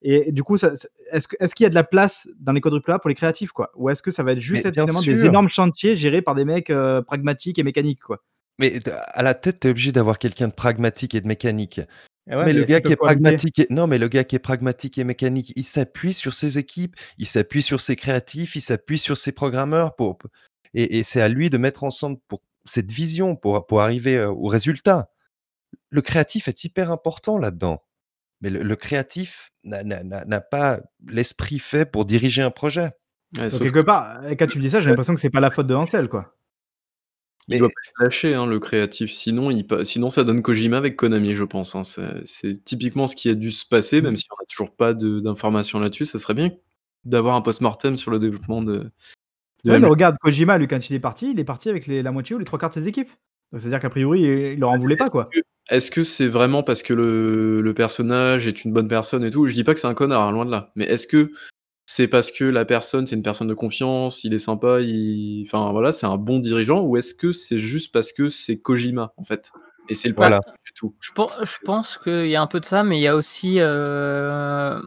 Et du coup, est-ce qu'il y a de la place dans les quadruples A pour les créatifs quoi? Ou est-ce que ça va être juste des énormes chantiers gérés par des mecs euh, pragmatiques et mécaniques quoi?
Mais à la tête, tu es obligé d'avoir quelqu'un de pragmatique et de mécanique.
Ouais,
mais le gars qui est pragmatique, et... non, mais le gars qui est pragmatique et mécanique, il s'appuie sur ses équipes, il s'appuie sur ses créatifs, il s'appuie sur ses programmeurs pour. et, et c'est à lui de mettre ensemble pour cette vision pour, pour arriver au résultat. Le créatif est hyper important là-dedans. Mais le, le créatif n'a- n'a n'a- n'a pas l'esprit fait pour diriger un projet.
Ouais,
Donc, quelque part, quand tu me dis ça, j'ai l'impression que c'est pas la faute de Ansel, quoi.
Il
Mais-
doit pas se lâcher, hein, le créatif. Sinon, il Sinon, ça donne Kojima avec Konami, je pense. hein. C'est c'est typiquement ce qui a dû se passer, même
Mm.
si on n'a toujours pas de- d'informations là-dessus. Ça serait bien d'avoir un post-mortem sur le développement de. De
Ouais, regarde, Kojima, lui, quand il est parti, il est parti avec les- la moitié ou les trois quarts de ses équipes. Donc, c'est-à-dire qu'a priori, il leur en voulait pas,
Est-ce
quoi.
que- Est-ce que c'est vraiment parce que le, le personnage est une bonne personne et tout? Je dis pas que c'est un connard, hein, loin de là. Mais est-ce que c'est parce que la personne, c'est une personne de confiance, il est sympa, il... enfin voilà, c'est un bon dirigeant, ou est-ce que c'est juste parce que c'est Kojima en fait? Et c'est le
Voilà.
personnage et tout.
Je pense, je pense qu'il y a un peu de ça, mais il y a aussi euh,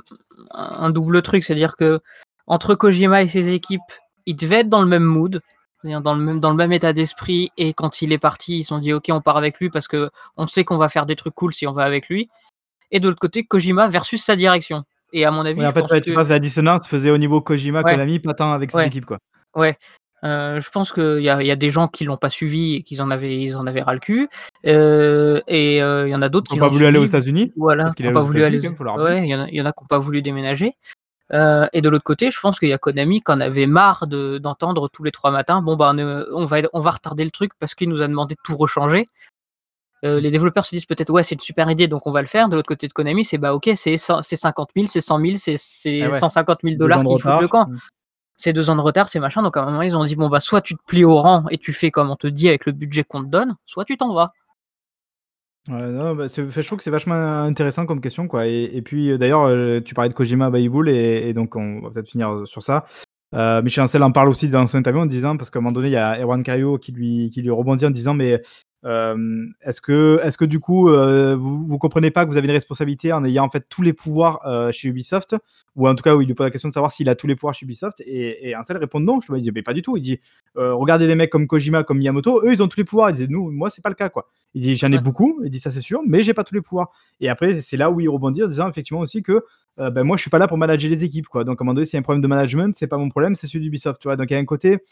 un un double truc, c'est-à-dire que entre Kojima et ses équipes, ils devaient être dans le même mood, dans le même dans le même état d'esprit. Et quand il est parti, ils se sont dit ok, on part avec lui parce que on sait qu'on va faire des trucs cool si on va avec lui. Et de l'autre côté, Kojima versus sa direction. Et à mon avis,
Ouais, en
je
fait,
pense
ouais, tu que la dissonance faisait au niveau Kojima,
Ouais.
Konami, pas tant avec ses équipes, quoi.
Ouais. Euh, je pense qu'il y a, il y a des gens qui l'ont pas suivi et qui en avaient, ils en avaient ras le cul. Euh, et euh, il y en a d'autres qui
ont pas voulu aller aux. États-Unis.
Voilà,
parce qu'il
n'ont pas voulu aller. Ouais, il y en a, il y en a qui n'ont pas voulu déménager. Euh, et de l'autre côté, je pense qu'il y a Konami qui en avait marre de- d'entendre tous les trois matins. Bon on, euh, on va on va retarder le truc parce qu'il nous a demandé de tout rechanger. Euh, les développeurs se disent peut-être ouais c'est une super idée donc on va le faire. De l'autre côté de Konami c'est bah ok c'est 100 c'est 50 000 c'est 100 000 c'est c'est
Ah ouais.
150 000
Deux
dollars qu'il foutent le camp
Mm.
c'est deux ans de retard, c'est machin. Donc à un moment, ils ont dit bon bah soit tu te plies au rang et tu fais comme on te dit avec le budget qu'on te donne, soit tu t'en vas.
Non, bah, je trouve que c'est vachement intéressant comme question, quoi. Et, puis, euh, d'ailleurs, euh, tu parlais de Kojima Baibul, et, et donc on va peut-être finir euh, sur ça. Michel Ancel en parle aussi dans son interview en disant, parce qu'à un moment donné, il y a Erwan Cario qui lui, qui lui rebondit en disant, mais euh, est-ce que, est que du coup, euh, vous, vous comprenez pas que vous avez une responsabilité en ayant en fait tous les pouvoirs euh, chez Ubisoft? Ou en tout cas, où il lui pose la question de savoir s'il a tous les pouvoirs chez Ubisoft. Et, et Ansel répond non. Je lui dis, mais pas du tout. Il dit, euh, regardez les mecs comme Kojima, comme Miyamoto, eux, ils ont tous les pouvoirs. Il dit, nous, moi, c'est pas le cas, quoi. Il dit, j'en ai
Ouais.
beaucoup. Il dit, ça, c'est sûr, mais j'ai pas tous les pouvoirs. Et après, c'est là où il rebondit en disant effectivement aussi que euh, ben, moi, je suis pas là pour manager les équipes, quoi. Donc, à un moment donné, s'il y a un problème de management, c'est pas mon problème, c'est celui d'Ubisoft, tu vois. Donc, il y a un côté,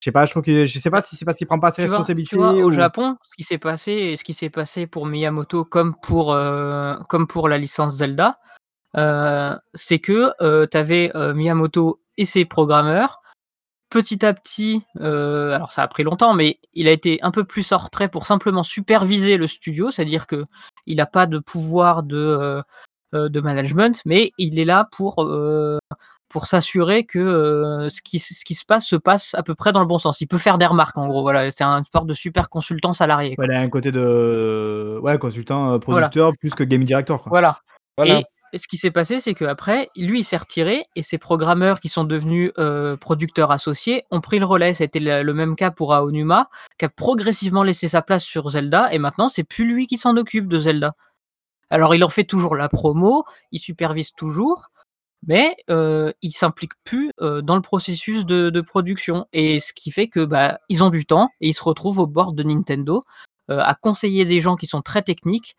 je sais pas, je trouve que, je sais pas si c'est parce qu'il prend pas ses
Tu vois,
responsabilités.
tu vois, au Japon, ce qui s'est passé et ce qui s'est passé pour Miyamoto comme pour euh, comme pour la licence Zelda, euh, c'est que tu avais Miyamoto et ses programmeurs. Petit à petit, alors ça a pris longtemps, mais il a été un peu plus en retrait pour simplement superviser le studio, c'est-à-dire que il n'a pas de pouvoir de de management, mais il est là pour euh, pour s'assurer que euh, ce, qui, ce qui se passe se passe à peu près dans le bon sens. Il peut faire des remarques, en gros. Voilà, c'est un sport de super consultant salarié. quoi.
A un côté de ouais, consultant, euh,
Voilà.
producteur, plus que game director, quoi.
Voilà.
Voilà.
Et ce qui s'est passé, c'est qu'après, lui, il s'est retiré et ses programmeurs qui sont devenus euh, producteurs associés ont pris le relais. C'était le, le même cas pour Aonuma, qui a progressivement laissé sa place sur Zelda et maintenant, c'est plus lui qui s'en occupe de Zelda. Alors, il en fait toujours la promo, il supervise toujours, mais euh, il s'implique plus dans le processus de, production. Et ce qui fait que bah, ils ont du temps et ils se retrouvent au bord de Nintendo à conseiller des gens qui sont très techniques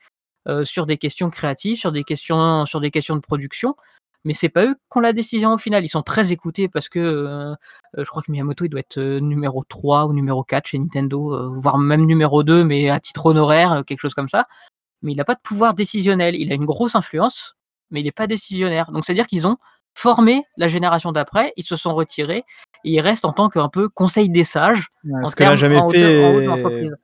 sur des questions créatives, sur des questions, sur des questions de production. Mais c'est pas eux qui ont la décision au final. Ils sont très écoutés parce que je crois que Miyamoto il doit être numéro 3 ou numéro 4 chez Nintendo, voire même numéro 2, mais à titre honoraire, quelque chose comme ça. Mais il n'a pas de pouvoir décisionnel. Il a une grosse influence, mais il n'est pas décisionnaire. Donc c'est-à-dire qu'ils ont formé la génération d'après, ils se sont retirés et ils restent en tant qu'un peu conseil des sages
Ouais,
en
ce que n'a
termes
jamais
en en
fait.
l'entreprise.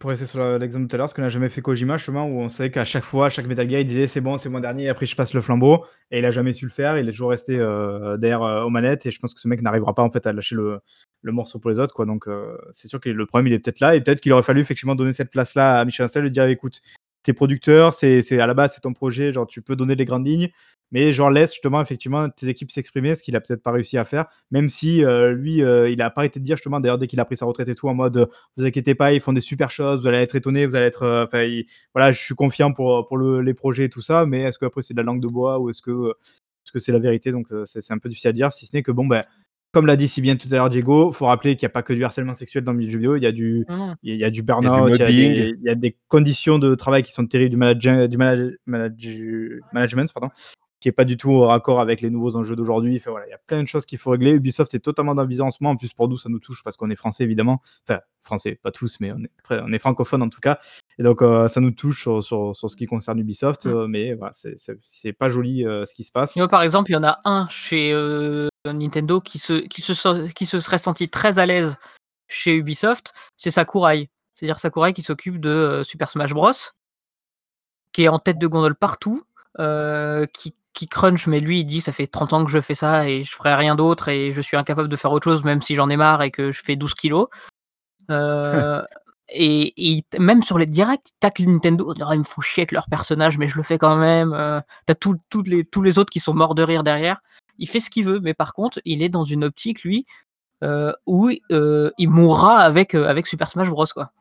Pour rester sur l'exemple tout à l'heure, ce que n'a jamais fait Kojima, chemin où on savait qu'à chaque fois, chaque Metal Gear, il disait c'est bon, c'est mon dernier, et après je passe le flambeau. Et il a jamais su le faire, il est toujours resté euh, derrière euh, aux manettes. Et je pense que ce mec n'arrivera pas en fait à lâcher le, le morceau pour les autres. Quoi. Donc euh, c'est sûr que le problème, il est peut-être là. Et peut-être qu'il aurait fallu effectivement donner cette place-là à Michel Ancel, lui dire écoute, t'es producteur, c'est à la base, c'est ton projet, genre tu peux donner les grandes lignes. Mais genre laisse justement effectivement tes équipes s'exprimer, ce qu'il a peut-être pas réussi à faire, même si euh, lui, euh, il a pas arrêté de dire justement, d'ailleurs dès qu'il a pris sa retraite et tout, en mode vous inquiétez pas, ils font des super choses, vous allez être étonnés, vous allez être, euh, enfin, il- voilà, je suis confiant pour pour le- les projets et tout ça, mais est-ce que après c'est de la langue de bois ou est-ce que est-ce que c'est la vérité? Donc c'est un peu difficile à dire, si ce n'est que bon ben comme l'a dit si bien tout à l'heure Diego, faut rappeler qu'il n'y a pas que du harcèlement sexuel dans le milieu du jeu vidéo, il y a du,
Non, non.
il y a du burn-out, il y, a des- il y a des conditions de travail qui sont terribles du, manage- du manage- manage- manage- management. Pardon. Qui est pas du tout au raccord avec les nouveaux enjeux d'aujourd'hui. Enfin, voilà, il y a plein de choses qu'il faut régler. Ubisoft est totalement dans le visancement. En plus, pour nous, ça nous touche parce qu'on est français, évidemment. Enfin, français, pas tous, mais on est, après, on est francophone en tout cas. Et donc, euh, ça nous touche sur, sur, sur ce qui concerne Ubisoft.
Mm.
euh, mais voilà, c'est- pas joli euh, ce qui se passe.
Vois, par exemple, il y en a un chez Nintendo qui se, qui, se, qui se serait senti très à l'aise chez Ubisoft, c'est Sakurai. C'est-à-dire Sakurai qui s'occupe de Super Smash Bros, qui est en tête de gondole partout, euh, qui, qui crunch, mais lui, il dit ça fait 30 ans que je fais ça et je ferai rien d'autre et je suis incapable de faire autre chose, même si j'en ai marre et que je fais 12 kilos. Euh, et, et même sur les directs, il tacle Nintendo. Oh, ils me font chier avec leur personnage, mais je le fais quand même. Euh, T'as toutes les, tous les autres qui sont morts de rire derrière. Il fait ce qu'il veut, mais par contre, il est dans une optique, lui, où il mourra avec, avec Super Smash Bros. Quoi.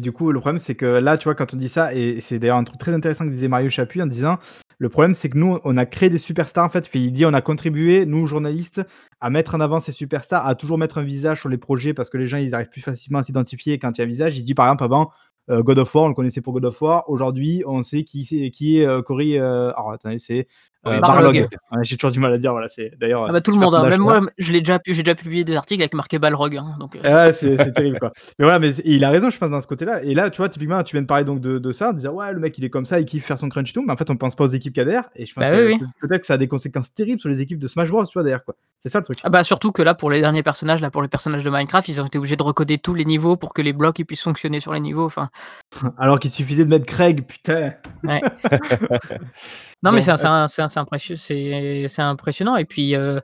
Du coup, le problème, c'est que là, tu vois, quand on dit ça, et c'est d'ailleurs un truc très intéressant que disait Mario Chapuis en disant le problème, c'est que nous, on a créé des superstars, en fait. Il dit on a contribué, nous, journalistes, à mettre en avant ces superstars, à toujours mettre un visage sur les projets parce que les gens, ils arrivent plus facilement à s'identifier quand il y a un visage. Il dit par exemple, avant, euh, God of War, on le connaissait pour God of War. Aujourd'hui, on sait qui, qui est euh, Cory. euh, alors, attendez, c'est. Euh,
Barlog.
Barlog. Ouais, J'ai toujours du mal à dire, voilà. C'est d'ailleurs.
Ah bah, tout le monde, hein. même moi, je l'ai déjà, pu- j'ai déjà publié des articles avec marqué Balrog. hein, donc, euh,
Ouais, c'est c'est terrible quoi. Mais voilà, mais il a raison, je pense, dans ce côté-là. Et là, tu vois, typiquement, tu viens de parler donc de, de ça, de dire ouais, le mec il est comme ça, il kiffe faire son crunch et tout, mais en fait, on pense pas aux équipes KDR. Et je pense
Bah
que
oui,
que peut-être que ça a des conséquences terribles sur les équipes de Smash Bros, tu vois, d'ailleurs quoi. C'est ça le truc.
Ah bah surtout que là pour les derniers personnages, là pour les personnages de Minecraft, ils ont été obligés de recoder tous les niveaux pour que les blocs ils puissent fonctionner sur les niveaux. Enfin,
Alors qu'il suffisait de mettre Craig, putain.
non mais
Bon,
c'est c'est un- c'est un- c'est impressionnant, c'est c'est impressionnant. Et puis euh,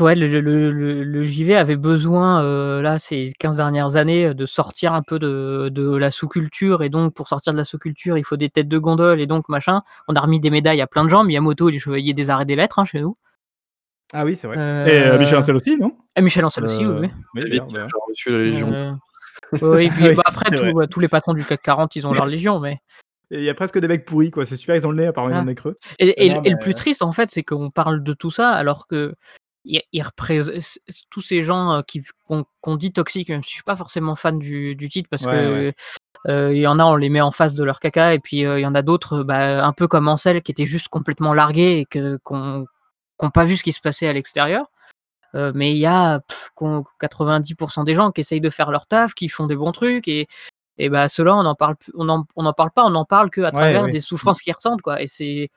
ouais, le, le- le- le JV avait besoin euh, là ces 15 dernières années de sortir un peu de, de la sous-culture et donc pour sortir de la sous-culture il faut des têtes de gondole et donc machin. On a remis des médailles à plein de gens. Miyamoto il est chevalier des arts et des lettres hein, chez nous.
Ah oui, c'est vrai.
Euh,
Et euh, Michel Ancel aussi, non?
Et Michel Ancel aussi, oui.
Euh,
oui.
oui,
genre reçu la Légion.
Euh, oui, puis,
Oui,
bah, après, tout- tous les patrons du CAC 40, ils ont leur légion, mais.
Il y a presque des mecs pourris, quoi. C'est super, ils ont le nez, apparemment, ils ont
Ah.
le nez creux.
Et, et-
Non,
et le plus triste, en fait, c'est qu'on parle de tout ça alors que il il représente tous ces gens euh, qu'on dit toxiques, même si je suis pas forcément fan du, du titre, parce
Ouais,
que
ouais.
euh, il y en a, on les met en face de leur caca, et puis euh, il y en a d'autres, bah, un peu comme Ansel, qui étaient juste complètement largués et que qu'on qu'on pas vu ce qui se passait à l'extérieur. Euh, mais il y a pff, qu'on- 90% des gens qui essayent de faire leur taf, qui font des bons trucs et et bah ceux-là on en parle on en, on en parle pas, on en parle que à travers des souffrances qu'ils ressentent quoi. Et c'est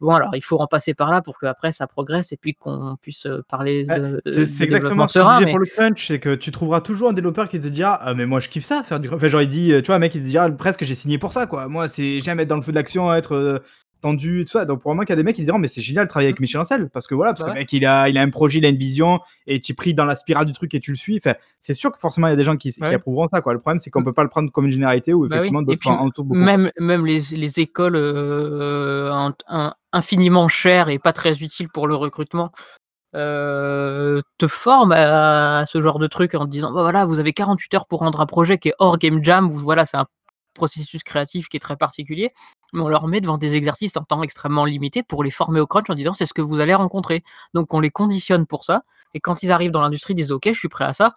bon alors il faut en passer par là pour que après ça progresse et puis qu'on puisse euh, parler de,
C'est
développement
exactement ce que je
mais-
pour le crunch, c'est que tu trouveras toujours un développeur qui te dira ah mais moi je kiffe ça faire du. Enfin genre il dit euh, tu vois un mec il te dira presque j'ai signé pour ça quoi. Moi c'est j'aime être dans le feu de l'action, être euh, tendu et tout ça. Donc pour moi qu'il y a des mecs qui diront mais c'est génial de travailler avec Michel Ancel parce que voilà parce
Bah
que
ouais.
le mec il a il a un projet, il a une vision et tu es pris dans la spirale du truc et tu le suis. Enfin c'est sûr que forcément il y a des gens qui, qui
Ouais.
approuveront ça quoi. Le problème c'est qu'on peut pas le prendre comme une généralité ou
Bah oui.
effectivement d'autres en beaucoup.
même, même les, les écoles euh, un- un- infiniment chères et pas très utiles pour le recrutement euh, te forment à, à ce genre de truc en te disant bah voilà vous avez 48 heures pour rendre un projet qui est hors game jam ou voilà c'est un processus créatif qui est très particulier mais on leur met devant des exercices en temps extrêmement limité pour les former au crunch en disant c'est ce que vous allez rencontrer donc on les conditionne pour ça et quand ils arrivent dans l'industrie ils disent ok je suis prêt à ça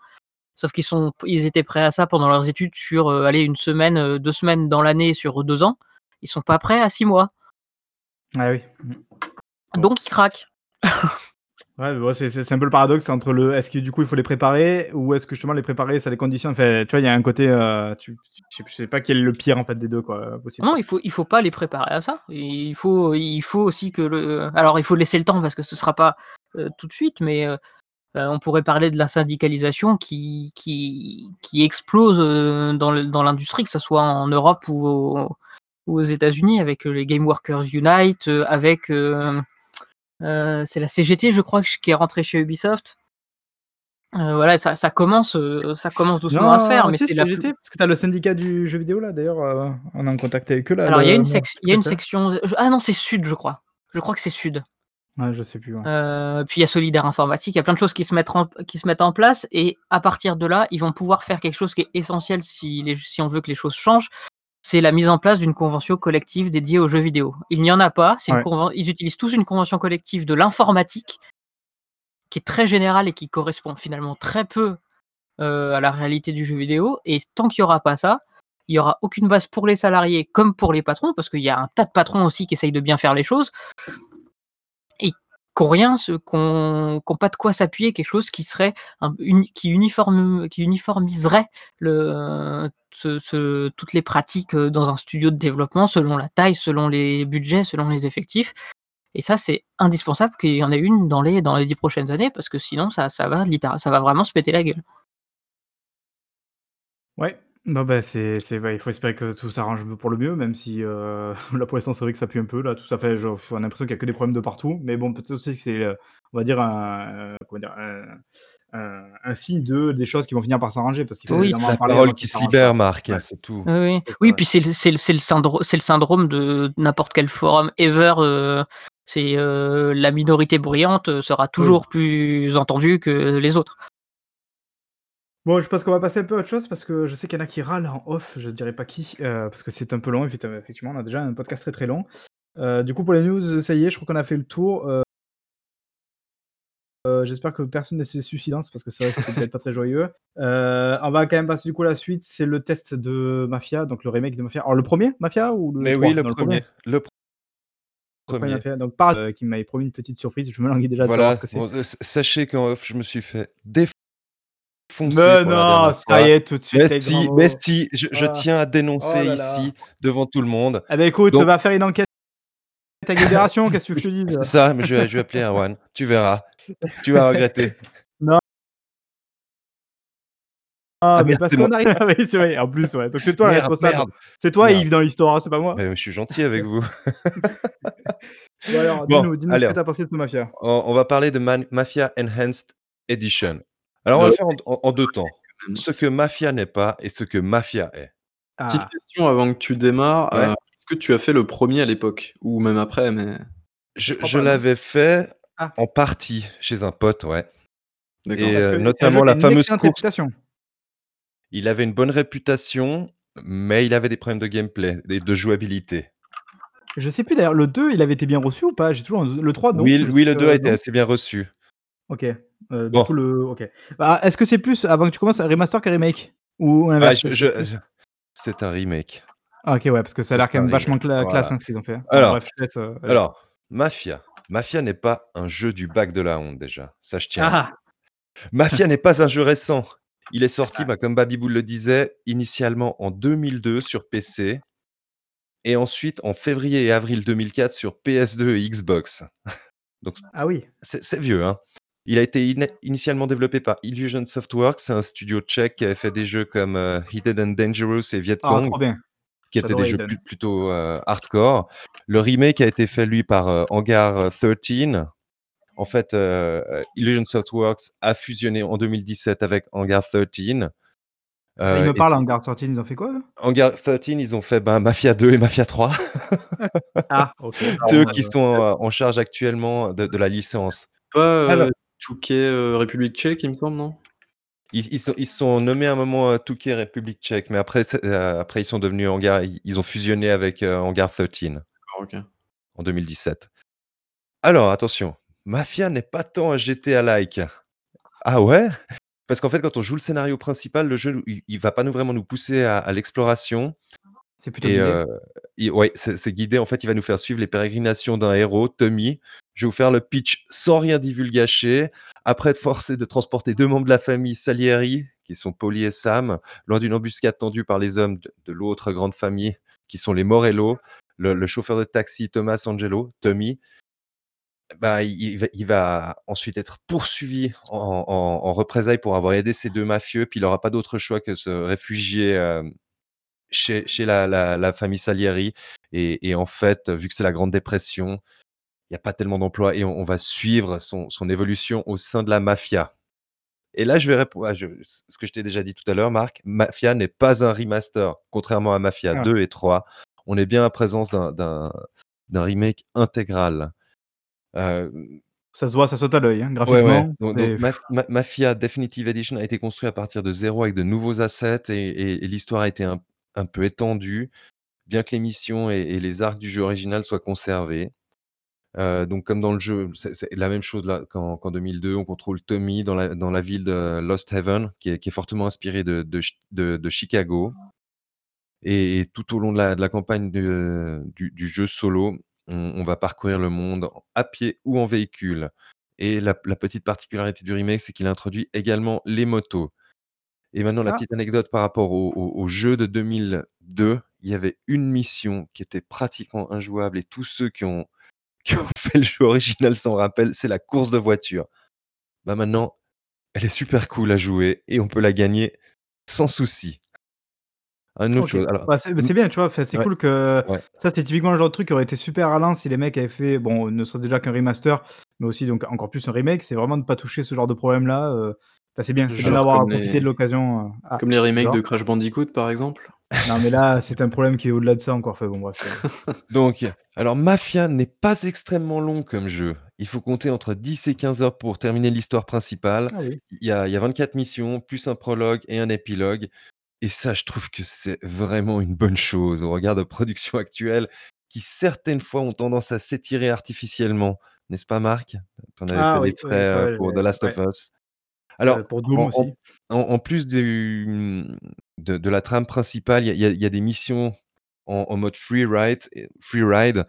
Sauf qu'ils sont, ils étaient prêts à ça pendant leurs études sur, euh, allez, une semaine, euh, deux semaines dans l'année sur deux ans. Ils sont pas prêts à six mois.
Ah oui.
Donc ils craquent.
Ouais, bon, c'est c'est- un peu le paradoxe entre le est-ce que du coup il faut les préparer ou est-ce que justement les préparer ça les conditionne? Enfin, tu vois, il y a un côté, euh, je je sais pas quel est le pire en fait des deux quoi, possible.
Non, il faut, il faut pas les préparer à ça. Il faut, il faut aussi que le. Alors il faut laisser le temps parce que ce sera pas euh, tout de suite, mais euh, euh, on pourrait parler de la syndicalisation qui, qui, qui explose euh, dans dans l'industrie, que ce soit en Europe ou, au- ou aux États-Unis, avec euh, les Game Workers Unite, euh, avec euh, euh, c'est la CGT, je crois, qui est rentrée chez Ubisoft. Euh, voilà, ça, ça commence, euh, ça commence doucement à se faire, mais c'est la.
CGT, parce que t'as le syndicat du jeu vidéo là d'ailleurs, euh, on est en contact avec eux là.
Alors il y a une, sec- y a section. Ah non, c'est Sud, je crois. Je crois que c'est Sud.
Ouais, je sais plus. ouais.
Euh, puis il y a Solidaire Informatique, il y a plein de choses qui se, mettent en, qui se mettent en place et à partir de là, ils vont pouvoir faire quelque chose qui est essentiel si, les- si on veut que les choses changent. C'est la mise en place d'une convention collective dédiée aux jeux vidéo. Il n'y en a pas. une
Ouais.
Ils utilisent tous une convention collective de l'informatique qui est très générale et qui correspond finalement très peu euh, à la réalité du jeu vidéo. Et tant qu'il n'y aura pas ça, il n'y aura aucune base pour les salariés comme pour les patrons, parce qu'il y a un tas de patrons aussi qui essayent de bien faire les choses. Qu'ont rien, qu'ont pas de quoi s'appuyer, quelque chose qui serait un qui uniforme qui uniformiserait le ce ce toutes les pratiques, heu, dans un studio de développement selon la taille, selon les budgets, selon les effectifs et ça, c'est indispensable qu'il y en ait une dans les dans les 10 prochaines années parce que sinon ça ça va ça va vraiment se péter la gueule.
Ouais, non, bah, c'est c'est ouais, il faut espérer que tout s'arrange pour le mieux, même si, heu, là, pour l'instant, c'est vrai que ça pue un peu, là, tout ça fait genre, on a l'impression qu'il y a que des problèmes de partout, mais bon, peut-être aussi que c'est, heu, on va dire un, heu, comment dire? Un un un signe de des choses qui vont finir par s'arranger parce qu'il faut
Oui,
évidemment
La parole qui
qu'ils
se
s'arrangent,
libère,
quoi.
Marc,
Ouais.
c'est tout.
Oui, oui.
C'est
puis c'est le c'est le c'est le syndro c'est le syndrome de n'importe quel forum ever, heu, c'est, heu, la minorité bruyante, heu, sera
Oui.
toujours plus entendue que les autres.
Bon, je pense qu'on va passer un peu à autre chose parce que je sais qu'il y en a qui râlent en off, je dirais pas qui, heu, parce que c'est un peu long, effecti effectivement, on a déjà un podcast très, très long. Heu, du coup, pour les news, ça y est, je crois qu'on a fait le tour, heu, j'espère que personne ne s'est sous silence parce que que c'était peut-être pas très joyeux. On va quand même passer du coup à la suite, c'est le test de Mafia, donc le remake de Mafia. Alors le 1er Mafia ou le
Mais
3?
oui, le
Non, le
1er,
1er?
le
Le 1er
1er.
Mafia, donc par qui m'avait promis une petite surprise, je me languis déjà de savoir ce
Voilà,
que c'est.
bon, sachez qu'en off, je me suis fait
Mais non! Ça y est, tout de suite
Mais si, mais je je
Ah.
tiens à
Oh
dénoncer
là
ici, devant tout le monde.
Eh beh, écoute,
Donc
va faire une enquête avec Libération, qu'est-ce que tu dise?
C'est ça, mais je vais je vais appeler Erwan, tu verras. Tu vas regretter.
Non. Ah,
Ah
mais
merde,
parce qu'on arrive oui, c'est vrai, en plus, ouais, donc c'est toi responsable. C'est toi
merde.
Yves dans l'histoire, hein, c'est pas moi.
Beh, je suis gentil avec vous.
Bon alors, dis-nous dis-nous ce que
alors,
tu as pensé de ce Mafia.
on on va parler de Man Mafia Enhanced Edition. Alors on va le faire en en en 2 temps. Ce que Mafia n'est pas et ce que Mafia est.
Petite
Ah.
question avant que tu démarres,
Ouais.
heu, est-ce que tu as fait le 1er à l'époque? Ou même après, mais
Je l'avais fait
Ah.
en partie chez un pote, ouais. Et
jeu
notamment la fameuse course.
réputation.
Il avait une bonne réputation, mais il avait des problèmes de gameplay et de jouabilité.
Je sais plus d'ailleurs, le 2, il avait été bien reçu ou pas? J'ai toujours le 3 non?
Oui, oui, le 2 a été assez bien reçu.
OK, du
Bon.
le OK. Bah, est-ce que c'est plus, avant que tu commences, un remaster qu'un remake? Ou
Ah, je je
c'est
je c'est un remake.
Ah OK, ouais, parce que ça a l'air quand même vachement classe, hein, ce qu'ils ont fait. Bon
Alors
bref, laisse,
Mafia. Mafia n'est pas un jeu du bac de la honte déjà, ça je tiens
Ah!
Mafia n'est pas un jeu récent. Il est sorti,
Ah.
bah, comme Babyboul le disait, initialement en 2002 sur PC et ensuite en février et avril 2004 sur PS2 et Xbox. Donc
Ah oui.
c'est vieux, hein. Il a été initialement développé par Illusion Softworks, c'est un studio tchèque qui avait fait des jeux comme, heu, Hidden and Dangerous et Viet
Ah,
Cong,
bien.
qui étaient des jeux plutôt, heu, hardcore. Le remake a été fait lui par, heu, Hangar 13. En fait, heu, Illusion Softworks a fusionné en 2017 avec Hangar 13.
Ah, il me parle Hangar 13, ils ont fait quoi?
Hangar 13, ils ont fait, ben, Mafia 2 et Mafia 3.
Ah OK,
C'est eux
pardon,
qui
heu
sont, en charge actuellement de de la licence.
Heu, Touquet, heu, République tchèque, il me semble, non?
Ils ils sont ils se sont nommés à un moment, heu, Touquet République tchèque, mais après heu, après ils sont devenus Hangar ils ils ont fusionné avec, heu, Hangar 13
D'accord, OK.
en 2017. Alors attention, Mafia n'est pas tant un GTA-like. Ah ouais? Parce qu'en fait, quand on joue le scénario principal, le jeu, il il va pas nous vraiment nous pousser à à l'exploration
C'est plutôt
et
guidé?
heu, il ouais, c'est c'est guidé. En fait, il va nous faire suivre les pérégrinations d'un héros, Tommy. Je vais vous faire le pitch sans rien divulgacher. Après être forcé de transporter 2 membres de la famille Salieri, qui sont Paulie et Sam, loin d'une embuscade tendue par les hommes de de l'autre grande famille, qui sont les Morello, le le chauffeur de taxi Thomas Angelo, Tommy bah, il il va il va ensuite être poursuivi en en en représailles pour avoir aidé ces 2 mafieux, puis il aura pas d'autre choix que se réfugier, chez chez la la la famille Salieri et et en fait, vu que c'est la Grande Dépression, il y a pas tellement d'emplois et on on va suivre son son évolution au sein de la mafia. Et là, je vais répon à je ce que je t'ai déjà dit tout à l'heure, Marc, Mafia n'est pas un remaster, contrairement à Mafia
Ah.
2 et 3. On est bien en présence d'un remake intégral. Hem
Ça se voit, ça saute à l'œil, hein,
Ouais, ouais.
graphiquement,
Donc
c'est
donc Maf Ma Mafia Definitive Edition a été construit à partir de 0 avec de nouveaux assets et et et l'histoire a été un un peu étendue, bien que les missions et les arcs du jeu original soient conservés. Heu, donc comme dans le jeu, c'est la même chose qu'en qu'en 2002, on contrôle Tommy dans la ville de Lost Haven, qui est fortement inspirée de de Ch de de Chicago. Et tout au long de la campagne du jeu solo, on on va parcourir le monde à pied ou en véhicule et la la petite particularité du remake, c'est qu'il introduit également les motos et maintenant la
Ah!
petite anecdote par rapport au au au jeu de 2002, il y avait une mission qui était pratiquement injouable et tous ceux qui ont qui ont fait le jeu original s'en rappellent, c'est la course de voiture. Bah, maintenant, elle est super cool à jouer et on peut la gagner sans souci. Un autre chose alors
Bah, c'est bah, c'est bien, tu vois? C'est
ouais,
cool que
ouais.
ça, c'était typiquement le genre de truc qui aurait été super ralent si les mecs avaient fait, bon, ne serait-ce déjà qu'un remaster, mais aussi donc encore plus un remake, c'est vraiment de pas toucher ce genre de problème-là, enfin, c'est bien, c'est bien d'avoir profité
les
de l'occasion, heu ah,
comme les remakes de? Crash Bandicoot, par exemple?
Non, mais là, c'est un problème qui est au-delà de ça encore, enfin bon bref,
Donc, alors Mafia n'est pas extrêmement long comme jeu. Il faut compter entre 10 et 15 heures pour terminer l'histoire principale.
ah oui.
Il y a il y a 24 missions, plus un prologue et un épilogue et ça, je trouve que c'est vraiment une bonne chose au regard de productions actuelles qui, certaines fois, ont tendance à s'étirer artificiellement. N'est-ce pas Marc? Tu en avais fait
Ah
les
oui,
frais,
oui, c'est
heu,
vrai,
pour The Last
ouais,
of Us. Alors
pour Doom
en en
aussi.
en en plus du, de de la trame principale, il y a y y des missions en en mode free ride free ride,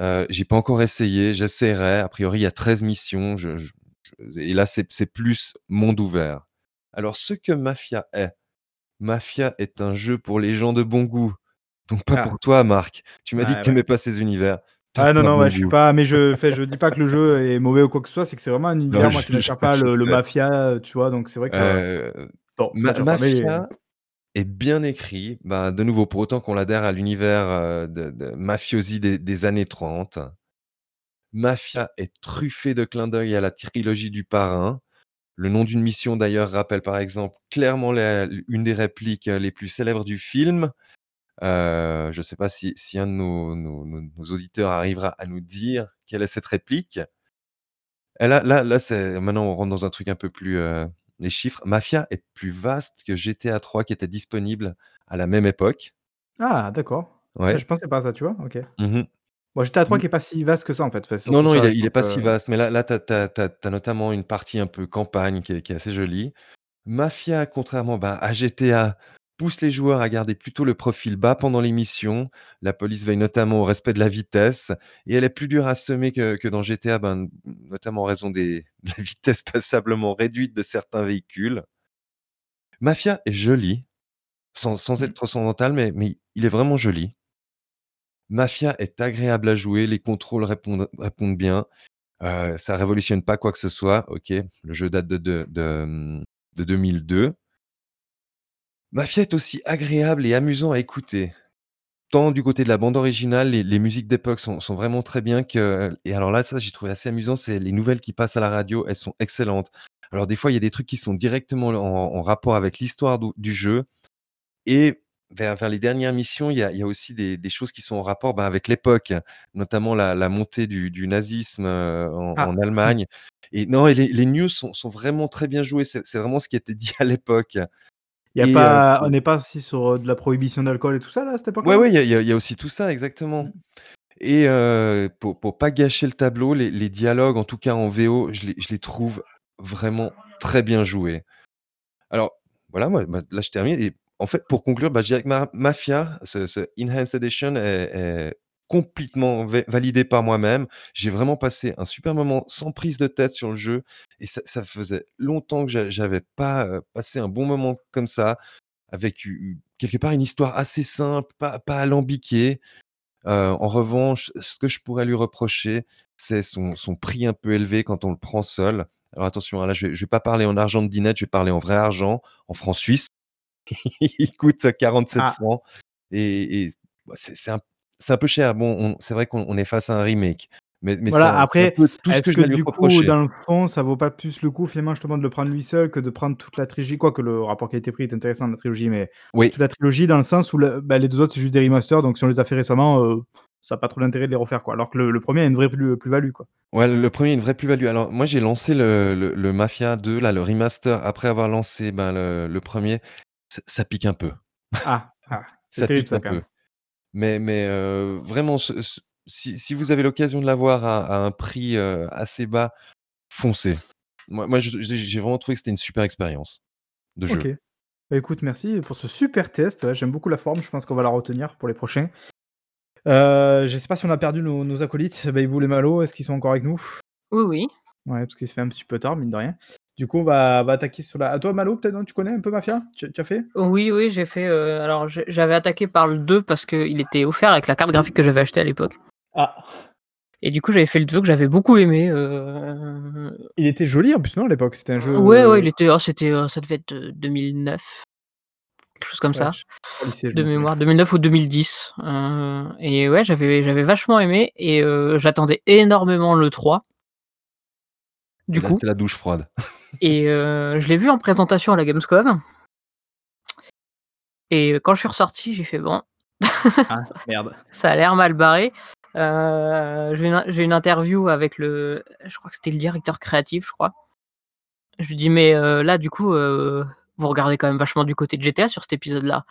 heu, j'ai pas encore essayé, j'essaierai. A priori, il y a 13 missions, je je je et là, c'est plus monde ouvert. Alors ce que Mafia est, Mafia est un jeu pour les gens de bon goût, donc pas
Ah,
pour toi Marc. Tu m'as dit que
ouais,
tu
ouais.
aimais pas ces univers,
Ah non, non, ouais, je suis pas mais je enfin, je dis pas que le jeu est mauvais ou quoi que ce soit, c'est que c'est vraiment un
Non,
univers, moi,
je
qui
je
m'attire pas,
je
le mafia, tu vois? Donc c'est vrai que bon,
Ma
mais
Mafia est bien écrit, bah, de nouveau, pour autant qu'on l'adhère à l'univers, heu, de de mafiosi des des années 30. Mafia est truffé de clins d'œil à la trilogie du Parrain. Le nom d'une mission d'ailleurs rappelle par exemple clairement la une des répliques, heu, les plus célèbres du film. Heu, je sais pas si si un de nos nos nos nos auditeurs arrivera à nous dire quelle est cette réplique? Et là là là, maintenant on rentre dans un truc un peu plus, heu, les chiffres. Mafia est plus vaste que GTA 3 qui était disponible à la même époque.
ah d'accord.
Ouais.
je pensais pas à ça, tu vois? OK. Bon, GTA 3
Mmh.
qui est pas si vaste que ça, en fait, enfin,
Non, non, il est il est pas si
que
vaste, mais là là, tu as notamment une partie un peu campagne qui est qui est assez jolie. Mafia, contrairement, bah, à GTA, pousse les joueurs à garder plutôt le profil bas pendant les missions. La police veille notamment au respect de la vitesse et elle est plus dure à semer que que dans GTA, ben, notamment en raison des de la vitesse passablement réduite de certains véhicules. Mafia est joli, sans sans
mmh.
être transcendantal, mais mais il est vraiment joli. Mafia est agréable à jouer, les contrôles répondent répondent bien, heu, ça révolutionne pas quoi que ce soit, OK, le jeu date de de de, de 2002. Mafia est aussi agréable et amusant à écouter. Tant du côté de la bande originale, les les musiques d'époque sont sont vraiment très bien que et alors là, ça, j'ai trouvé assez amusant, c'est les nouvelles qui passent à la radio, elles sont excellentes. Alors des fois, il y a des trucs qui sont directement en en rapport avec l'histoire du jeu et vers vers les dernières missions, il y a il y a aussi des des choses qui sont en rapport, ben, avec l'époque, notamment la la montée du du nazisme, en
Ah,
en Allemagne et non et les les news sont sont vraiment très bien jouées, c'est vraiment ce qui était dit à l'époque
y a
et heu,
pas on n'est pas aussi sur, heu, de la prohibition d'alcool et tout ça, là, à cette
ouais, ouais, il y y y a aussi tout ça, exactement. Et heu, pour pour pas gâcher le tableau, les les dialogues, en tout cas en VO, je les je les trouve vraiment très bien joués. Alors, voilà, moi, bah, là, je termine et en fait, pour conclure, bah, je dirais que Ma Mafia, ce ce Enhanced Edition est est complètement validé par moi-même. J'ai vraiment passé un super moment sans prise de tête sur le jeu et ça ça faisait longtemps que j'a j'avais pas, passé un bon moment comme ça, avec quelque part une histoire assez simple, pas pas alambiquée. En revanche, ce que je pourrais lui reprocher, c'est son son prix un peu élevé quand on le prend seul. Alors attention, hein, là, je vais je vais pas parler en argent de dinette, je vais parler en vrai argent, en francs suisses. Il coûte 47
Ah,
francs et et bah, c'est c'est un c'est un peu cher. Bon, on c'est vrai qu'on on est face à un remake, mais
voilà,
un
après,
tout ce
est-ce
que
que
je
du coup,
reprocher.
dans le fond, ça vaut pas plus le coup, finalement, justement, de le prendre lui seul que de prendre toute la trilogie? Quoique le rapport qualité-prix est intéressant, dans la trilogie, mais
Oui.
toute la trilogie dans le sens où bah, les 2 autres, c'est juste des remasters, donc si on les a fait récemment, heu, ça a pas trop d'intérêt de les refaire, quoi. Alors que le le 1er a une vraie plus plus-value, quoi.
Ouais, le 1er a une vraie plus-value. Alors moi, j'ai lancé le le le Mafia 2 là, le remaster après avoir lancé, ben, le 1er. Ça ça pique un peu.
Ah, ah,
Ça
terrible
pique
ça,
un peu. Mais mais vraiment ce ce si si vous avez l'occasion de l'avoir à à un prix, assez bas, foncez. Moi moi j'ai vraiment trouvé que c'était une super expérience de
OK.
jeu.
Bah, écoute, merci pour ce super test. J'aime beaucoup la forme, je pense qu'on va la retenir pour les prochains. Heu, je sais pas si on a perdu nos nos acolytes, Babybull et Malo, est-ce qu'ils sont encore avec nous?
Oui, oui.
Ouais, parce qu'il se fait un petit peu tard, mine de rien. Du coup, on va va attaquer sur la à toi Malo, peut-être, non? Tu connais un peu Mafia? Tu tu as fait?
Oui, oui, j'ai fait, heu, alors j'avais attaqué par le 2 parce qu'il était offert avec la carte graphique que j'avais achetée à l'époque.
Ah!
Et du coup, j'avais fait le 2 que j'avais beaucoup aimé, heu
Il était joli en plus, non, à l'époque? C'était un jeu
Ouais, ouais, il était oh c'était, heu, ça devait être, heu, 2009. Quelque chose comme
Ouais,
ça.
je lycée, je
De mémoire, 2009 ou 2010. Heu et ouais, j'avais j'avais vachement aimé et j'attendais énormément le 3. Du
là,
coup
c'était la douche froide.
et heu, je l'ai vu en présentation à la Gamescom et quand je suis ressorti, j'ai fait: «Bon,
Ah, merde.
ça a l'air mal barré». Heu, j'ai une interview avec le je crois que c'était le directeur créatif, je crois. Je lui dis: «Mais là, du coup, vous regardez quand même vachement du côté de GTA sur cet épisode-là?»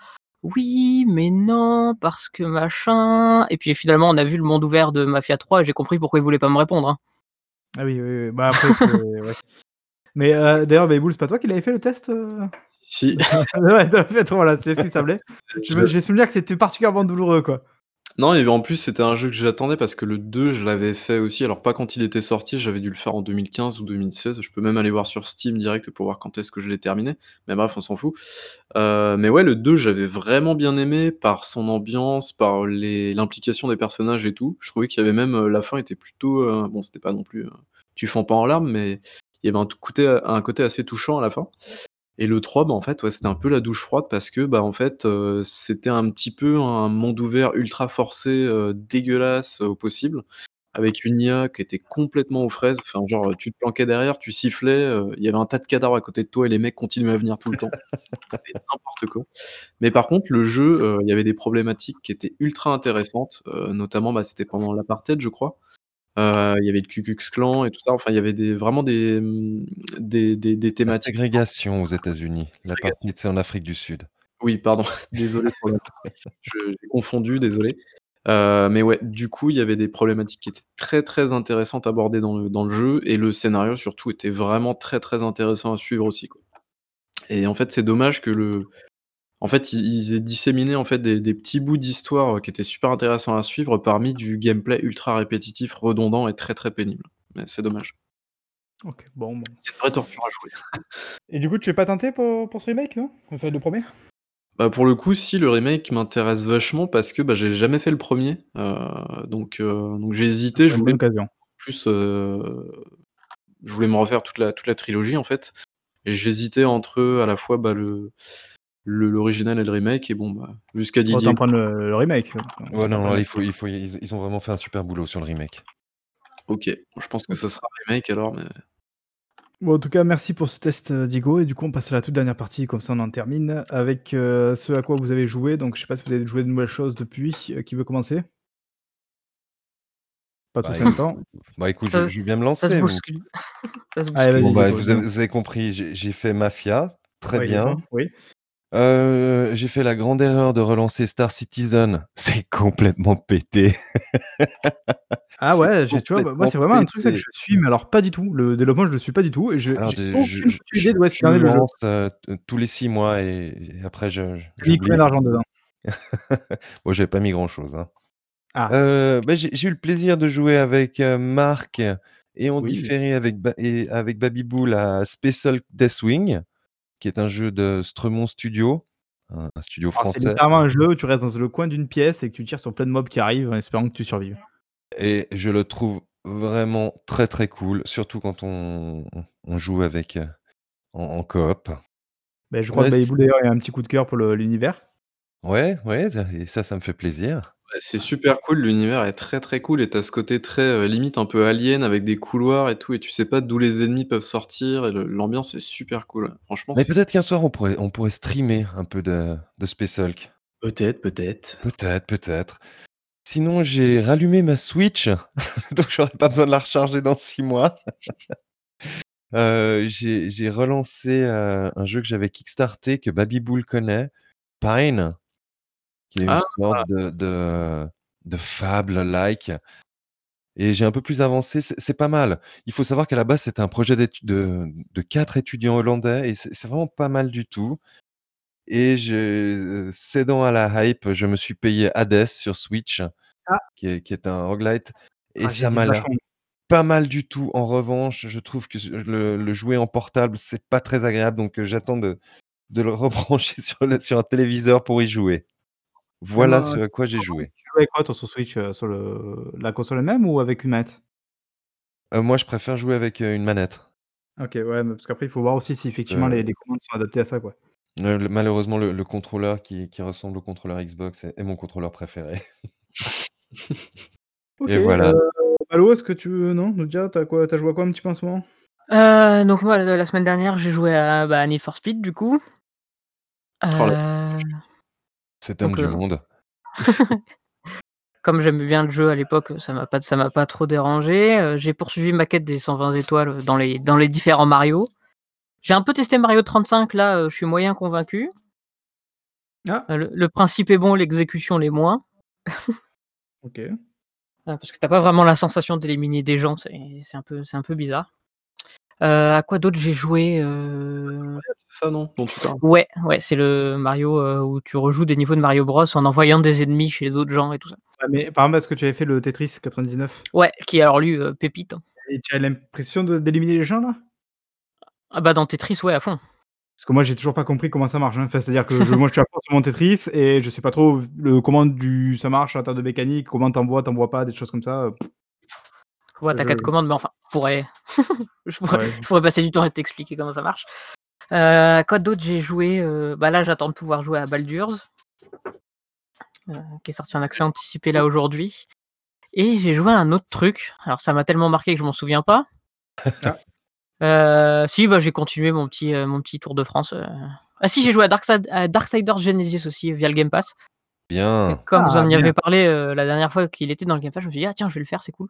«Oui, mais non, parce que machin» et puis finalement, on a vu le monde ouvert de Mafia 3 et j'ai compris pourquoi il voulait pas me répondre, hein.
Ah oui, oui, oui. Bah, après, ouais. Mais heu, d'ailleurs, Babybull, c'est pas toi qui l'avais fait le test, heu?
Si.
Ouais, fait, voilà, c'est ce qui me semblait. Je me
Je
j'ai souvenir que c'était particulièrement douloureux, quoi.
Non et en plus, c'était un jeu que j'attendais parce que le 2, je l'avais fait aussi, alors pas quand il était sorti, j'avais dû le faire en 2015 ou 2016. Je peux même aller voir sur Steam direct pour voir quand est-ce que je l'ai terminé. Mais bref, on s'en fout. Heu, mais ouais, le 2, j'avais vraiment bien aimé par son ambiance, par l'implication des personnages et tout. Je trouvais qu'il y avait même, la fin était plutôt, heu, bon, c'était pas non plus, heu, tu fonds pas en larmes, mais il y avait un côté un côté assez touchant à la fin. Et le 3, bah, en fait, ouais, c'était un peu la douche froide parce que, bah, en fait, heu, c'était un petit peu un monde ouvert ultra forcé, heu, dégueulasse au possible, avec une IA qui était complètement aux fraises. Enfin, genre, tu te planquais derrière, tu sifflais, il y avait un tas de cadavres à côté de toi et les mecs continuaient à venir tout le temps. C'était n'importe quoi. Mais par contre, le jeu, il y avait des problématiques qui étaient ultra intéressantes, notamment, bah, c'était pendant l'apartheid, je crois. Heu, il y avait le Ku Klux Klan et tout ça, enfin, il y avait des vraiment des, mmh, des des des
La
thématiques
ségrégation aux États-Unis.
ségrégation.
L'apartheid, c'est en Afrique du Sud.
Oui, pardon, désolé pour le je j'ai confondu, désolé. Heu, mais ouais, du coup, il y avait des problématiques qui étaient très, très intéressantes abordées dans le dans le jeu et le scénario surtout était vraiment très, très intéressant à suivre aussi, quoi. Et en fait, c'est dommage que le en fait, ils aient disséminé, en fait, des des petits bouts d'histoire, qui étaient super intéressants à suivre parmi du gameplay ultra répétitif, redondant et très, très pénible. Mais c'est dommage.
OK, bon, bon.
C'est une vraie torture à jouer.
Et du coup, tu es pas tenté pour pour ce remake, non? Enfin, le 1er?
Bah, pour le coup, si, le remake m'intéresse vachement parce que, bah, j'ai jamais fait le 1er, heu, donc heu, donc j'ai hésité, je voulais
occasion.
plus, je voulais me refaire toute la toute la trilogie, en fait et j'hésitais entre, à la fois, bah, le l'original et le remake et bon, bah, qu'a dit
Autant prendre le le remake,
Ouais, non, non, il faut il faut ils ils ont vraiment fait un super boulot sur le remake.
OK, je pense que ça sera remake alors, mais
Bon, en tout cas, merci pour ce test, heu, Diego et du coup, on passe à la toute dernière partie, comme ça on en termine avec, heu, ce à quoi vous avez joué. Donc je sais pas si vous avez joué de nouvelles choses depuis, heu, qui veut commencer? Pas
Bah,
tous en même temps.
bah, écoute, je
Ça
je bien me
ça se
lancer, m
bouscule. Ça se
Allez,
bouscule.
Bon,
vas-y,
bah, vous avez
dis-moi.
vous avez compris, j'ai fait Mafia, très
Oui,
bien.
oui.
Heu, j'ai fait la grande erreur de relancer Star Citizen, c'est complètement pété.
Ah ouais, j'ai tu vois, bah, moi, c'est vraiment un truc, que je suis, mais alors pas du tout. Le développement, je le suis pas du tout et je
Alors
j'ai
je
aucune
je
idée d'où est-ce qu'il
le
jeu.
heu, t tous les 6 mois et et après je
mis combien d'argent dedans?
Bon, j'avais pas mis grand chose, hein.
Ah.
Heu, bah, j'ai j'ai eu le plaisir de jouer avec, Marc et en
Oui.
différé avec Ba et avec Babybull à Hulk Deathwing, qui est un jeu de Stremon Studio, un un studio
Alors c'est
français.
littéralement un jeu où tu restes dans le coin d'une pièce et que tu tires sur plein de mobs qui arrivent en espérant que tu survives.
Et je le trouve vraiment très, très cool, surtout quand on joue avec, heu, en en coop.
Beh, je crois que
Ouais, c
Babybull d'ailleurs, il a un petit coup de cœur pour l'univers.
Ouais, ouais, et ça, ça me fait plaisir.
C'est super cool, l'univers est très, très cool et tu as ce côté très, heu, limite un peu alien avec des couloirs et tout et tu sais pas d'où les ennemis peuvent sortir et le l'ambiance est super cool, ouais. Franchement,
Mais
c'est
peut-être qu'un soir on pourrait on pourrait streamer un peu de de Space Hulk.
peut-être, peut-être.
Peut-être, peut-être. Sinon, j'ai rallumé ma Switch, donc j'aurais pas besoin de la recharger dans 6 mois. Heu, j'ai j'ai relancé, heu, un jeu que j'avais kickstarté, que Babybull connaît, Pine, qui est une
Ah!
sorte de de de fable-like et j'ai un peu plus avancé, c'est pas mal. Il faut savoir qu'à la base, c'était un projet de de 4 étudiants hollandais et c'est vraiment pas mal du tout et je cédant à la hype, je me suis payé Hades sur Switch
Ah.
qui est qui est un roguelite et
Ah,
ça m'a l'air pas mal du tout. En revanche, je trouve que le le jouer en portable, c'est pas très agréable, donc heu, j'attends de de le rebrancher sur le sur un téléviseur pour y jouer. Voilà
Même,
ce à quoi j'ai joué.
tu joues avec quoi toi sur Switch, sur le la console elle-même ou avec une manette?
Moi, je préfère jouer avec, une manette.
OK, ouais, mais parce qu'après il faut voir aussi si effectivement les commandes sont adaptées à ça, quoi.
Le malheureusement, le le contrôleur qui qui ressemble au contrôleur Xbox est est mon contrôleur préféré.
OK,
Et voilà.
heu, Malo, est-ce que tu veux, non, nous dire tu as quoi tu as joué à quoi un petit peu en ce moment?
Donc moi, la la semaine dernière, j'ai joué à, bah, Need for Speed, du coup.
Oh là.
Cet homme
donc
du monde.
comme j'aimais bien le jeu à l'époque, ça m'a pas ça m'a pas trop dérangé. Heu, j'ai poursuivi ma quête des 120 étoiles, dans les dans les différents Mario. J'ai un peu testé Mario 35 là, heu, je suis moyen convaincu.
Ah!
Le le principe est bon, l'exécution l'est moins.
OK.
Parce que tu as pas vraiment la sensation d'éliminer des gens, c'est c'est un peu c'est un peu bizarre. Heu, à quoi d'autre j'ai joué?
C'est ça, non, dont tu parles?
Ouais, ouais, c'est le Mario, heu, où tu rejoues des niveaux de Mario Bros en envoyant des ennemis chez d'autres gens et tout ça.
Ouais, mais par exemple, est-ce que tu avais fait le Tetris 99?
Ouais, qui alors lui, pépite, hein.
Et tu as l'impression d'éliminer les gens, là?
Ah bah, dans Tetris, ouais, à fond.
Parce que moi, j'ai toujours pas compris comment ça marche, hein. Enfin, c'est-à-dire que je moi, je suis à fond sur mon Tetris et je sais pas trop le comment du ça marche en termes de mécanique, comment tu envoies, tu envoies pas, des choses comme ça,
Ouais, tu as
Je
4 commandes, mais enfin, je pourrais je pourrais
Ouais.
je pourrais passer du temps à t'expliquer comment ça marche. Heu, à quoi d'autre j'ai joué? Heu, bah, là, j'attends de pouvoir jouer à Baldur's heu, qui est sorti en accès anticipé, là, aujourd'hui et j'ai joué à un autre truc. Alors ça m'a tellement marqué que je m'en souviens pas.
Ah.
Heu, si, bah, j'ai continué mon petit, mon petit tour de France, ah si, j'ai joué à Darkside à Darksiders Genesis aussi via le Game Pass et
Bien.
comme vous
Ah,
en y
bien.
avez parlé, la dernière fois qu'il était dans le Game Pass, je me suis dit: «Ah tiens, je vais le faire, c'est cool».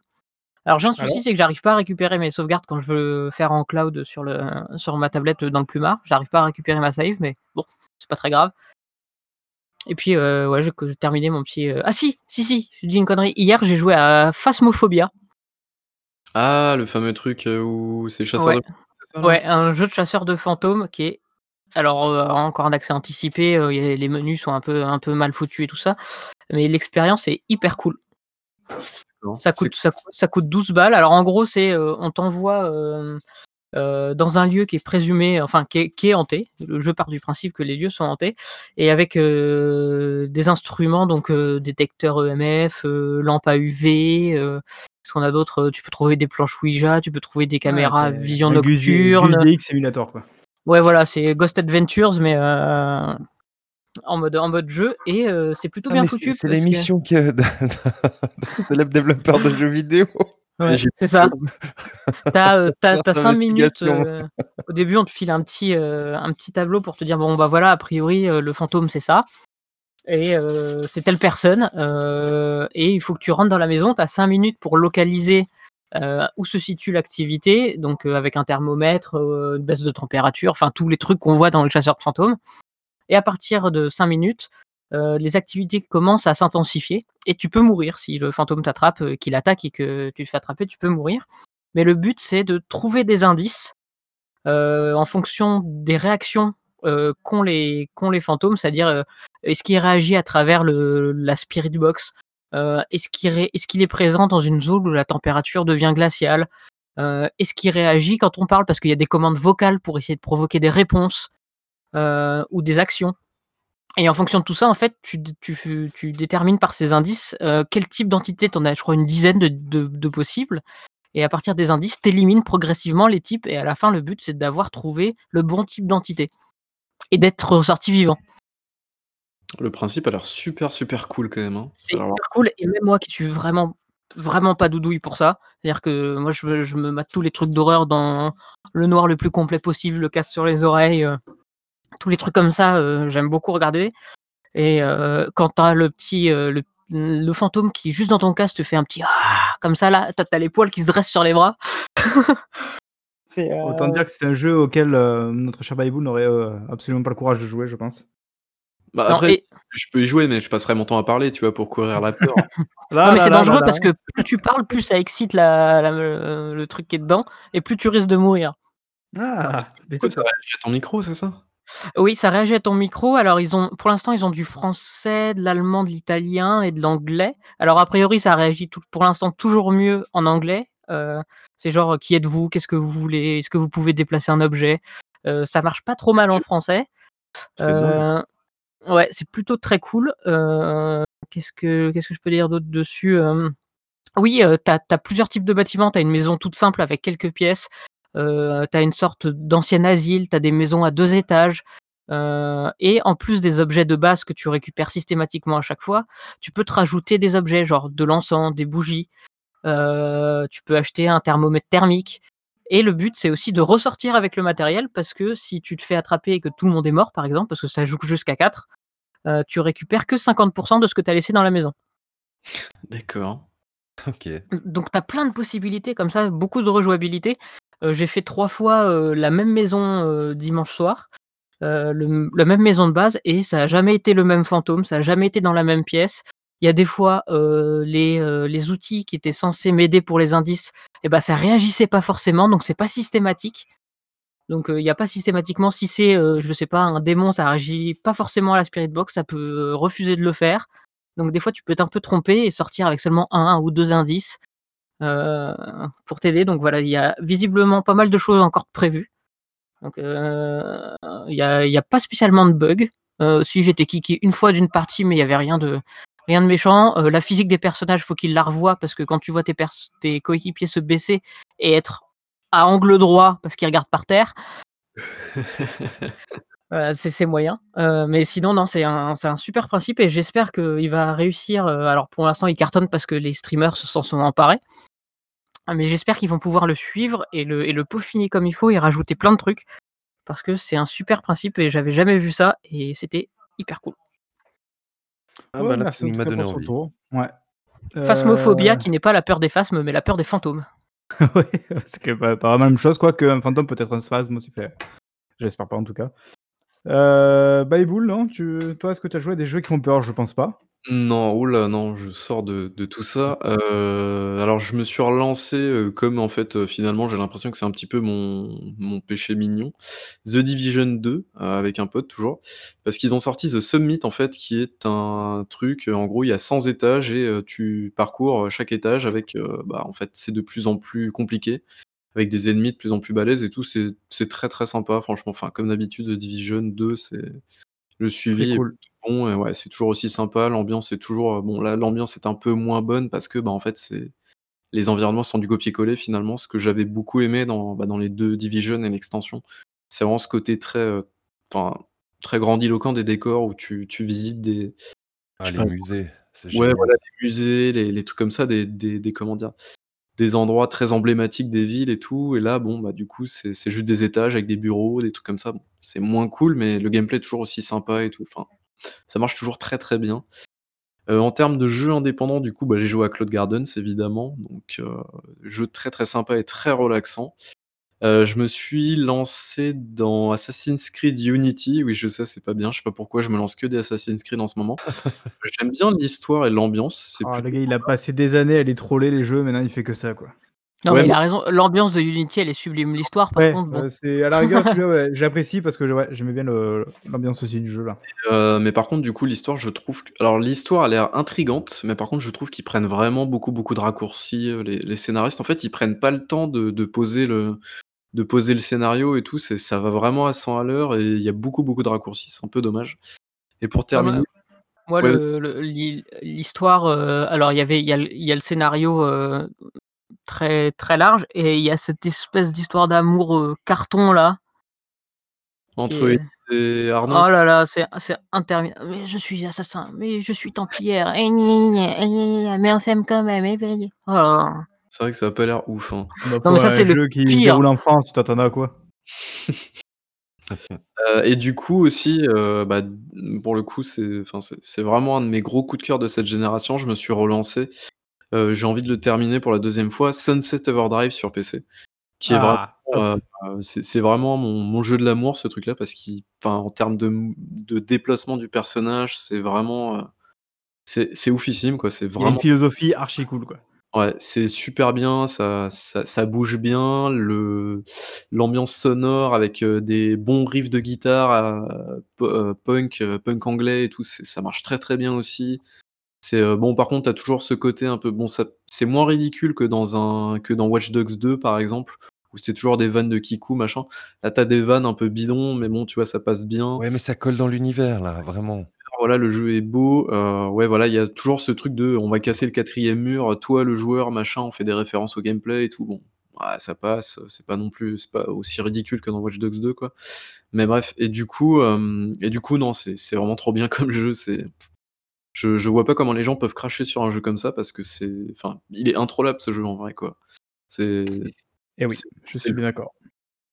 Alors j'ai un souci, c'est que j'arrive pas à récupérer mes sauvegardes quand je veux faire en cloud sur le sur ma tablette, dans le plumard. J'arrive pas à récupérer ma save, mais bon, c'est pas très grave. Et puis, heu, ouais, j'ai terminé mon petit, heu ah si! Si, si, je dis une connerie. Hier, j'ai joué à Phasmophobia.
Ah, le fameux truc, où c'est chasseur
Ouais.
de ça?
Ouais, un jeu de chasseur de fantômes qui est alors, encore en accès anticipé, les menus sont un peu un peu mal foutus et tout ça, mais l'expérience est hyper cool. Ça coûte ça coûte ça coûte 12 balles. Alors en gros, c'est, heu, on t'envoie, hem, heu, dans un lieu qui est présumé enfin qui est qui est hanté. Le jeu part du principe que les lieux sont hantés et avec, des instruments donc, heu, détecteur EMF, heu, lampe à UV, heu, qu'est-ce qu'on a d'autre? Heu, tu peux trouver des planches Ouija, tu peux trouver des
Ah,
caméras vision nocturne.
Gus DX Simulator, quoi.
Ouais, voilà, c'est Ghost Adventures mais, en mode en mode jeu et heu, c'est plutôt
Ah,
bien foutu
c'est l'émission que d'un célèbre développeur de jeux vidéo.
Ouais, c'est ça. Tu as, heu, tu as
Genre
tu as 5 minutes, heu, au début, on te file un petit, heu, un petit tableau pour te dire: «Bon, bah, voilà, a priori, le fantôme, c'est ça et c'est telle personne, et il faut que tu rentres dans la maison». Tu as 5 minutes pour localiser, où se situe l'activité, donc avec un thermomètre, une baisse de température, enfin tous les trucs qu'on voit dans le chasseur de fantômes et à partir de 5 minutes, heu, les activités commencent à s'intensifier et tu peux mourir. Si le fantôme t'attrape, heu, qu'il attaque et que tu te fais attraper, tu peux mourir. Mais le but, c'est de trouver des indices, heu, en fonction des réactions, qu'ont les fantômes. C'est-à-dire, est-ce qu'il réagit à travers la spirit box? Est-ce qu'il est présent dans une zone où la température devient glaciale? Est-ce qu'il réagit quand on parle? Parce qu'il y a des commandes vocales pour essayer de provoquer des réponses, heu, ou des actions. Et en fonction de tout ça, en fait, tu détermines par ces indices, heu, quel type d'entité tu en as, je crois, une dizaine de de de possibles. Et à partir des indices, tu élimines progressivement les types. Et à la fin, le but, c'est d'avoir trouvé le bon type d'entité. Et d'être ressorti vivant.
Le principe a l'air super, super cool quand même, hein.
C'est hyper cool. Et même moi qui suis vraiment, vraiment pas doudouille pour ça, c'est-à-dire que moi je me je me mate tous les trucs d'horreur dans le noir le plus complet possible, le casque sur les oreilles, heu, tous les trucs comme ça, heu, j'aime beaucoup regarder et heu, quand tu as le petit, heu, le le fantôme qui juste dans ton casque te fait un petit «Ah!» comme ça là, tu as tu as les poils qui se dressent sur les bras. C'est,
Autant dire que c'est un jeu auquel, notre cher Baibou n'aurait, absolument pas le courage de jouer, je pense.
Bah,
Non
après,
et
je peux y jouer, mais je passerai mon temps à parler, tu vois, pour courir la peur.
Là,
non mais c'est dangereux
là,
parce
là.
que plus tu parles, plus ça excite la le truc qui est dedans et plus tu risques de mourir.
Ah!
Du coup, ça réagit à ton micro, c'est ça?
Oui, ça réagit à ton micro. Alors ils ont pour l'instant, ils ont du français, de l'allemand, de l'italien et de l'anglais. Alors a priori, ça réagit tout pour l'instant toujours mieux en anglais. Heu, c'est genre: «Qui êtes-vous? Qu'est-ce que vous voulez? Est-ce que vous pouvez déplacer un objet?» heu, ça marche pas trop mal en français.
C'est dingue.
Ouais, c'est plutôt très cool. Qu'est-ce que qu'est-ce que je peux dire d'autre dessus? Oui, heu, tu as plusieurs types de bâtiments. Tu as une maison toute simple avec quelques pièces. Heu, tu as une sorte d'ancien asile, tu as des maisons à 2 étages. Heu et en plus des objets de base que tu récupères systématiquement à chaque fois, tu peux te rajouter des objets, genre de l'encens, des bougies. Heu, tu peux acheter un thermomètre thermique et le but, c'est aussi de ressortir avec le matériel parce que si tu te fais attraper et que tout le monde est mort, par exemple, parce que ça joue jusqu'à 4, heu, tu récupères que 50% de ce que tu as laissé dans la maison.
D'accord.
OK.
donc tu as plein de possibilités comme ça, beaucoup de rejouabilité. J'ai fait 3 fois, la même maison, dimanche soir, la même maison de base et ça a jamais été le même fantôme, ça a jamais été dans la même pièce. Il y a des fois, les, outils qui étaient censés m'aider pour les indices et bah, ça réagissait pas forcément, donc c'est pas systématique. Donc, il y a pas systématiquement si c'est, je sais pas, un démon, ça réagit pas forcément à la spirit box, ça peut, refuser de le faire. Donc des fois, tu peux être un peu trompé et sortir avec seulement 1 ou 2 indices, pour t'aider. Donc voilà, il y a visiblement pas mal de choses encore prévues. Donc, heu, il y a y a pas spécialement de bugs. Heu, si j'étais kické une fois d'une partie, mais il y avait rien de rien de méchant. La physique des personnages, faut qu'ils la revoient parce que quand tu vois tes tes coéquipiers se baisser et être à angle droit parce qu'ils regardent par terre c'est c'est moyen, heu, mais sinon non, c'est un super principe et j'espère qu'il va réussir, heu, alors pour l'instant il cartonne parce que les streamers se s'en sont emparés. Mais j'espère qu'ils vont pouvoir le suivre et le et le peaufiner comme il faut et rajouter plein de trucs parce que c'est un super principe et j'avais jamais vu ça et c'était hyper cool.
Ah
Ouais,
bah là,
merci
m'as
cas
donné envie.
Ouais.
Phasmophobia
Heu,
qui n'est pas la peur des phasmes, mais la peur des fantômes.
ouais, c'est que pas pas la même chose, quoique un fantôme peut être un spasme aussi, fait j'espère pas en tout cas. Heu, Bayboul, non, tu toi, est-ce que tu as joué à des jeux qui font peur? Je pense pas.
Non, ouh là, non, je sors de tout ça. Heu, alors je me suis relancé, heu, comme en fait, heu, finalement j'ai l'impression que c'est un petit peu mon péché mignon. The Division 2, heu, avec un pote toujours, parce qu'ils ont sorti The Summit en fait, qui est un truc, en gros il y a 100 étages et tu parcours, chaque étage avec, bah, en fait c'est de plus en plus compliqué, avec des ennemis de plus en plus balèzes et tout. C'est très, très sympa franchement. Enfin comme d'habitude The Division 2 c'est le suivi est
cool.
plutôt bon et ouais, c'est toujours aussi sympa. L'ambiance est toujours, heu, bon là, l'ambiance est un peu moins bonne parce que, bah, en fait, c'est les environnements sont du copier-coller finalement. Ce que j'avais beaucoup aimé dans, bah, dans les 2 Division et l'extension, c'est vraiment ce côté très, enfin, très grandiloquent des décors où tu tu visites des
Ah, les
pas
musées, c'est
ouais, voilà, les musées, les les trucs comme ça, des des des comment dire? Des endroits très emblématiques des villes et tout et là, bon, bah, du coup, c'est juste des étages avec des bureaux, des trucs comme ça. C'est moins cool, mais le gameplay est toujours aussi sympa et tout, enfin, ça marche toujours très, très bien. Heu, en termes de jeux indépendants, du coup, bah, j'ai joué à Cloud Gardens évidemment, donc heu, jeu très, très sympa et très relaxant. Heu, je me suis lancé dans Assassin's Creed Unity. Oui, je sais, c'est pas bien, je sais pas pourquoi je me lance que des Assassin's Creed en ce moment. J'aime bien l'histoire et l'ambiance,
Ah le gars, il a passé des années à les troller les jeux, maintenant il fait que ça, quoi.
Non,
Ouais,
mais il a raison, l'ambiance de Unity, elle est sublime. L'histoire, par
Ouais,
contre, bon.
c'est à la rigueur ouais, j'apprécie parce que j'aimais bien l'ambiance aussi du jeu là.
Heu, mais par contre, du coup, l'histoire, je trouve que alors l'histoire a l'air intrigante, mais par contre, je trouve qu'ils prennent vraiment beaucoup, beaucoup de raccourcis, les les scénaristes. En fait, ils prennent pas le temps de de poser le de poser le scénario et tout, c'est ça va vraiment à 100 à l'heure et il y a beaucoup, beaucoup de raccourcis, c'est un peu dommage. Et pour
Ah bah,
terminer
moi
ouais,
le le l'hi l'histoire, heu, alors il y avait il y a le il y a le scénario, heu, très, très large et il y a cette espèce d'histoire d'amour, heu, carton là
entre Élise et Arnaud?
oh là là, c'est c'est interminable. «Mais je suis assassin, mais je suis templière, et et mais on s'aime quand même, et oh là là.
C'est vrai que ça a pas l'air ouf, hein.
Bah,
Non mais ça, c'est le
jeu qui
pire.
déroule en France, tu t'attendais à quoi?
Heu et du coup aussi, heu, bah, pour le coup, c'est vraiment un de mes gros coups de cœur de cette génération. Je me suis relancé, heu, j'ai envie de le terminer pour la 2e fois, Sunset Overdrive sur PC, qui est vraiment,
Ah,
c'est vraiment mon mon jeu de l'amour ce truc-là parce qu'il enfin, en termes de déplacement du personnage, c'est vraiment, c'est oufissime quoi, c'est
Il y a une
vraiment
philosophie archi cool, quoi.
Ouais, c'est super bien, ça ça ça bouge bien, le l'ambiance sonore avec, des bons riffs de guitare, punk, punk anglais et tout, ça marche très, très bien aussi. C'est, bon par contre, tu as toujours ce côté un peu bon ça c'est moins ridicule que dans un que dans Watch Dogs 2 par exemple, où c'est toujours des vannes de kikou machin. Là, tu as des vannes un peu bidons, mais bon, tu vois, ça passe bien.
Ouais, mais ça colle dans l'univers là, vraiment.
Voilà, le jeu est beau, heu, ouais, voilà, il y a toujours ce truc de: «On va casser le 4e mur, toi le joueur, machin», on fait des références au gameplay et tout, bon, ouais, ça passe, c'est pas non plus c'est pas aussi ridicule que dans Watch Dogs 2 quoi. Mais bref et du coup, hem et du coup, non, c'est c'est vraiment trop bien comme jeu, c'est je je vois pas comment les gens peuvent cracher sur un jeu comme ça parce que c'est enfin, il est introllable ce jeu en vrai quoi. C'est
Et oui,
c'est
je
c'est
suis bien d'accord.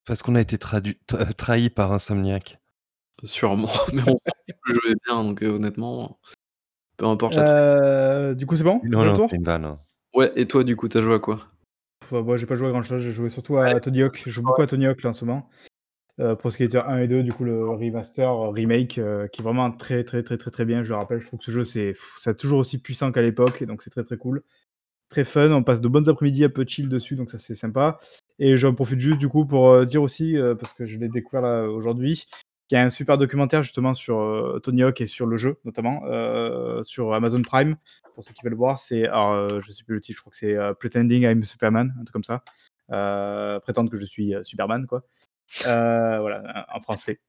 Parce qu'on a été tradu tra trahis par Insomniac.
Sûrement, mais on sent que le jeu est bien donc heu, honnêtement, peu importe la
Heu, du coup, c'est bon?
Non,
le
non,
tour?
une vanne, hein.
Ouais et toi du coup, tu as joué à quoi?
Bah, moi j'ai pas joué à grand chose, j'ai joué surtout
Ouais.
à Tony Hawk. Je joue beaucoup à Tony Hawk là en ce moment. Pro Skater 1 et 2, du coup le remaster, remake, heu, qui est vraiment très, très, très, très, très bien. Je le rappelle, je trouve que ce jeu c'est c'est toujours aussi puissant qu'à l'époque et donc c'est très, très cool. Très fun, on passe de bonnes après-midi un peu chill dessus, donc ça c'est sympa. Et j'en profite juste du coup pour, dire aussi, parce que je l'ai découvert là aujourd'hui, qu'il y a un super documentaire justement sur, heu, Tony Hawk et sur le jeu notamment, heu, sur Amazon Prime, pour ceux qui veulent voir. C'est alors, heu, je sais plus le titre, je crois que c'est, heu, Pretending I'm Superman, un truc comme ça. Prétendre que je suis, Superman quoi. Voilà, en français.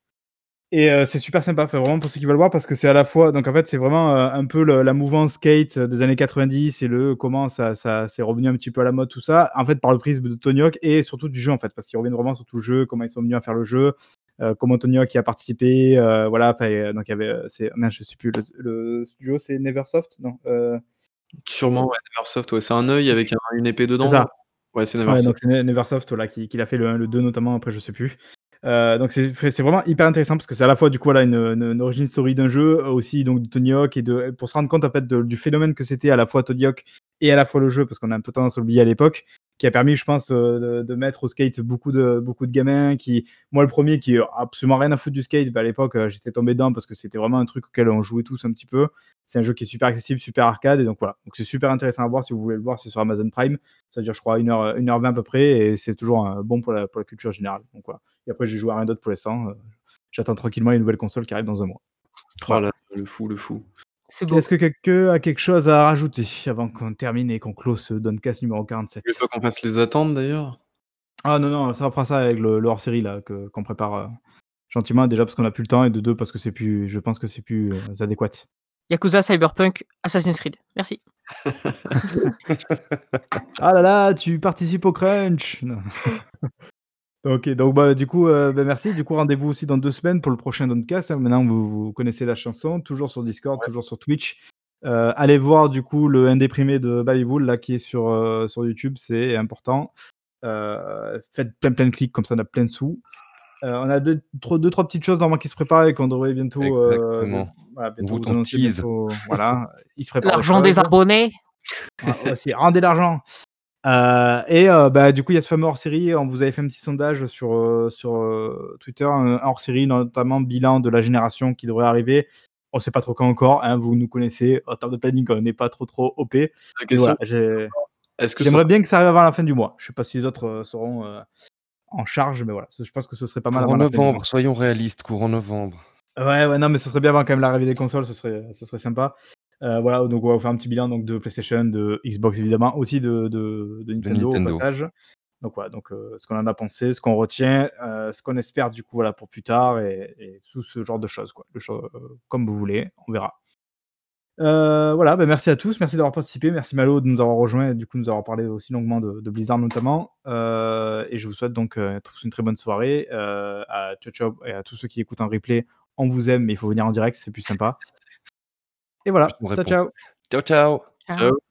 Et c'est super sympa, vraiment pour ceux qui veulent voir parce que c'est à la fois donc en fait, c'est vraiment, un peu la mouvance skate des années 90 et le comment ça ça c'est revenu un petit peu à la mode tout ça, en fait par le prisme de Tony Hawk et surtout du jeu en fait, parce qu'ils reviennent vraiment sur tout le jeu, comment ils sont venus à faire le jeu, comment Tony Hawk y a participé, heu, voilà, heu, donc il y avait, c'est mince je sais plus le le studio c'est Neversoft? Non,
Sûrement ouais, Neversoft, ouais, c'est un œil avec un une épée dedans,
C'est?
Ouais, c'est
Ouais,
Neversoft.
donc c'est Ne Neversoft, voilà, qui qui l'a fait le 1, le 2 notamment, après je sais plus. Donc c'est vraiment hyper intéressant parce que c'est à la fois du coup voilà une, une une origin story d'un jeu, aussi donc de Tony Hawk et de pour se rendre compte en fait de du phénomène que c'était à la fois Tony Hawk et à la fois le jeu, parce qu'on a un peu tendance à l'oublier à l'époque, qui a permis je pense, heu, de mettre au skate beaucoup de beaucoup de gamins qui moi le 1er qui a absolument rien à foutre du skate, bah, à l'époque, heu, j'étais tombé dedans parce que c'était vraiment un truc auquel on jouait tous un petit peu. C'est un jeu qui est super accessible, super arcade et donc voilà. Donc c'est super intéressant à voir si vous voulez le voir, c'est sur Amazon Prime. Ça dure je crois 1 heure, heu, 1 heure 20 à peu près et c'est toujours, bon pour la pour la culture générale, donc voilà. Et après j'ai joué à rien d'autre pour l'instant, j'attends tranquillement les nouvelles consoles qui arrivent dans 1 mois.
Oh
Voilà.
là, le fou, le fou.
C'est.
Est-ce que quelqu'un a quelque chose à rajouter avant qu'on termine et qu'on close ce Done-Cast numéro 47?
Tu veux pas qu'on fasse les attentes d'ailleurs?
Ah non, non, ça on fera ça avec le le hors-série là que qu'on prépare, heu, gentiment déjà parce qu'on a plus le temps et de 2 parce que c'est plus je pense que c'est plus, heu, adéquat.
Yakuza, Cyberpunk, Assassin's Creed. Merci.
Ah là là, tu participes au crunch! OK, donc bah, du coup, heu, bah, merci. Du coup, rendez-vous aussi dans 2 semaines pour le prochain Done-Cast, hein. Maintenant vous vous connaissez la chanson, toujours sur Discord,
Ouais.
toujours sur Twitch. Heu, allez voir du coup le indéprimé de Babybull là qui est sur, heu, sur YouTube, c'est important. Heu, faites plein, plein de clics comme ça on a plein de sous. Heu, on a 2 tro 2-3 petites choses normalement qui se préparent et qu'on devrait bientôt, de
Exactement.
voilà,
On
bientôt
vous
vous
on
annoncer
tease.
bientôt voilà, il se prépare
L'argent des
choses.
abonnés.
Ouais, aussi, rendez l'argent! Heu et heu, bah, du coup, il y a ce fameux hors-série, on vous avait fait un petit sondage sur, heu, sur, Twitter, un hors-série notamment bilan de la génération qui devrait arriver. On sait pas trop quand encore, hein, vous nous connaissez, en termes de planning, on n'est pas trop, trop OP. Voilà, j'aimerais bien que ça arrive avant la fin du mois. Je sais pas si les autres, seront, en charge, mais voilà, je pense que ce serait pas mal avant
Courant
la fin du mois.
novembre, soyons réalistes, courant novembre.
Ouais, ouais, non, mais ce serait bien avant quand même l'arrivée des consoles, ce serait ce serait sympa. Heu, voilà, donc on va vous faire un petit bilan donc de PlayStation, de Xbox évidemment, aussi de de de
De
Nintendo au passage. Donc voilà, donc heu, ce qu'on en a pensé, ce qu'on retient, heu, ce qu'on espère du coup voilà pour plus tard et et tout ce genre de choses quoi. Cho comme vous voulez, on verra. Voilà, bah, merci à tous, merci d'avoir participé, merci Malo de nous avoir rejoints et du coup nous avoir parlé aussi longuement de Blizzard notamment. Et je vous souhaite donc, tous une très bonne soirée. À ciao, ciao et à tous ceux qui écoutent en replay, on vous aime, mais il faut venir en direct, c'est plus sympa. Et voilà, ciao!
Ciao, ciao!
Ciao.
Ciao.